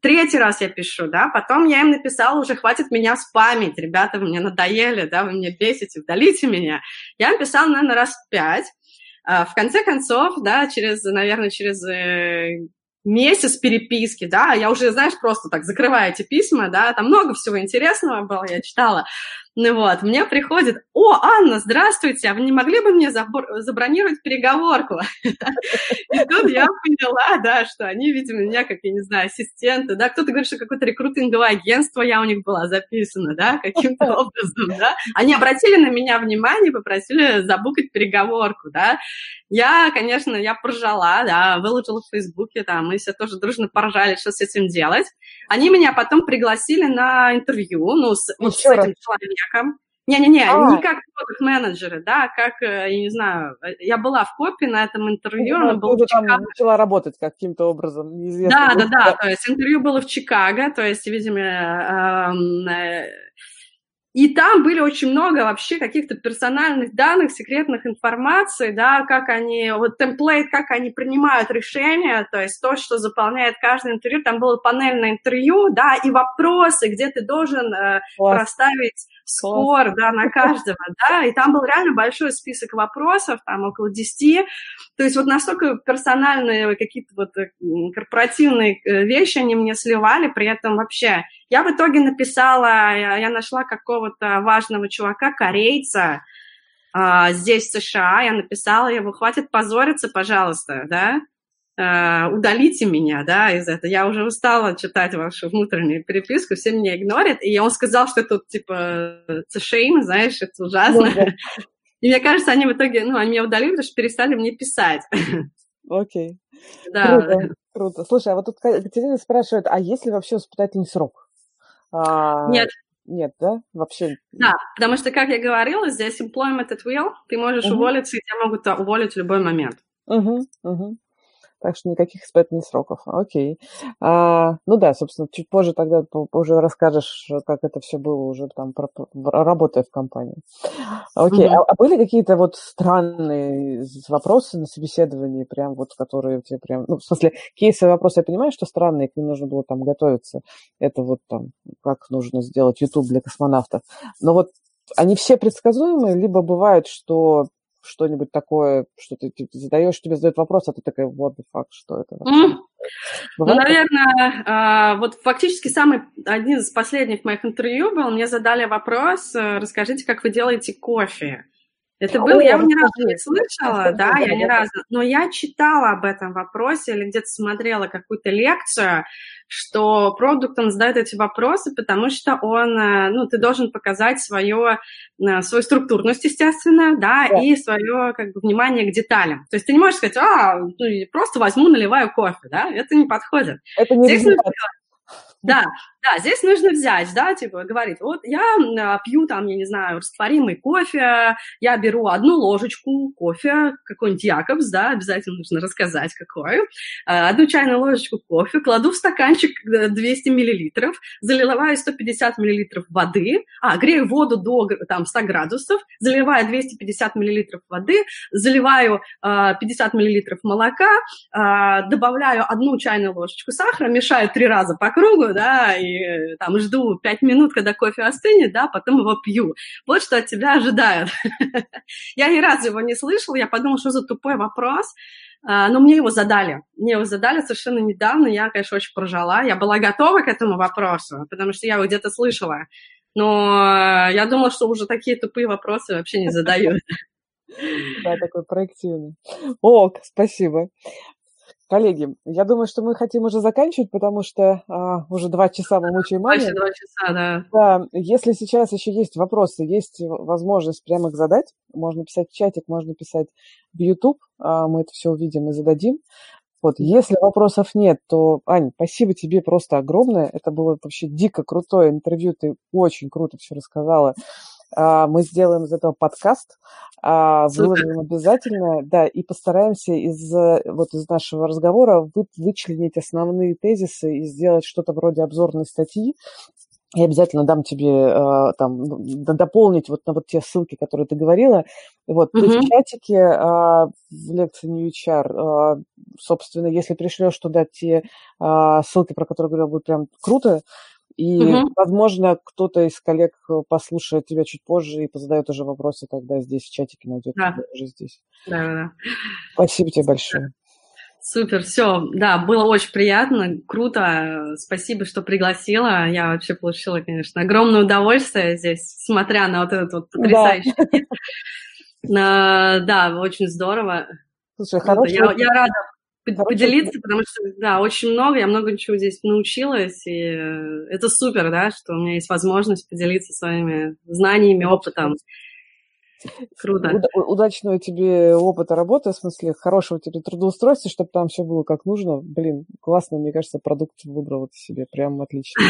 третий раз я пишу, да, потом я им написала, уже хватит меня спамить, ребята, вы мне надоели, да, вы меня бесите, удалите меня. Я написала, наверное, раз пять. А, в конце концов, да, через, наверное, через э, месяц переписки, да, я уже, знаешь, просто так закрываю эти письма, да, там много всего интересного было, я читала, ну вот, мне приходит, о, Анна, здравствуйте, а вы не могли бы мне забронировать переговорку? <laughs> И тут я поняла, да, что они, видимо, меня, как, я не знаю, ассистенты, да, кто-то говорит, что какое-то рекрутинговое агентство я у них была записана, да, каким-то <laughs> образом, да. Они обратили на меня внимание, попросили забукать переговорку, да. Я, конечно, я поржала, да, выложила в Фейсбуке, там, мы все тоже дружно поржали, что с этим делать. Они меня потом пригласили на интервью, ну, с, вот с этим человеком. Не-не-не, а. не как продукт-менеджеры, да, как, э, я не знаю, я была в копе на этом интервью, ну, она была в Чикаго. начала работать каким-то образом, неизвестно. Да, да, да, то есть интервью было в Чикаго, то есть, видимо, эм, э, и там были очень много вообще каких-то персональных данных, секретных информаций, да, как они, вот темплейт, как они принимают решения, то есть то, что заполняет каждое интервью, там было панельное интервью, да, и вопросы, где ты должен э, проставить скор, да, на каждого, да, и там был реально большой список вопросов, там около 10, то есть вот настолько персональные какие-то вот э, корпоративные э, вещи они мне сливали, при этом вообще. Я в итоге написала, я нашла какого-то важного чувака, корейца, а, здесь, в США, я написала ему, хватит позориться, пожалуйста, да, удалите меня, да, из этого. Я уже устала читать вашу внутреннюю переписку, все меня игнорят. И он сказал, что тут, типа, it's shame, знаешь, это ужасно. Да. <laughs> И мне кажется, они в итоге, ну, они меня удалили, потому что перестали мне писать. <laughs> Окей. Okay. Да. Круто, круто. Слушай, а вот тут Катерина спрашивает, а есть ли вообще испытательный срок? А... Нет, нет, да? Вообще? Да, потому что, как я говорила, здесь employment at will, ты можешь угу. уволиться, и тебя могут уволить в любой момент. Угу, угу так что никаких испытательных сроков. Окей. А, ну да, собственно, чуть позже тогда уже расскажешь, как это все было уже там, работая в компании. Окей. Mm-hmm. А, а были какие-то вот странные вопросы на собеседовании, прям вот, которые тебе прям, ну, в смысле, кейсовые вопросы, я понимаю, что странные, к ним нужно было там готовиться. Это вот там, как нужно сделать YouTube для космонавтов. Но вот они все предсказуемые, либо бывает, что что-нибудь такое, что ты, ты задаешь, тебе задают вопрос, а ты такая, what the fuck, что это? Mm. Ну, наверное, а, вот фактически самый один из последних моих интервью был, мне задали вопрос, э, расскажите, как вы делаете кофе. Это было, я его ни разу не слышала, да, я ни разу, но я читала об этом вопросе или где-то смотрела какую-то лекцию, что продукт, он задает эти вопросы, потому что он, э, ну, ты должен показать свое, э, свою структурность, естественно, да, да, и свое, как бы, внимание к деталям. То есть ты не можешь сказать, а, ну, просто возьму, наливаю кофе, да, это не подходит. Это не Здесь да, да, здесь нужно взять, да, типа, говорить, вот я а, пью там, я не знаю, растворимый кофе, я беру одну ложечку кофе, какой-нибудь Якобс, да, обязательно нужно рассказать, какой, а, одну чайную ложечку кофе, кладу в стаканчик 200 миллилитров, заливаю 150 миллилитров воды, а, грею воду до там 100 градусов, заливаю 250 миллилитров воды, заливаю 50 миллилитров молока, добавляю одну чайную ложечку сахара, мешаю три раза по кругу, да, и там жду пять минут, когда кофе остынет, да, потом его пью. Вот что от тебя ожидают. <laughs> я ни разу его не слышала, я подумала, что за тупой вопрос, а, но мне его задали. Мне его задали совершенно недавно, я, конечно, очень прожала. Я была готова к этому вопросу, потому что я его где-то слышала. Но я думала, что уже такие тупые вопросы вообще не задают. <laughs> Да, такой проективный. Ок, спасибо. Коллеги, я думаю, что мы хотим уже заканчивать, потому что а, уже два часа мы мучаем Мани. два часа, да. Да, если сейчас еще есть вопросы, есть возможность прямо их задать, можно писать в чатик, можно писать в YouTube, а, мы это все увидим и зададим. Вот, если вопросов нет, то, Ань, спасибо тебе просто огромное. Это было вообще дико крутое интервью, ты очень круто все рассказала. А, мы сделаем из этого подкаст, а, выложим обязательно, да, и постараемся из, вот из нашего разговора вы, вычленить основные тезисы и сделать что-то вроде обзорной статьи, я обязательно дам тебе э, там дополнить вот на вот те ссылки, которые ты говорила. Вот uh-huh. ты в чатике э, в лекции New HR, э, собственно, если пришлешь туда те э, ссылки, про которые говорила, будет прям круто. И, угу. возможно, кто-то из коллег э, послушает тебя чуть позже и позадает уже вопросы тогда здесь в чатике найдет да. уже здесь. Да, да. Спасибо тебе большое. Супер, все, да, было очень приятно, круто, спасибо, что пригласила, я вообще получила, конечно, огромное удовольствие здесь, смотря на вот этот вот потрясающий да. <laughs> да, очень здорово. Слушай, хорошо. Я, я рада поделиться, потому что, да, очень много, я много чего здесь научилась, и э, это супер, да, что у меня есть возможность поделиться своими знаниями, опытом. Круто. Удачного тебе опыта работы, в смысле, хорошего тебе трудоустройства, чтобы там все было как нужно. Блин, классно, мне кажется, продукт выбрал вот себе, прям отлично.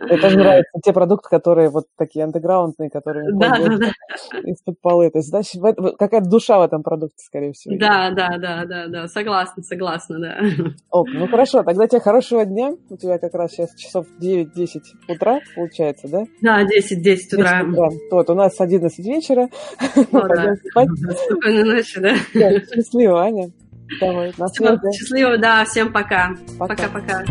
Мне тоже нравятся те продукты, которые вот такие андеграундные, которые <laughs> <laughs> из-под полы. То есть, значит, какая-то душа в этом продукте, скорее всего. Да, да, да, да, да, согласна, согласна, да. Ок, ну хорошо, тогда тебе хорошего дня. У тебя как раз сейчас часов 9-10 утра, получается, да? Да, 10-10 утра. Вот, у нас 11 вечера. <laughs> Пойдем спать. <laughs> Спокойной ночи, да? Счастливо, Аня. Давай, на Счастливо, да, всем пока. Пока-пока.